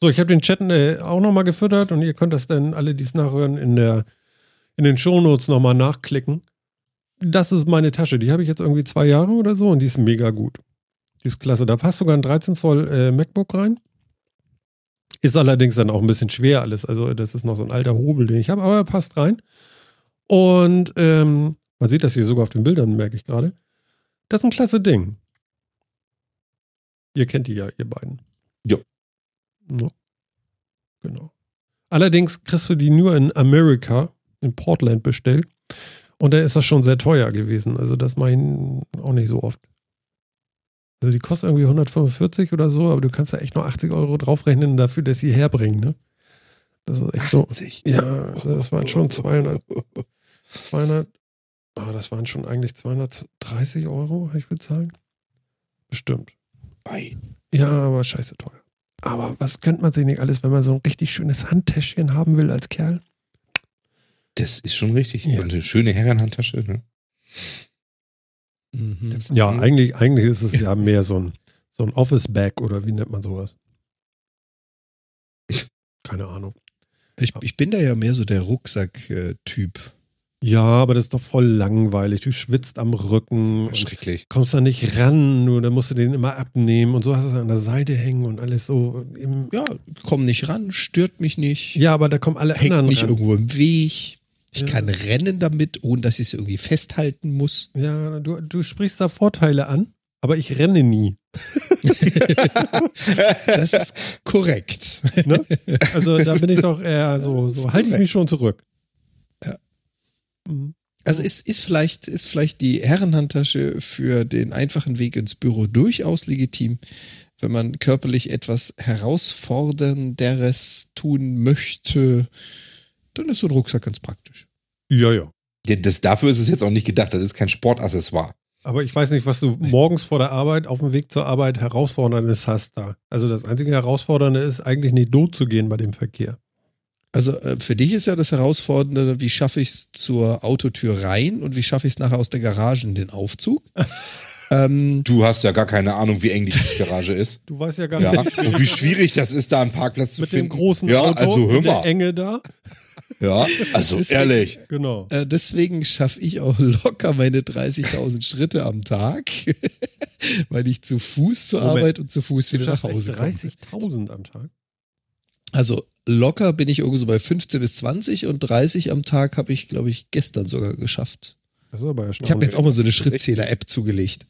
So, ich habe den Chat äh, auch nochmal gefüttert und ihr könnt das dann alle, die es nachhören, in, der, in den Shownotes nochmal nachklicken. Das ist meine Tasche. Die habe ich jetzt irgendwie zwei Jahre oder so und die ist mega gut. Die ist klasse. Da passt sogar ein 13 Zoll äh, MacBook rein. Ist allerdings dann auch ein bisschen schwer alles. Also, das ist noch so ein alter Hobel, den ich habe, aber er passt rein. Und ähm, man sieht das hier sogar auf den Bildern, merke ich gerade. Das ist ein klasse Ding. Ihr kennt die ja, ihr beiden. Ja. No. Genau. Allerdings kriegst du die nur in Amerika in Portland bestellt. Und da ist das schon sehr teuer gewesen. Also das mache ich auch nicht so oft. Also die kostet irgendwie 145 oder so, aber du kannst da echt nur 80 Euro draufrechnen dafür, dass sie herbringen, ne? Das ist echt 80. so. Ja, das waren schon 200. 200. Oh, das waren schon eigentlich 230 Euro, ich würde sagen. Bestimmt. Bei. Ja, aber scheiße teuer. Aber was könnte man sich nicht alles, wenn man so ein richtig schönes Handtäschchen haben will als Kerl? Das ist schon richtig. Ja. Und eine schöne Herrenhandtasche, ne? Mhm. Ja, eigentlich, eigentlich ist es ja mehr so ein, so ein Office-Bag oder wie nennt man sowas? Keine Ahnung. Ich, ich bin da ja mehr so der Rucksack-Typ. Ja, aber das ist doch voll langweilig. Du schwitzt am Rücken. Schrecklich. Kommst da nicht ran, nur dann musst du den immer abnehmen und so hast du es an der Seite hängen und alles so. ja, komm nicht ran, stört mich nicht. Ja, aber da kommen alle Hängt anderen nicht ran. irgendwo im Weg. Ich ja. kann rennen damit, ohne dass ich es irgendwie festhalten muss. Ja, du, du sprichst da Vorteile an, aber ich renne nie. das ist korrekt. Ne? Also da bin ich doch eher so, so halte ich mich schon zurück. Mhm. Also ist, ist, vielleicht, ist vielleicht die Herrenhandtasche für den einfachen Weg ins Büro durchaus legitim, wenn man körperlich etwas herausfordernderes tun möchte dann ist so ein Rucksack ganz praktisch. Ja, ja. ja das, dafür ist es jetzt auch nicht gedacht. Das ist kein Sportaccessoire. Aber ich weiß nicht, was du morgens vor der Arbeit auf dem Weg zur Arbeit herausforderndes hast da. Also das einzige Herausfordernde ist eigentlich nicht tot zu gehen bei dem Verkehr. Also äh, für dich ist ja das Herausfordernde, wie schaffe ich es zur Autotür rein und wie schaffe ich es nachher aus der Garage in den Aufzug. ähm, du hast ja gar keine Ahnung, wie eng die Garage ist. Du weißt ja gar nicht, ja. und wie schwierig das ist, da einen Parkplatz zu Mit finden. Mit dem großen ja, Auto, also hör mal. der Enge da. Ja, also deswegen, ehrlich. Genau. Äh, deswegen schaffe ich auch locker meine 30.000 Schritte am Tag, weil ich zu Fuß zur Moment. Arbeit und zu Fuß wieder nach Hause komme. 30.000 am Tag? Also locker bin ich irgendwo so bei 15 bis 20 und 30 am Tag habe ich, glaube ich, gestern sogar geschafft. Das ist aber ich habe jetzt auch mal so eine Schrittzähler-App zugelegt.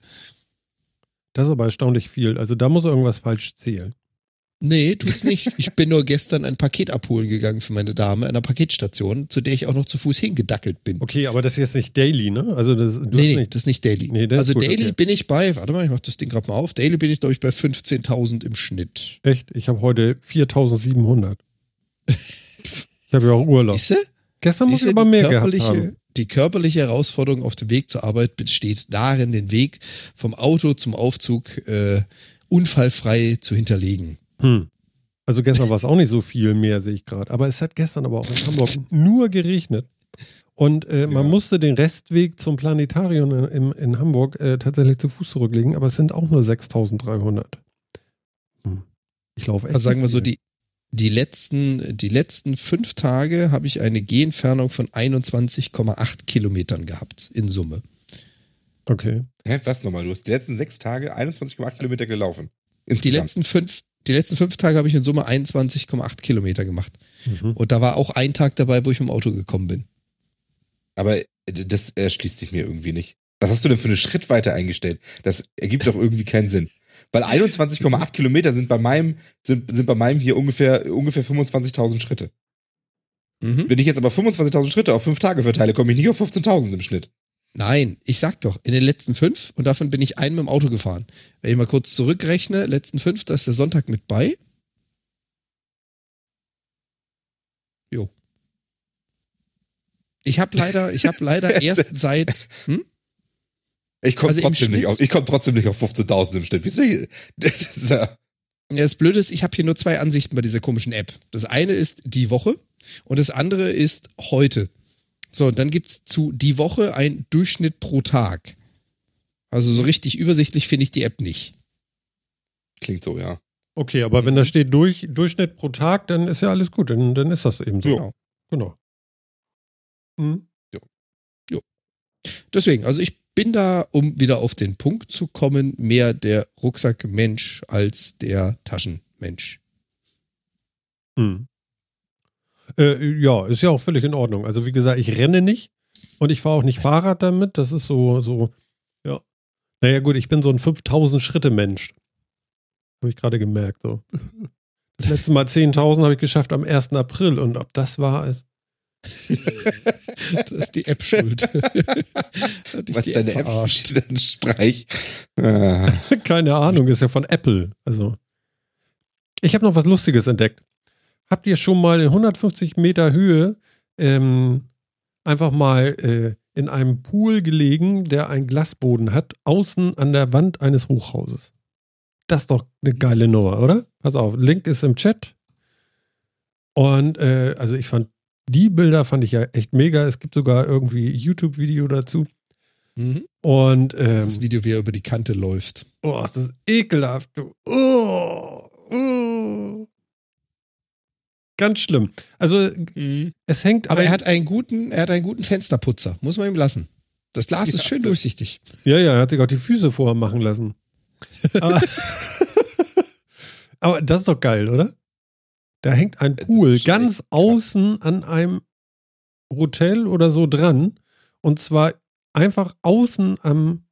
Das ist aber erstaunlich viel. Also da muss irgendwas falsch zählen. Nee, tut's nicht. Ich bin nur gestern ein Paket abholen gegangen für meine Dame an einer Paketstation, zu der ich auch noch zu Fuß hingedackelt bin. Okay, aber das ist jetzt nicht daily, ne? Also das, nee, nee, das ist nicht daily. Nee, also gut, daily okay. bin ich bei, warte mal, ich mach das Ding gerade mal auf. Daily bin ich, glaube ich, bei 15.000 im Schnitt. Echt? Ich habe heute 4.700. ich habe ja auch Urlaub. Siehste? Gestern muss ich aber mehr gehabt haben. Die körperliche Herausforderung auf dem Weg zur Arbeit besteht darin, den Weg vom Auto zum Aufzug äh, unfallfrei zu hinterlegen. Hm. Also gestern war es auch nicht so viel mehr, sehe ich gerade. Aber es hat gestern aber auch in Hamburg nur geregnet. Und äh, man ja. musste den Restweg zum Planetarium in, in, in Hamburg äh, tatsächlich zu Fuß zurücklegen, aber es sind auch nur 6300. Hm. Ich laufe echt. Also sagen wir so, die, die, letzten, die letzten fünf Tage habe ich eine Gehentfernung von 21,8 Kilometern gehabt in Summe. Okay. Hä, was nochmal? Du hast die letzten sechs Tage 21,8 Kilometer gelaufen. Insgesamt. Die letzten fünf, die letzten fünf Tage habe ich in Summe 21,8 Kilometer gemacht. Mhm. Und da war auch ein Tag dabei, wo ich mit dem Auto gekommen bin. Aber das erschließt sich mir irgendwie nicht. Was hast du denn für eine Schrittweite eingestellt? Das ergibt doch irgendwie keinen Sinn. Weil 21,8 Kilometer sind bei meinem, sind, sind bei meinem hier ungefähr, ungefähr 25.000 Schritte. Mhm. Wenn ich jetzt aber 25.000 Schritte auf fünf Tage verteile, komme ich nicht auf 15.000 im Schnitt. Nein, ich sag doch, in den letzten fünf, und davon bin ich einen mit dem Auto gefahren. Wenn ich mal kurz zurückrechne, letzten fünf, da ist der Sonntag mit bei. Jo. Ich habe leider, ich habe leider erst seit. Hm? Ich komme also trotzdem, nicht auf, komm trotzdem nicht auf 15.000 im Schnitt. Wie das ist. Ja, das Blöde ist, ich habe hier nur zwei Ansichten bei dieser komischen App. Das eine ist die Woche und das andere ist heute. So, und dann gibt es zu die Woche ein Durchschnitt pro Tag. Also so richtig übersichtlich finde ich die App nicht. Klingt so, ja. Okay, aber wenn da steht durch, Durchschnitt pro Tag, dann ist ja alles gut. Dann, dann ist das eben so. Genau. Genau. Mhm. Jo. jo. Deswegen, also ich bin da, um wieder auf den Punkt zu kommen, mehr der Rucksackmensch als der Taschenmensch. Mhm. Äh, ja, ist ja auch völlig in Ordnung. Also wie gesagt, ich renne nicht und ich fahre auch nicht Fahrrad damit. Das ist so, so, ja. Naja gut, ich bin so ein 5000 Schritte Mensch. Habe ich gerade gemerkt. So. Das letzte Mal 10.000 habe ich geschafft am 1. April und ob das wahr ist. das ist die App schuld. Hat dich Was die deine App App verarscht. verarscht. Ein Streich. Ah. Keine Ahnung, ist ja von Apple. Also. Ich habe noch was Lustiges entdeckt. Habt ihr schon mal in 150 Meter Höhe ähm, einfach mal äh, in einem Pool gelegen, der einen Glasboden hat, außen an der Wand eines Hochhauses? Das ist doch eine geile Nummer, oder? Pass auf, Link ist im Chat. Und äh, also ich fand die Bilder fand ich ja echt mega. Es gibt sogar irgendwie YouTube-Video dazu. Mhm. Und ähm, Das Video, wie er über die Kante läuft. Oh, ist das ekelhaft. Oh, oh. Ganz schlimm. Also, Mhm. es hängt. Aber er hat einen guten, er hat einen guten Fensterputzer. Muss man ihm lassen. Das Glas ist Ja, schön das- durchsichtig. Ja, ja, er hat sich auch die Füße vorher machen lassen. Aber, aber das ist doch geil, oder? Da hängt ein Pool ist ganz außen an einem Hotel oder so dran. Und zwar einfach außen am.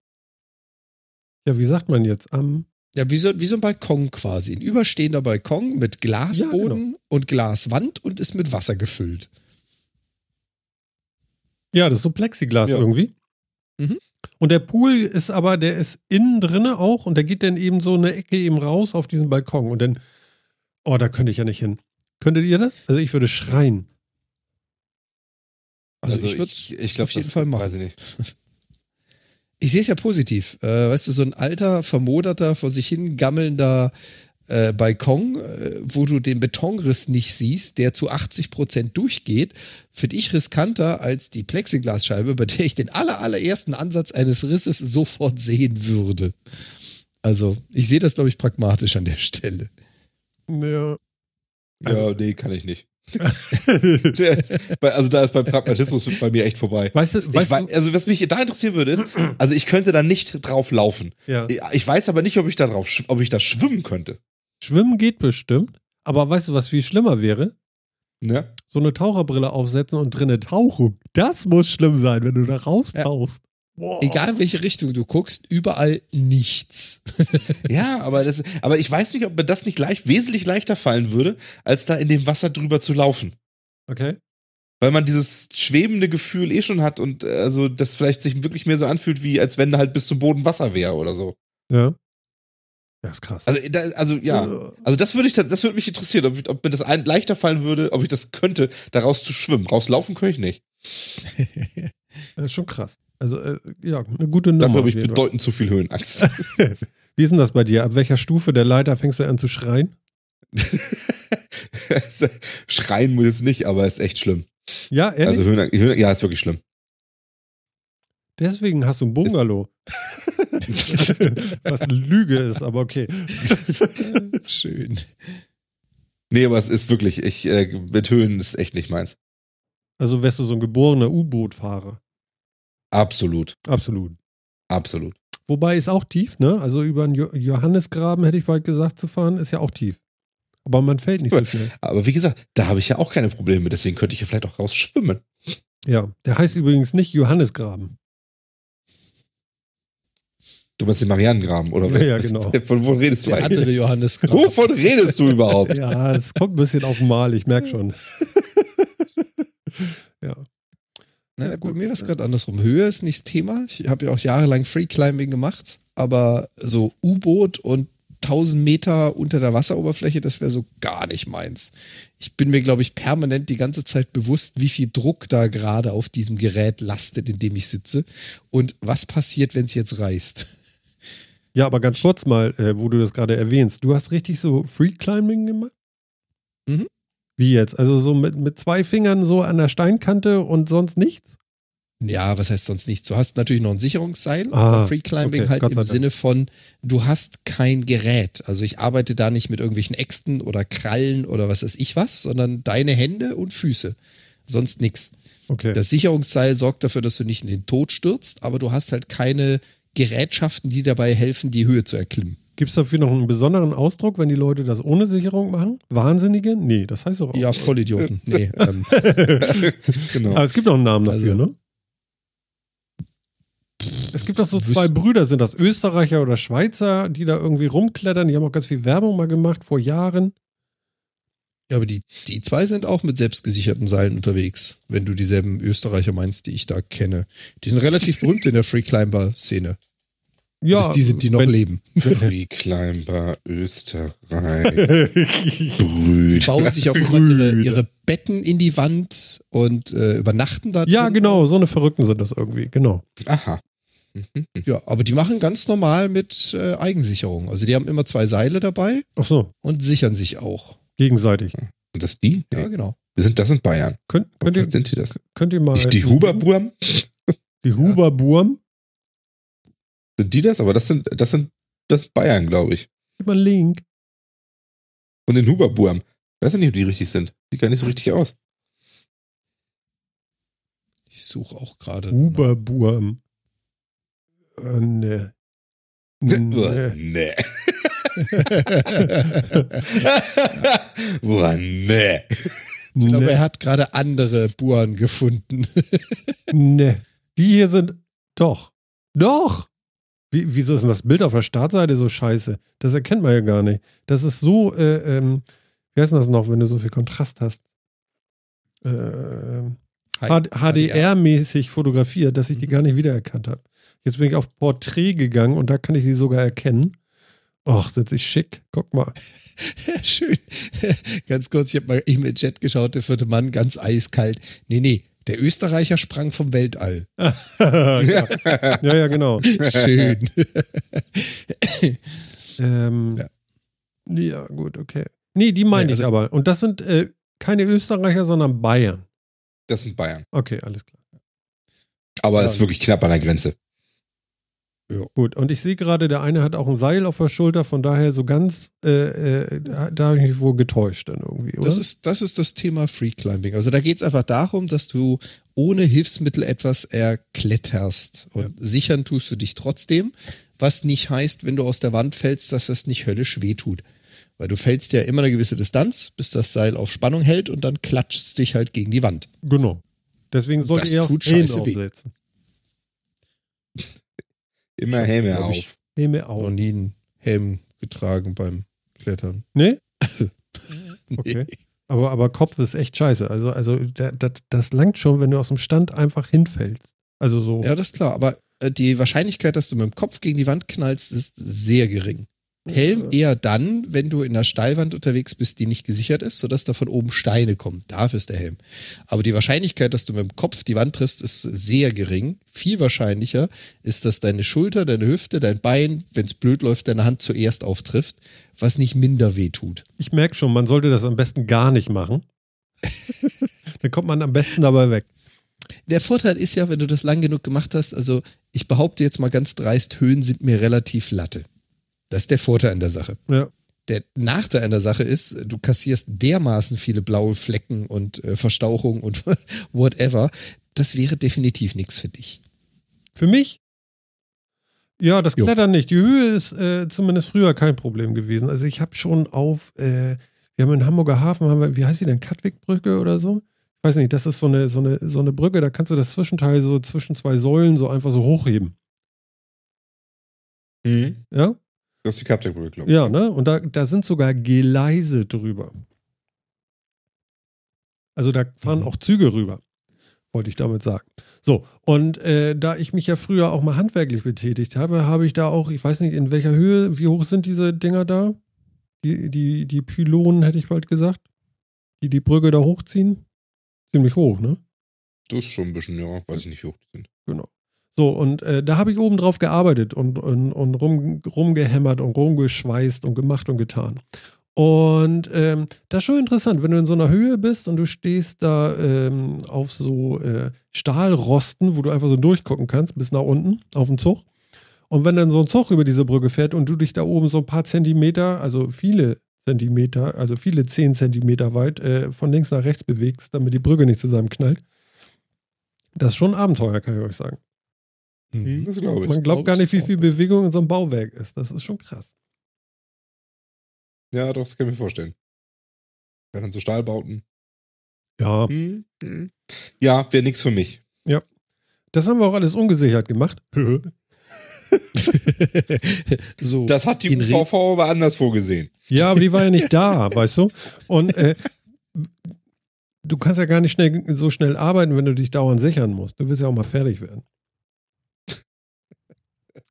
Ja, wie sagt man jetzt? Am. Ja, wie so, wie so ein Balkon quasi. Ein überstehender Balkon mit Glasboden Ja, genau. und Glaswand und ist mit Wasser gefüllt. Ja, das ist so Plexiglas Ja. irgendwie. Mhm. Und der Pool ist aber, der ist innen drinne auch und der geht dann eben so eine Ecke eben raus auf diesen Balkon. Und dann, oh, da könnte ich ja nicht hin. Könntet ihr das? Also ich würde schreien. Also, Also ich würde ich, ich glaub, auf jeden das- Fall machen. Weiß ich nicht. Ich sehe es ja positiv. Äh, weißt du, so ein alter, vermoderter, vor sich hin gammelnder äh, Balkon, äh, wo du den Betonriss nicht siehst, der zu 80 Prozent durchgeht, finde ich riskanter als die Plexiglasscheibe, bei der ich den aller, allerersten Ansatz eines Risses sofort sehen würde. Also, ich sehe das, glaube ich, pragmatisch an der Stelle. Ja. ja, nee, kann ich nicht. Bei, also da ist beim Pragmatismus bei mir echt vorbei. Weißt du, weißt wei- du, also was mich da interessieren würde, ist, also ich könnte da nicht drauf laufen. ja. Ich weiß aber nicht, ob ich da drauf, ob ich da schwimmen könnte. Schwimmen geht bestimmt, aber weißt du, was viel schlimmer wäre? Ne? So eine Taucherbrille aufsetzen und drinne tauchen. Das muss schlimm sein, wenn du da raustauchst. Boah. Egal in welche Richtung du guckst, überall nichts. Ja, aber das, aber ich weiß nicht, ob mir das nicht leicht, wesentlich leichter fallen würde, als da in dem Wasser drüber zu laufen. Okay. Weil man dieses schwebende Gefühl eh schon hat und äh, also das vielleicht sich wirklich mehr so anfühlt, wie als wenn halt bis zum Boden Wasser wäre oder so. Ja. Ja, ist krass. Also, da, also ja. Also das würde ich, das würde mich interessieren, ob, ob mir das ein, leichter fallen würde, ob ich das könnte, daraus zu schwimmen. Rauslaufen könnte ich nicht. Das ist schon krass. Also, äh, ja, eine gute Nummer. Dafür habe ich bedeutend zu viel Höhenangst. Wie ist denn das bei dir? Ab welcher Stufe der Leiter fängst du an zu schreien? Schreien muss jetzt nicht, aber ist echt schlimm. Ja, ehrlich? Also Höhenangst, Höhen, ja, ist wirklich schlimm. Deswegen hast du ein Bungalow. Was eine Lüge ist, aber okay. Schön. Nee, aber es ist wirklich, ich, äh, mit Höhen ist echt nicht meins. Also wärst du so ein geborener U-Boot-Fahrer. Absolut. Absolut. Absolut. Wobei ist auch tief, ne? Also über den jo Johannesgraben, hätte ich bald gesagt, zu fahren, ist ja auch tief. Aber man fällt nicht so schnell. Aber wie gesagt, da habe ich ja auch keine Probleme mit, deswegen könnte ich ja vielleicht auch raus schwimmen. Ja, der heißt übrigens nicht Johannesgraben. Du meinst den Marianengraben, oder? Ja, ja, genau. Von wo redest du Der eigentlich? andere Johannes Graf. Wovon redest du überhaupt? Ja, es kommt ein bisschen auf den Mal, ich merke schon. ja. Ne, Ja, bei gut. mir war es gerade andersrum. Höhe ist nicht das Thema. Ich habe ja auch jahrelang Freeclimbing gemacht, aber so U-Boot und 1000 Meter unter der Wasseroberfläche, das wäre so gar nicht meins. Ich bin mir, glaube ich, permanent die ganze Zeit bewusst, wie viel Druck da gerade auf diesem Gerät lastet, in dem ich sitze und was passiert, wenn es jetzt reißt. Ja, aber ganz kurz mal, äh, wo du das gerade erwähnst. Du hast richtig so Free-Climbing gemacht? Mhm. Wie jetzt? Also so mit, mit zwei Fingern so an der Steinkante und sonst nichts? Ja, was heißt sonst nichts? Du hast natürlich noch ein Sicherungsseil, Ah, aber Freeclimbing okay, halt im Dank. Sinne von, du hast kein Gerät. Also ich arbeite da nicht mit irgendwelchen Äxten oder Krallen oder was weiß ich was, sondern deine Hände und Füße. Sonst nix. Okay. Das Sicherungsseil sorgt dafür, dass du nicht in den Tod stürzt, aber du hast halt keine Gerätschaften, die dabei helfen, die Höhe zu erklimmen. Gibt es dafür noch einen besonderen Ausdruck, wenn die Leute das ohne Sicherung machen? Wahnsinnige? Nee, das heißt doch auch. Ja, Vollidioten. Nee, ähm, genau. Aber es gibt noch einen Namen dafür, Also- ne? Es gibt doch so zwei Brüder, sind das Österreicher oder Schweizer, die da irgendwie rumklettern. Die haben auch ganz viel Werbung mal gemacht vor Jahren. Ja, aber die, die zwei sind auch mit selbstgesicherten Seilen unterwegs, wenn du dieselben Österreicher meinst, die ich da kenne. Die sind relativ berühmt in der Free Climber Szene. Ja, Bis die sind, die noch wenn- leben. Free Climber Österreich. Die Brüd. bauen sich auch immer ihre, ihre Betten in die Wand und äh, übernachten da. ja, drin. genau, so eine Verrückten sind das irgendwie, genau. Aha. Mhm. Ja, aber die machen ganz normal mit äh, Eigensicherung. Also die haben immer zwei Seile dabei Ach so, und sichern sich auch. gegenseitig. Und das die? Ja, genau. Das sind, das sind Bayern. Könnt, könnt, ihr, sind die das? könnt ihr mal. Nicht die Huberburm? Die Huberburm? Sind die das? Aber das sind, das sind, das Bayern, glaube ich. Gib mal Link. Von den Huberburm. Ich weiß ja nicht, ob die richtig sind. Sieht gar nicht so richtig aus. Ich suche auch gerade. Huberburm. Äh, ne. Nee. nee. Boah, nee. Ich glaube, Nee. er hat gerade andere Buren gefunden. Nee. Die hier sind. Doch. Doch. Wie, wieso ist denn das Bild auf der Startseite so scheiße? Das erkennt man ja gar nicht. Das ist so, äh, ähm, wie heißt das noch, wenn du so viel Kontrast hast? Äh, HDR-mäßig fotografiert, dass ich die gar nicht wiedererkannt habe. Jetzt bin ich auf Porträt gegangen und da kann ich sie sogar erkennen. Och, sind sie schick. Guck mal. Schön. Ganz kurz, ich habe mal eben in den Chat geschaut, der vierte Mann, ganz eiskalt. Nee, nee, der Österreicher sprang vom Weltall. ja. ja, ja, genau. Schön. Ähm, Ja. ja. gut, okay. Nee, die meine Nee, ich also- aber. Und das sind äh, keine Österreicher, sondern Bayern. Das sind Bayern. Okay, alles klar. Aber Ja. ist wirklich knapp an der Grenze. Gut, und ich sehe gerade, der eine hat auch ein Seil auf der Schulter, von daher so ganz, äh, äh, da, habe ich mich wohl getäuscht dann irgendwie, oder? Das ist, das ist das Thema Free Climbing. Also da geht es einfach darum, dass du ohne Hilfsmittel etwas erkletterst. Und sichern tust du dich trotzdem, was nicht heißt, wenn du aus der Wand fällst, dass das nicht höllisch wehtut. Weil du fällst ja immer eine gewisse Distanz, bis das Seil auf Spannung hält und dann klatscht dich halt gegen die Wand. genau. Deswegen sollte Das auch tut scheiße weh. Immer Helme Glaub auf. ich. Helme Noch auf. nie einen Helm getragen beim Klettern. Nee? Nee. Okay. Aber, aber Kopf ist echt scheiße. Also, also da- das, das langt schon, wenn du aus dem Stand einfach hinfällst. Also so. Ja, das ist klar. Aber äh, die Wahrscheinlichkeit, dass du mit dem Kopf gegen die Wand knallst, ist sehr gering. Helm eher dann, wenn du in einer Steilwand unterwegs bist, die nicht gesichert ist, sodass da von oben Steine kommen. Dafür ist der Helm. Aber die Wahrscheinlichkeit, dass du mit dem Kopf die Wand triffst, ist sehr gering. Viel wahrscheinlicher ist, dass deine Schulter, deine Hüfte, dein Bein, wenn es blöd läuft, deine Hand zuerst auftrifft, was nicht minder weh tut. Ich merke schon, man sollte das am besten gar nicht machen. Dann kommt man am besten dabei weg. Der Vorteil ist ja, wenn du das lang genug gemacht hast, also ich behaupte jetzt mal ganz dreist, Höhen sind mir relativ Latte. Das ist der Vorteil an der Sache. Ja. Der Nachteil an der Sache ist, du kassierst dermaßen viele blaue Flecken und äh, Verstauchung und whatever. Das wäre definitiv nichts für dich. Für mich? Ja, das Jo. Klettern nicht. Die Höhe ist äh, zumindest früher kein Problem gewesen. Also ich habe schon auf, äh, wir haben in Hamburger Hafen, haben wir, wie heißt die denn, Katwigbrücke oder so? Ich weiß nicht, das ist so eine, so, eine, so eine Brücke, da kannst du das Zwischenteil so zwischen zwei Säulen so einfach so hochheben. Mhm. Ja? Das ist die Captain glaube ich. Ja, ne? Und da, da sind sogar Gleise drüber. Also da fahren Mhm. auch Züge rüber, wollte ich damit sagen. So, und äh, da ich mich ja früher auch mal handwerklich betätigt habe, habe ich da auch, ich weiß nicht in welcher Höhe, wie hoch sind diese Dinger da? Die, die, die Pylonen, hätte ich bald gesagt, die die Brücke da hochziehen. Ziemlich hoch, ne? Das ist schon ein bisschen, ja, weiß ich nicht, wie hoch die sind. Genau. So, und äh, da habe ich oben drauf gearbeitet und, und, und rum, rumgehämmert und rumgeschweißt und gemacht und getan. Und ähm, das ist schon interessant, wenn du in so einer Höhe bist und du stehst da ähm, auf so äh, Stahlrosten, wo du einfach so durchgucken kannst, bis nach unten auf den Zug. Und wenn dann so ein Zug über diese Brücke fährt und du dich da oben so ein paar Zentimeter, also viele Zentimeter, also viele zehn Zentimeter weit äh, von links nach rechts bewegst, damit die Brücke nicht zusammenknallt, das ist schon ein Abenteuer, kann ich euch sagen. Mhm. Das glaube ich. Man glaubt gar nicht, wie viel Bewegung in so einem Bauwerk ist. Das ist schon krass. Ja, doch, das kann ich mir vorstellen. Ja, dann so Stahlbauten. Ja, Hm, hm. Ja, wäre nichts für mich. das haben wir auch alles ungesichert gemacht. so, Das hat die UVV aber anders vorgesehen. ja, aber die war ja nicht da, weißt du? Und äh, du kannst ja gar nicht schnell, so schnell arbeiten, wenn du dich dauernd sichern musst. Du willst ja auch mal fertig werden.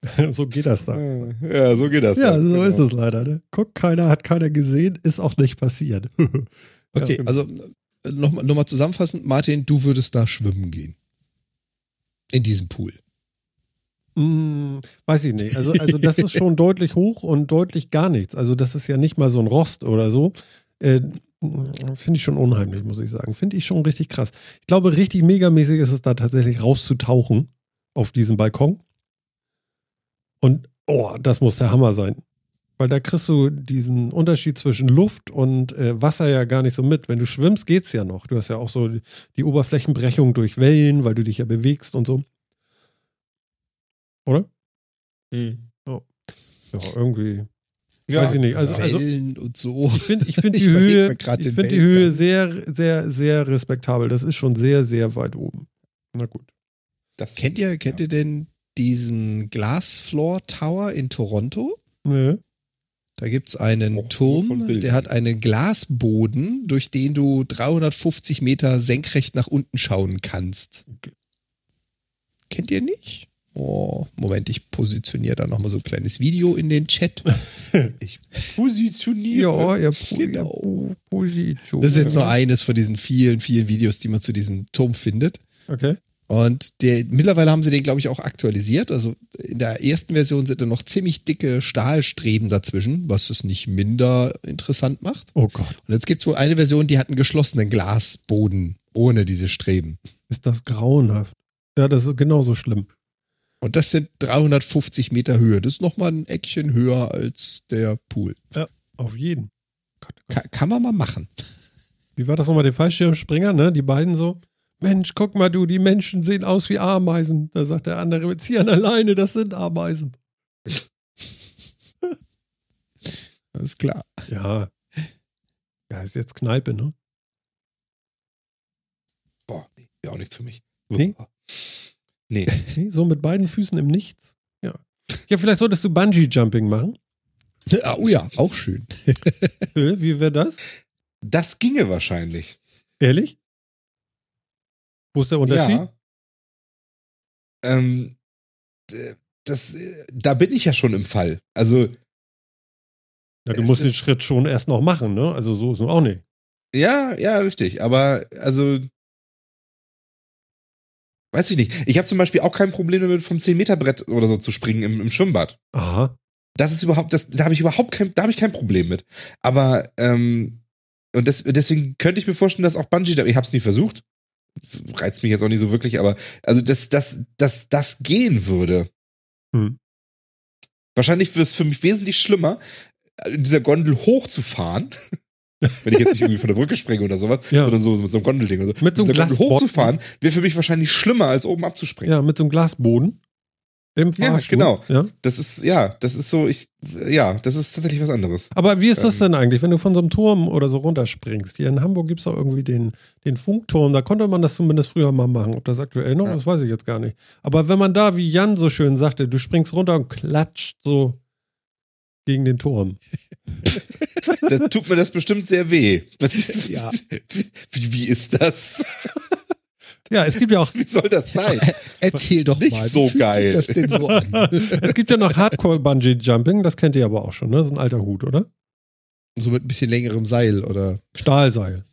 so geht das da. Ja, so geht das. Ja, dann, so genau. ist es leider. Ne? Guck, keiner hat keiner gesehen, ist auch nicht passiert. Okay, Ja, also nochmal noch mal zusammenfassend, Martin, du würdest da schwimmen gehen. In diesem Pool. Hm, weiß ich nicht. Also, also das ist schon deutlich hoch und deutlich gar nichts. Also das ist ja nicht mal so ein Rost oder so. Äh, Finde ich schon unheimlich, muss ich sagen. Finde ich schon richtig krass. Ich glaube, richtig megamäßig ist es da tatsächlich rauszutauchen auf diesem Balkon. Und oh, das muss der Hammer sein. Weil da kriegst du diesen Unterschied zwischen Luft und äh, Wasser ja gar nicht so mit. Wenn du schwimmst, geht's ja noch. Du hast ja auch so die, Oberflächenbrechung durch Wellen, weil du dich ja bewegst und so. Oder? Hm. Ja, irgendwie. Ja. Weiß ich nicht. Also, also Wellen und so. ich finde ich find die Höhe, ich find die. Höhe sehr, sehr, sehr respektabel. Das ist schon sehr, sehr weit oben. Na gut. Das Kennt ihr, kennt ihr denn diesen Glassfloor Tower in Toronto? Nee. Da gibt es einen Oh, Turm, der hat einen Glasboden, durch den du 350 Meter senkrecht nach unten schauen kannst. Okay. Kennt ihr nicht? Oh, Moment, ich positioniere da nochmal so ein kleines Video in den Chat. Ich positioniere. Ja, ja, Genau. ja, Position. Das ist jetzt nur eines von diesen vielen, vielen Videos, die man zu diesem Turm findet. Okay. Und der, mittlerweile haben sie den, glaube ich, auch aktualisiert. Also in der ersten Version sind da noch ziemlich dicke Stahlstreben dazwischen, was es nicht minder interessant macht. Oh Gott, Und jetzt gibt es wohl eine Version, die hat einen geschlossenen Glasboden ohne diese Streben. ist das grauenhaft. Ja, das ist genauso schlimm. Und das sind 350 Meter Höhe. Das ist nochmal ein Eckchen höher als der Pool. Auf jeden. Gott, Gott. Ka kann man mal machen. Wie war das nochmal, der Fallschirmspringer, ne? Die beiden so. Mensch, guck mal du, die Menschen sehen aus wie Ameisen. Da sagt der andere, zieh an alleine, das sind Ameisen. Das ist klar. Ja. Ja, ist jetzt Kneipe, ne? Boah, nee, wäre auch nichts für mich. Nee? Nee. Nee, so mit beiden Füßen im Nichts. Ja. Ja, vielleicht solltest du Bungee-Jumping machen. Ah, Oh ja, auch schön. Äh, Wie wäre das? Das ginge wahrscheinlich. Ehrlich? Wo ist der Unterschied? Ja. Ähm, das, äh, da bin ich ja schon im Fall. Also, Ja, du musst den Schritt schon erst noch machen, ne? Also so ist es auch nicht. ja, ja, richtig. Aber, also, weiß ich nicht. Ich habe zum Beispiel auch kein Problem damit, vom 10-Meter-Brett oder so zu springen im, im Schwimmbad. Aha. Das ist überhaupt, das, da habe ich überhaupt kein, da habe ich kein Problem mit. Aber, ähm, und das, deswegen könnte ich mir vorstellen, dass auch Bungee, ich habe es nie versucht. Das reizt mich jetzt auch nicht so wirklich, aber, also, dass, dass, dass das gehen würde. Hm. Wahrscheinlich wäre es für mich wesentlich schlimmer, in dieser Gondel hochzufahren. Wenn ich jetzt nicht irgendwie von der Brücke springe oder sowas, Ja. sondern so mit so einem Gondelding oder so. Mit so einem Glasboden. hochzufahren, wäre für mich wahrscheinlich schlimmer, als oben abzuspringen. Ja, mit so einem Glasboden. Im Ja, Fahrstuhl. genau. Ja. Das ist, ja, das ist so, ich, ja, das ist tatsächlich was anderes. Aber wie ist das Ähm. denn eigentlich, wenn du von so einem Turm oder so runterspringst? Hier in Hamburg gibt es auch irgendwie den, den Funkturm. Da konnte man das zumindest früher mal machen. Ob das aktuell noch Ja. ist, weiß ich jetzt gar nicht. Aber wenn man da, wie Jan so schön sagte, du springst runter und klatscht so gegen den Turm. Das tut mir das bestimmt sehr weh. Was, Ja. Wie, wie ist das? Ja, es gibt ja auch, Wie soll das sein? Erzähl doch Nicht mal, so geil. sich das denn so an? es gibt ja noch Hardcore-Bungee-Jumping. Das kennt ihr aber auch schon, ne? Das ist ein alter Hut, oder? so mit ein bisschen längerem Seil oder. Stahlseil.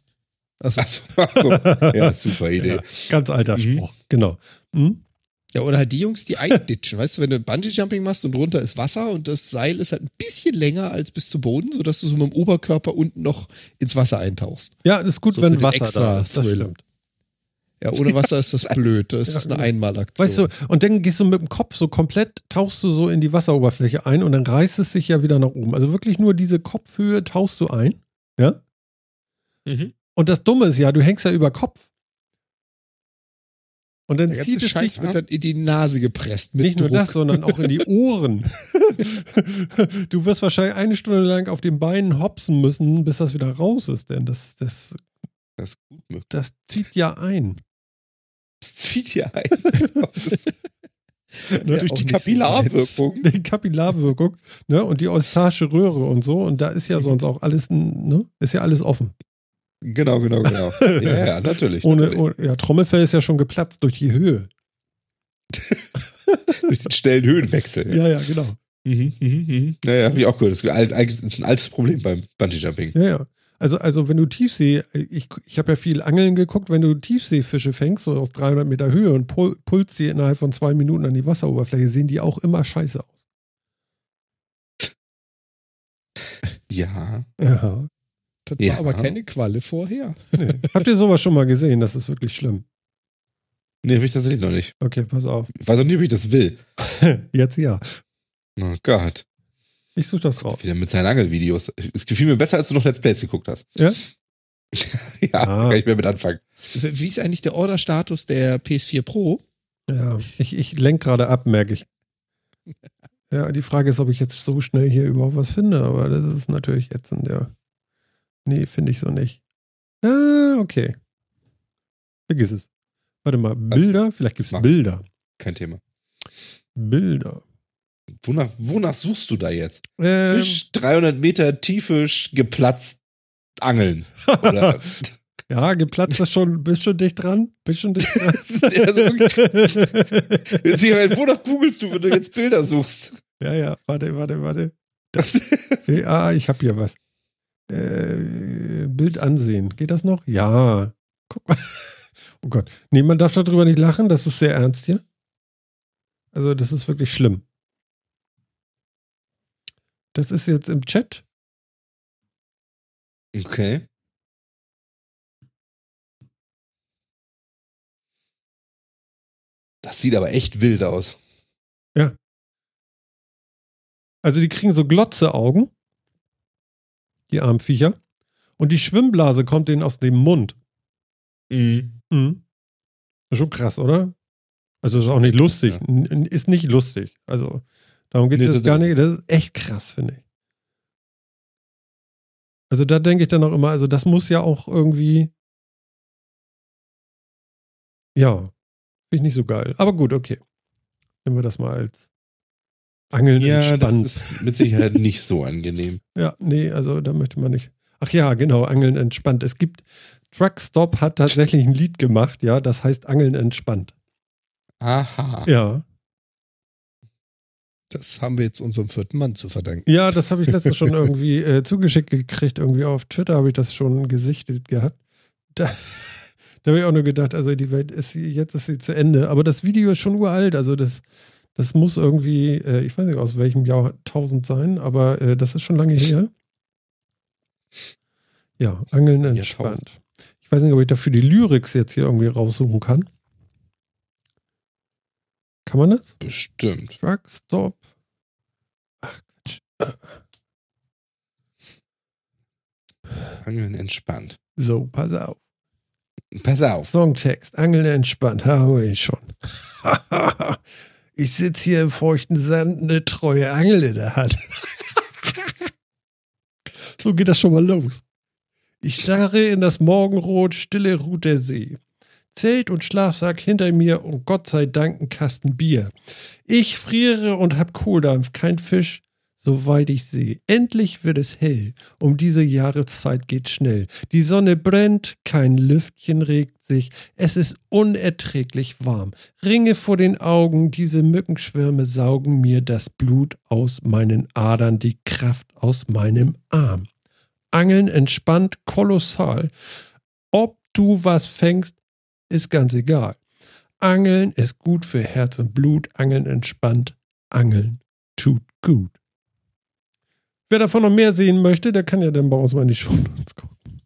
Achso. Achso, achso. Ja, super Idee. Ja, ganz alter Mhm. Spruch. Genau. Hm? Ja, oder halt die Jungs, die einditschen. Weißt du, wenn du Bungee-Jumping machst und drunter ist Wasser und das Seil ist halt ein bisschen länger als bis zu Boden, sodass du so mit dem Oberkörper unten noch ins Wasser eintauchst. Ja, das ist gut, So wenn Wasser extra da ist. Das stimmt. Ja, ohne Wasser ist das blöd. Das ist eine genau. Einmalaktion. Weißt du, und dann gehst du mit dem Kopf so komplett, tauchst du so in die Wasseroberfläche ein und dann reißt es sich ja wieder nach oben. Also wirklich nur diese Kopfhöhe tauchst du ein. Ja? Mhm. Und das Dumme ist ja, du hängst ja über Kopf. Und dann Der ganze zieht es Scheiß dich wird dann in die Nase gepresst mit nicht nur Druck. das, sondern auch in die Ohren. du wirst wahrscheinlich eine Stunde lang auf den Beinen hopsen müssen, bis das wieder raus ist, denn das, das, Das ist gut möglich. das zieht ja ein. Das zieht ja ein. Ne? durch die Kapillarwirkung. Die Kapillarwirkung, ne? Und die eustache Röhre und so. Und da ist ja sonst auch alles, ne? Ist ja alles offen. Genau, genau, genau. ja, ja, natürlich. Ohne, natürlich. ohne, ja, Trommelfell ist ja schon geplatzt durch die Höhe. Durch den schnellen Höhenwechsel. Ja, ja, genau. Mhm, mhm, mhm. Naja, habe ich auch gehört. Das ist ein- eigentlich ist ein altes Problem beim Bungee-Jumping. Ja, ja. Also, also wenn du Tiefsee, ich, ich habe ja viel Angeln geguckt, wenn du Tiefseefische fängst, so aus 300 Meter Höhe und pul pulst sie innerhalb von zwei Minuten an die Wasseroberfläche, sehen die auch immer scheiße aus. Ja. Ja. Das Ja. war aber keine Qualle vorher. Nee. Habt ihr sowas schon mal gesehen? Das ist wirklich schlimm. Nee, habe ich tatsächlich noch nicht. Okay, pass auf. Ich weiß auch nicht, ob ich das will. Jetzt ja. Oh Gott. Ich suche das raus. Wieder mit seinen Angelvideos. Es gefiel mir besser, als du noch Let's Plays geguckt hast. Ja? ja, Ah. da kann ich mehr mit anfangen. Wie ist eigentlich der Order-Status der PS4 Pro? Ja, ich, ich lenke gerade ab, merke ich. Ja, die Frage ist, ob ich jetzt so schnell hier überhaupt was finde, aber das ist natürlich ätzend, ja. Nee, finde ich so nicht. Ah, okay. Vergiss es. Warte mal, Bilder? Vielleicht gibt es. Bilder. Kein Thema. Bilder. Wonach, wonach suchst du da jetzt? Ähm, Fisch 300 Meter Tiefe sch- geplatzt angeln. Oder? ja, geplatzt ist schon, bist schon dicht dran? Bist schon dicht dran? Ja, so Jetzt, ich meine, wonach googelst du, wenn du jetzt Bilder suchst? ja, ja, warte, warte, warte. Ja, ich habe hier was. Äh, Bild ansehen. Geht das noch? Ja. Guck mal. Oh Gott. Nee, man darf darüber nicht lachen. Das ist sehr ernst hier. Also, das ist wirklich schlimm. Das ist jetzt im Chat. Okay. Das sieht aber echt wild aus. Also, die kriegen so Glotzeaugen. Die armen Viecher. Und die Schwimmblase kommt denen aus dem Mund. Mhm. Mhm. Ist schon krass, oder? Also ist auch nicht lustig. Ist nicht lustig. Also darum geht Nee, es das- gar nicht. Das ist echt krass, finde ich. Also da denke ich dann auch immer, also das muss ja auch irgendwie. Ja, finde ich nicht so geil. Aber gut, okay. Nehmen wir das mal als Angeln Ja, das entspannt. ist mit Sicherheit nicht so angenehm. Ja, nee, also da möchte man nicht. Ach ja, genau, Angeln entspannt. Es gibt, Truckstop hat tatsächlich ein Lied gemacht, ja, das heißt Angeln entspannt. Aha. Ja. Das haben wir jetzt unserem vierten Mann zu verdanken. Ja, das habe ich letztens schon irgendwie äh, zugeschickt gekriegt. Irgendwie auf Twitter habe ich das schon gesichtet gehabt. Da, da habe ich auch nur gedacht, also die Welt ist jetzt ist sie zu Ende. Aber das Video ist schon uralt. Also das, das muss irgendwie, äh, ich weiß nicht aus welchem Jahr 1000 sein, aber äh, das ist schon lange her. Ja, Angeln entspannt. Ich weiß nicht, ob ich dafür die Lyrics jetzt hier irgendwie raussuchen kann. Kann man das? Bestimmt. Truckstop. Ach, Quatsch. Angeln entspannt. So, pass auf. Pass auf. Songtext, Angeln entspannt, habe ich schon. ich sitze hier im feuchten Sand, eine treue Angel in der Hand. so geht das schon mal los. Ich starre in das Morgenrot, stille ruht der See. Zelt und Schlafsack hinter mir und Gott sei Dank ein Kasten Bier. Ich friere und hab Kohldampf, kein Fisch, soweit ich sehe. Endlich wird es hell. Um diese Jahreszeit geht's schnell. Die Sonne brennt, kein Lüftchen regt sich. Es ist unerträglich warm. Ringe vor den Augen, diese Mückenschwärme saugen mir das Blut aus meinen Adern, die Kraft aus meinem Arm. Angeln entspannt, kolossal. Ob du was fängst, ist ganz egal. Angeln ist gut für Herz und Blut. Angeln entspannt. Angeln tut gut. Wer davon noch mehr sehen möchte, der kann ja dann bei uns mal in die Show gucken.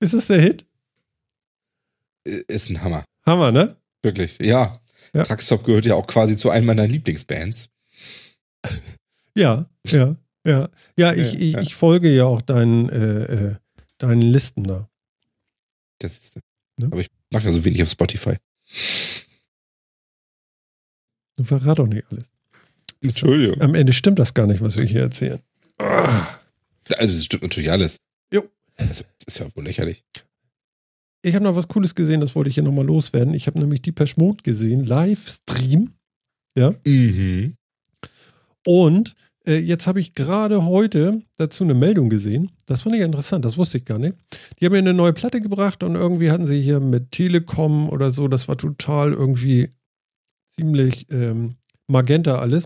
Ist das der Hit? Ist ein Hammer. Hammer, ne? Wirklich. Ja. Ja. Truckstop gehört ja auch quasi zu einem meiner Lieblingsbands. Ja, ja, ja. Ja, ich, Ja, ich, ja. ich folge ja auch deinen, äh, äh, deinen Listen da. Das ist. Ne? Aber ich mache ja so wenig auf Spotify. Du verrat doch nicht alles. Entschuldigung. Am Ende stimmt das gar nicht, was wir hier erzählen. Ah. Also, das stimmt natürlich alles. Jo. Also, das ist ja wohl lächerlich. Ich habe noch was Cooles gesehen, das wollte ich hier nochmal loswerden. Ich habe nämlich Deepesh Mode gesehen, Livestream. Mhm. Und Äh, jetzt habe ich gerade heute dazu eine Meldung gesehen. Das fand ich interessant, das wusste ich gar nicht. Die haben mir eine neue Platte gebracht und irgendwie hatten sie hier mit Telekom oder so, das war total irgendwie ziemlich ähm, magenta alles.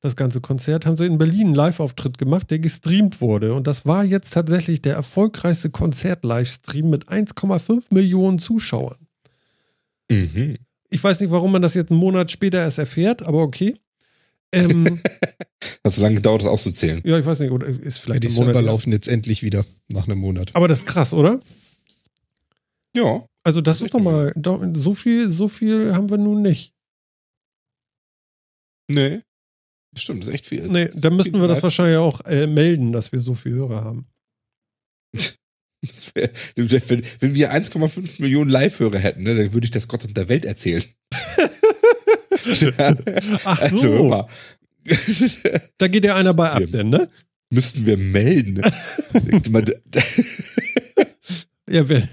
Das ganze Konzert haben sie in Berlin einen Live-Auftritt gemacht, der gestreamt wurde. Und das war jetzt tatsächlich der erfolgreichste Konzert-Livestream mit 1,5 Millionen Zuschauern. Mhm. Ich weiß nicht, warum man das jetzt einen Monat später erst erfährt, aber okay. Ähm, Hat so lange gedauert, das auszuzählen. ja, ich weiß nicht, oder ist Ja, vielleicht die ein Monat. Server laufen jetzt endlich wieder nach einem Monat. Aber das ist krass, oder? Ja. Also das ist doch mal, so viel, so viel haben wir nun nicht. Nee. Stimmt, das ist echt viel. Nee, dann müssten wir das wahrscheinlich auch äh, melden, dass wir so viel Hörer haben. Wär, wenn, wenn wir 1,5 Millionen Live-Hörer hätten, ne, dann würde ich das Gott und der Welt erzählen. Ach also, so. mal. Da geht ja einer bei ab, Ja. denn, ne? Müssten wir melden. Ja, wenn,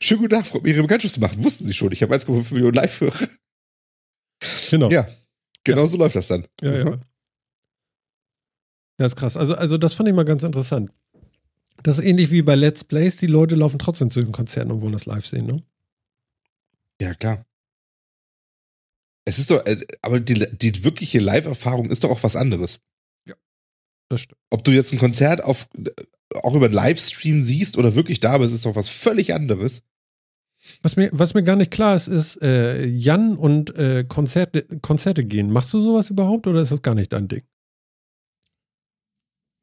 Schönen guten Tag, mich, Ihre Bekanntschaft zu machen. Wussten Sie schon, ich habe 1,5 Millionen Live-Hörer. genau. Ja, genau so läuft das dann. Ja, ja. Ja, ist krass. Also, also das fand ich mal ganz interessant. Das ist ähnlich wie bei Let's Plays. Die Leute laufen trotzdem zu den Konzerten und wollen das live sehen, ne? Ja, klar. Es ist doch, äh, aber die, die wirkliche Live-Erfahrung ist doch auch was anderes. Das stimmt. Ob du jetzt ein Konzert auf, auch über einen Livestream siehst oder wirklich da bist, ist doch was völlig anderes. Was mir, was mir gar nicht klar ist, ist äh, Jan und äh, Konzerte, Konzerte gehen. Machst du sowas überhaupt oder ist das gar nicht dein Ding?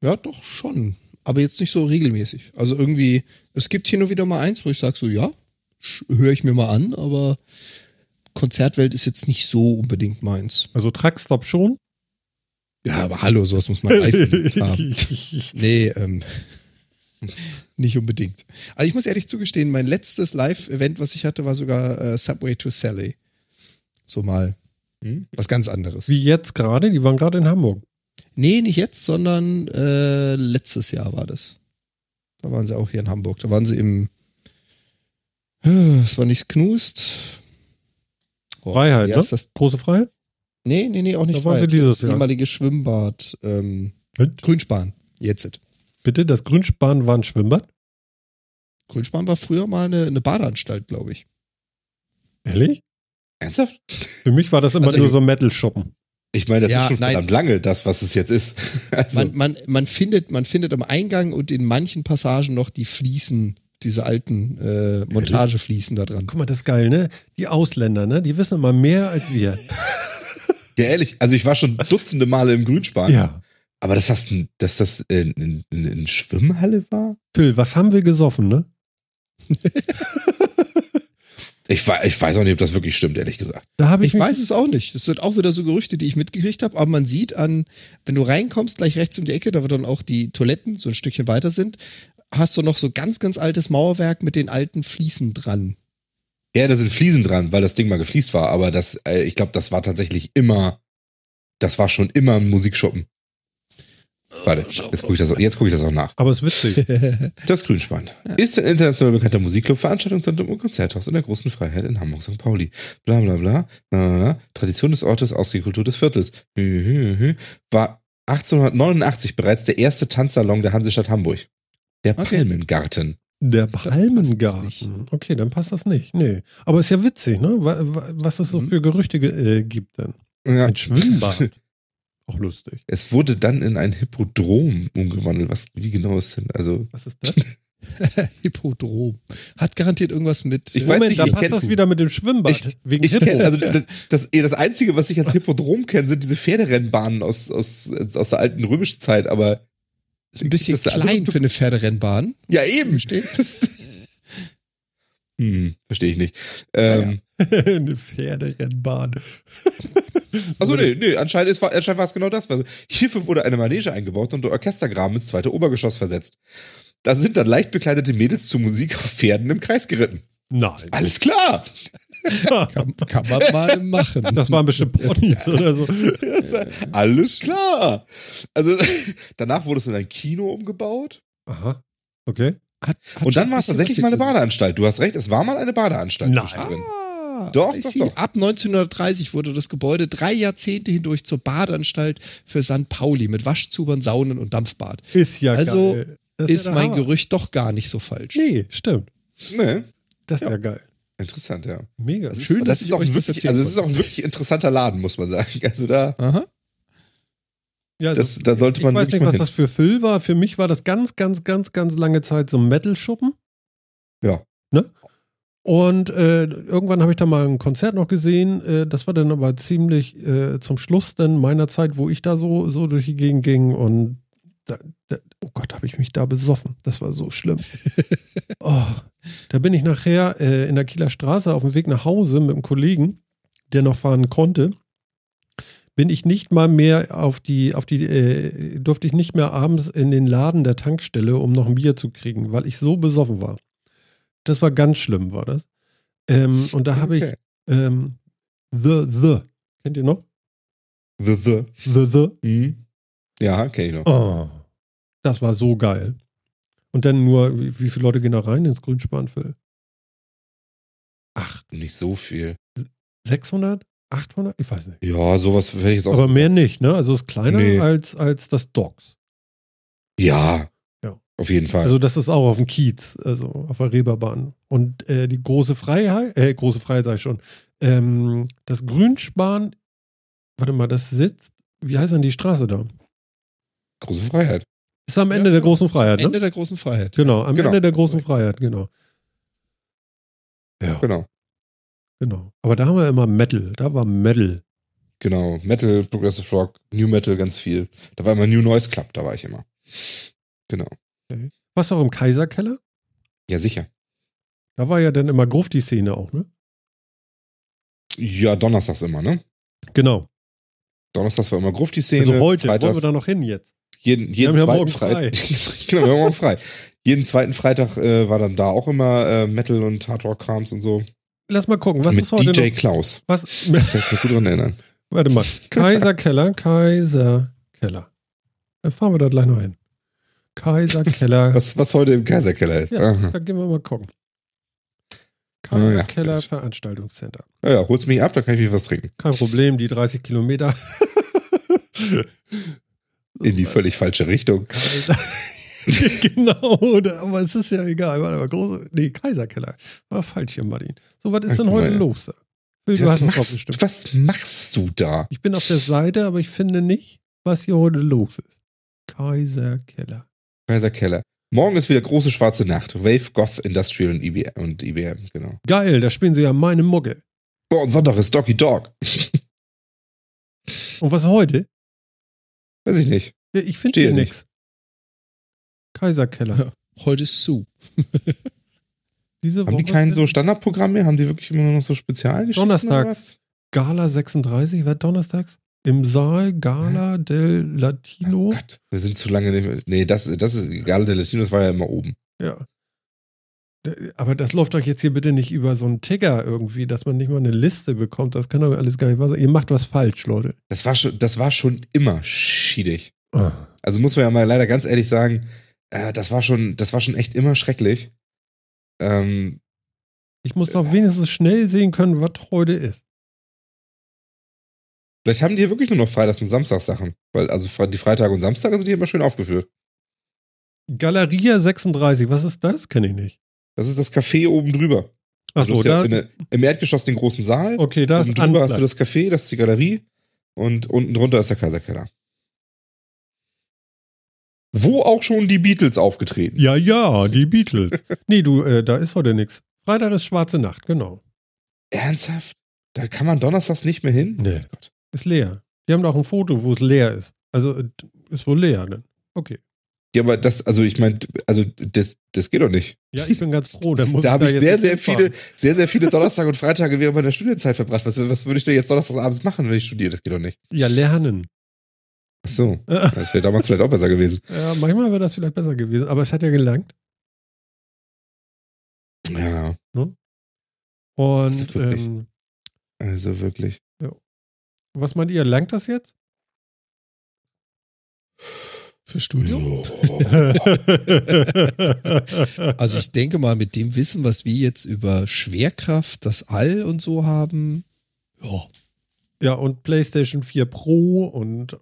Ja, doch schon. Aber jetzt nicht so regelmäßig. Also irgendwie, es gibt hier nur wieder mal eins, wo ich sage so, ja, höre ich mir mal an, aber Konzertwelt ist jetzt nicht so unbedingt meins. Also Truckstop schon? Ja, aber hallo, sowas muss man live haben. Nee, ähm, nicht unbedingt. Also ich muss ehrlich zugestehen, mein letztes Live-Event, was ich hatte, war sogar äh, Subway to Sally. So mal Hm? was ganz anderes. Wie jetzt gerade? Die waren gerade in Hamburg. Nee, nicht jetzt, sondern äh, letztes Jahr war das. Da waren sie auch hier in Hamburg. Da waren sie im. Es war nicht Knust. Freiheit, wie ne? heißt das? Große Freiheit? Nee, nee, nee, auch nicht Da waren sie Freiheit. dieses das Jahr. ehemalige Schwimmbad. Ähm? Grünspan. Jetzt. Bitte, das Grünspan war ein Schwimmbad? Grünspan war früher mal eine, eine Badeanstalt, glaube ich. Ehrlich? Ernsthaft? Für mich war das immer Also nur ich- so Metal-Shoppen. Ich meine, das Ja, ist schon nein. verdammt lange, das, was es jetzt ist. Also, Man, man, man, findet, man findet am Eingang und in manchen Passagen noch die Fliesen, diese alten äh, Montagefliesen da dran. Guck mal, das ist geil, ne? Die Ausländer, ne? Die wissen immer mehr als wir. ja, ehrlich, also ich war schon dutzende Male im Grünspan. Ja. Aber dass das, ein- dass das in, in, in, in Schwimmhalle war? Phil, was haben wir gesoffen, ne? Ich, wei- ich weiß auch nicht, ob das wirklich stimmt, ehrlich gesagt. Ich, Ich weiß es auch nicht. Das sind auch wieder so Gerüchte, die ich mitgekriegt habe, aber man sieht an, wenn du reinkommst, gleich rechts um die Ecke, da wo dann auch die Toiletten so ein Stückchen weiter sind, hast du noch so ganz, ganz altes Mauerwerk mit den alten Fliesen dran. Ja, da sind Fliesen dran, weil das Ding mal gefliest war, aber das, äh, ich glaube, das war tatsächlich immer, das war schon immer ein Musikschuppen. Warte, jetzt gucke ich, das- jetzt guck ich das auch nach. Aber es ist witzig. Das Grünspan ist ein international bekannter Musikclub, Veranstaltungszentrum und Konzerthaus in der großen Freiheit in Hamburg, St. Pauli. Bla bla bla. bla, bla, bla. Tradition des Ortes, Ausgehkultur des Viertels. War 1889 bereits der erste Tanzsalon der Hansestadt Hamburg. Der Okay. Palmengarten. Der Palmengarten. Okay, dann passt das nicht. Nee. Aber ist ja witzig, ne? Wa- wa- Was es so Mhm. für Gerüchte ge- äh, gibt denn. Ja. Ein Schwimmbad. Auch lustig. Es wurde dann in ein Hippodrom umgewandelt. Was, wie genau ist denn? Also, Was ist das? Hippodrom. Hat garantiert irgendwas mit. Ich weiß Moment, nicht, da ich passt kenn- das wieder mit dem Schwimmbad. Ich- wegen ich Hippo. kenne, also das, das, eh, das Einzige, was ich als Hippodrom kenne, sind diese Pferderennbahnen aus, aus, aus der alten römischen Zeit, aber ist ein bisschen klein für eine Pferderennbahn. ja eben. Versteht? hm, verstehe ich nicht. Ähm, Eine Pferderennbahn. Also nee, nee, anscheinend, ist, anscheinend war es genau das. Also, hierfür wurde eine Manege eingebaut und der Orchestergraben ins zweite Obergeschoss versetzt. Da sind dann leicht bekleidete Mädels zu Musik auf Pferden im Kreis geritten. Nein. Alles klar! Kann, kann man mal machen. Das waren bestimmt Ponys oder so. Alles klar! Also danach wurde es in ein Kino umgebaut. Aha. Okay. Hat, hat Und dann war es tatsächlich mal eine. Badeanstalt. Du hast recht, es war mal eine Badeanstalt. Nein. Ah, Doch, doch, doch. ab 1930 wurde das Gebäude drei Jahrzehnte hindurch zur Badeanstalt für St. Pauli mit Waschzubern, Saunen und Dampfbad. Ist ja Also Ist ja der mein Hammer. Gerücht doch gar nicht so falsch. Nee, stimmt. Nee, Das ist ja, Ja. geil. Interessant, ja. Mega. Das ist, Schön, das dass ist ich auch das wirklich, also es ist auch ein wirklich interessanter Laden, muss man sagen. Also da, Aha. Ja, das, da sollte ich man weiß wirklich nicht, was hin. das für Phil war. Für mich war das ganz, ganz, ganz, ganz lange Zeit so ein Metal-Schuppen. Ja. Ne? Und äh, irgendwann habe ich da mal ein Konzert noch gesehen. Äh, das war dann aber ziemlich äh, zum Schluss dann meiner Zeit, wo ich da so, so durch die Gegend ging. Und da, da, oh Gott, habe ich mich da besoffen. Das war so schlimm. oh, da bin ich nachher äh, in der Kieler Straße auf dem Weg nach Hause mit einem Kollegen, der noch fahren konnte bin ich nicht mal mehr auf die, auf die, äh, durfte ich nicht mehr abends in den Laden der Tankstelle, um noch ein Bier zu kriegen, weil ich so besoffen war. Das war ganz schlimm, war das. Ähm, und da habe ich ähm, The The. Kennt ihr noch? The The. The The. Mhm. Ja, kenn ich noch. Oh, das war so geil. Und dann nur, wie, wie viele Leute gehen da rein ins Grünspanfil? Ach, Nicht so viel. 600? 800? Ich weiß nicht. Ja, sowas hätte ich jetzt auch. Aber mehr nicht, ne? Also es ist kleiner Nee. als, als das Docs. Ja. Ja. Auf jeden Fall. Also das ist auch auf dem Kiez, also auf der Reeperbahn. Und äh, die große Freiheit, äh, große Freiheit sag ich schon, ähm, das Grünspan, warte mal, das sitzt, wie heißt denn die Straße da? Große Freiheit. Ist am Ende Ja, der genau. großen Freiheit, Ende ne? der großen Freiheit. Genau, am Genau. Ende der großen. Freiheit, genau. Ja, Genau. genau. Aber da haben wir immer Metal, da war Metal. Genau. Metal, Progressive Rock, New Metal, ganz viel. Da war immer New Noise Club, da war ich immer. Genau. Warst du auch im Kaiserkeller? Ja, sicher. Da war ja dann immer Grufti-Szene auch, ne? Ja, donnerstags immer, ne? Genau. Donnerstags war immer Gruft die Szene. Also heute, wollen Freitags, wir da noch hin jetzt? Jeden, jeden ja zweiten Freitag. genau, wir haben morgen frei. Jeden zweiten Freitag äh, war dann da auch immer äh, Metal und Hardrock-Krams und so. Lass mal gucken, was Mit ist heute DJ noch? Klaus. Was, Kann ich mich gut dran erinnern. Warte mal. Kaiserkeller, Kaiserkeller. Dann fahren wir da gleich noch hin. Kaiserkeller. Was, was heute im Kaiserkeller ist. Ja, Aha. da gehen wir mal gucken. Ah, ja, Kaiserkeller. Veranstaltungscenter. Ja, ja, holst mich ab, dann kann ich mich was trinken. Kein Problem, die 30 Kilometer. In die völlig falsche Richtung. Genau, da- aber es ist ja egal. Warte mal, große, nee, Kaiserkeller. War falsch hier, Martin. So, was ist denn heute mal, los du Was machst, was machst du da? Ich bin auf der Seite, aber ich finde nicht, was hier heute los ist. Kaiserkeller. Kaiserkeller. Morgen ist wieder große schwarze Nacht. Wave, Goth, Industrial und IBM, und IBM genau. Geil, da spielen sie ja meine Mucke. Oh, und Sonntag ist Doggy Dog. Und was heute? Weiß ich nicht. Ja, ich finde hier nicht. nichts. Kaiserkeller. Ja. Heute ist Sue. Diese Haben die kein so Standardprogramm mehr? Haben die wirklich immer nur noch so Spezialgeschichten? Donnerstags. Gala 36, was donnerstags? Im Saal Gala del Latino. Oh Gott, wir sind zu lange nicht mehr. Nee, das, das ist egal, der Latino, das war ja immer oben. Ja. Aber das läuft doch jetzt hier bitte nicht über so einen Ticker irgendwie, dass man nicht mal eine Liste bekommt. Das kann doch alles gar nicht wahr sein. Ihr macht was falsch, Leute. Das war schon, das war schon immer schiedig. Ah. Also muss man ja mal leider ganz ehrlich sagen, äh, das war schon, das war schon echt immer schrecklich. Ähm, Ich muss doch wenigstens schnell sehen können, was heute ist. vielleicht haben die hier wirklich nur noch Freitags- und Samstagssachen. Weil, also die Freitage und Samstage sind hier immer schön aufgeführt. Galeria 36, was ist das? Kenne ich nicht. Das ist das Café oben drüber. Also Achso, du hast ja da. der, Im Erdgeschoss den großen Saal. Okay, da oben ist drüber hast du das Café, das ist die Galerie. Und unten drunter ist der Kaiserkeller. Wo auch schon die Beatles aufgetreten. Ja, ja, die Beatles. nee, du, äh, da ist heute nichts. Freitag ist schwarze Nacht, genau. Ernsthaft? Da kann man donnerstags nicht mehr hin? Nee. Oh Gott. Ist leer. Die haben doch ein Foto, wo es leer ist. Also äh, ist wohl leer, ne? Okay. Ja, aber das, also ich meine, also das, das geht doch nicht. Ja, ich bin ganz froh. Muss Da habe ich sehr, sehr viele, sehr, sehr viele Donnerstage und Freitage während meiner Studienzeit verbracht. Was, was würde ich denn jetzt donnerstags abends machen, wenn ich studiere? Das geht doch nicht. Ja, lernen. Ach so. ja, Das wäre damals vielleicht auch besser gewesen. manchmal wäre das vielleicht besser gewesen, aber es hat ja gelangt. Ja, Und Das ist wirklich- ähm, also wirklich. was meint ihr, langt das jetzt? Für Studium? also ich denke mal, mit dem Wissen, was wir jetzt über Schwerkraft, das All und so haben, ja. Ja, und PlayStation 4 Pro und.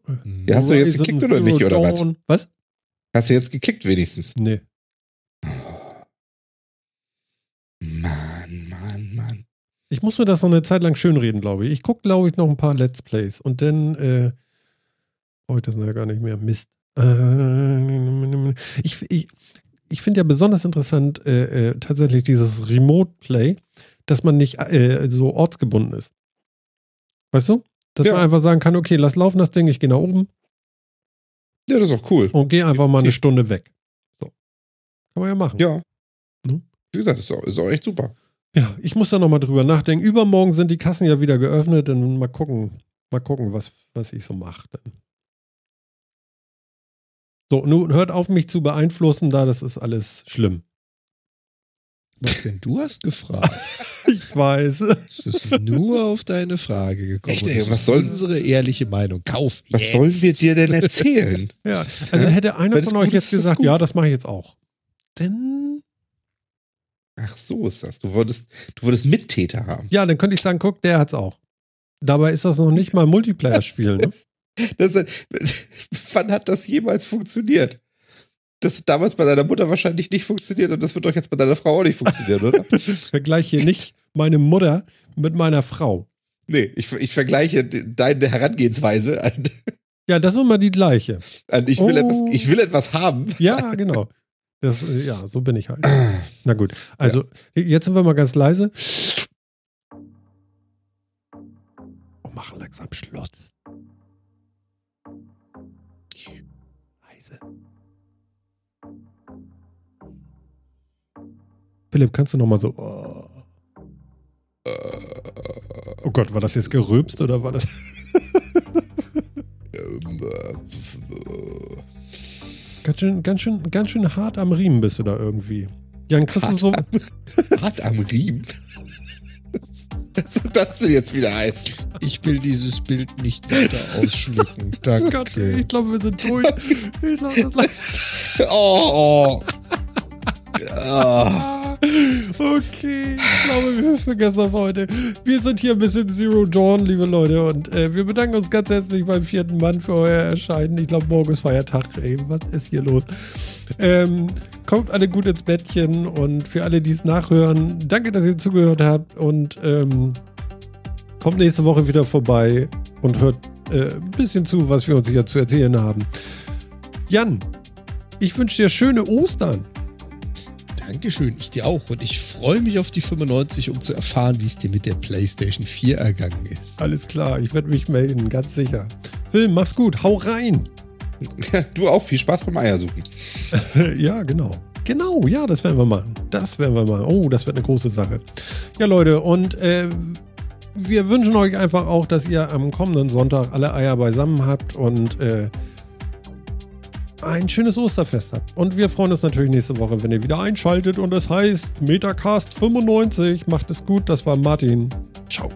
Ja, hast du jetzt gekickt oder nicht, oder was? Was? Hast du jetzt gekickt wenigstens? Nee. Mann, Mann, Mann. Ich muss mir das noch eine Zeit lang schönreden, glaube ich. Ich gucke, glaube ich, noch ein paar Let's Plays und dann äh, brauche ich das ja gar nicht mehr. Mist. Äh, ich ich, ich finde ja besonders interessant äh, äh, tatsächlich dieses Remote Play, dass man nicht äh, so ortsgebunden ist. Weißt du? Dass Ja. man einfach sagen kann, okay, lass laufen das Ding, ich gehe nach oben Ja, das ist auch cool. und gehe einfach mal eine. Stunde weg. So. Kann man ja machen. Ja. Ne? Wie gesagt, das ist auch, ist auch echt super. Ja, ich muss da nochmal drüber nachdenken. Übermorgen sind die Kassen ja wieder geöffnet und mal gucken, mal gucken, was, was ich so mache. So, nun hört auf, mich zu beeinflussen, da das ist alles schlimm. Was denn? Du hast gefragt. Ich weiß. Es ist nur auf deine Frage gekommen. Echt, ey, was soll- unsere ehrliche Meinung? Kauf. Was jetzt. sollen wir dir denn erzählen? Ja, also hätte einer von euch gut jetzt gesagt, ja, das mache ich jetzt auch. Denn, Ach, so ist das. Du wolltest, du wolltest Mittäter haben. ja, dann könnte ich sagen, guck, der hat's auch. Dabei ist das noch nicht mal Multiplayer-Spiel. Ne? Das, wann hat das jemals funktioniert? Das hat damals bei deiner Mutter wahrscheinlich nicht funktioniert und das wird doch jetzt bei deiner Frau auch nicht funktionieren, oder? Vergleiche hier nicht meine Mutter mit meiner Frau. nee, ich, ich vergleiche de- deine Herangehensweise an, Ja, das ist immer die gleiche. an ich, will Oh. etwas, ich will etwas haben. Ja, genau. Das, äh, ja, so bin ich halt. Na gut. Also, jetzt sind wir mal ganz leise. Und machen langsam Schluss. Philipp, kannst du noch mal so. Oh. oh Gott, war das jetzt gerülpst oder war das. Äh, Ganz schön, ganz schön, ganz schön hart am Riemen bist du da irgendwie. Jan, Hart so. am, hart am Riemen. Was soll das denn jetzt wieder heißen? Ich will dieses Bild nicht weiter ausschmücken. Danke. Gott, ich glaube, wir sind durch. Ich glaube, das Oh, oh. Ah. Okay, ich glaube, wir vergessen das heute. Wir sind hier bis in Zero Dawn, liebe Leute, und äh, wir bedanken uns ganz herzlich beim vierten Mann für euer Erscheinen. Ich glaube, morgen ist Feiertag. Ey, was ist hier los? Ähm, kommt alle gut ins Bettchen und für alle, die es nachhören, danke, dass ihr zugehört habt und ähm, kommt nächste Woche wieder vorbei und hört äh, ein bisschen zu, was wir uns hier zu erzählen haben. Jan, ich wünsche dir schöne Ostern. Dankeschön, ich dir auch. Und ich freue mich auf die 95, um zu erfahren, wie es dir mit der PlayStation 4 ergangen ist. Alles klar, ich werde mich melden, ganz sicher. Film, mach's gut, hau rein. Du auch viel Spaß beim Eiersuchen. ja, genau. Genau, ja, das werden wir machen. Das werden wir machen. Oh, das wird eine große Sache. Ja, Leute, und äh, wir wünschen euch einfach auch, dass ihr am kommenden Sonntag alle Eier beisammen habt und äh, ein schönes Osterfest habt. Und wir freuen uns natürlich nächste Woche, wenn ihr wieder einschaltet. Und das heißt Metacast 95. Macht es gut, das war Martin. Ciao.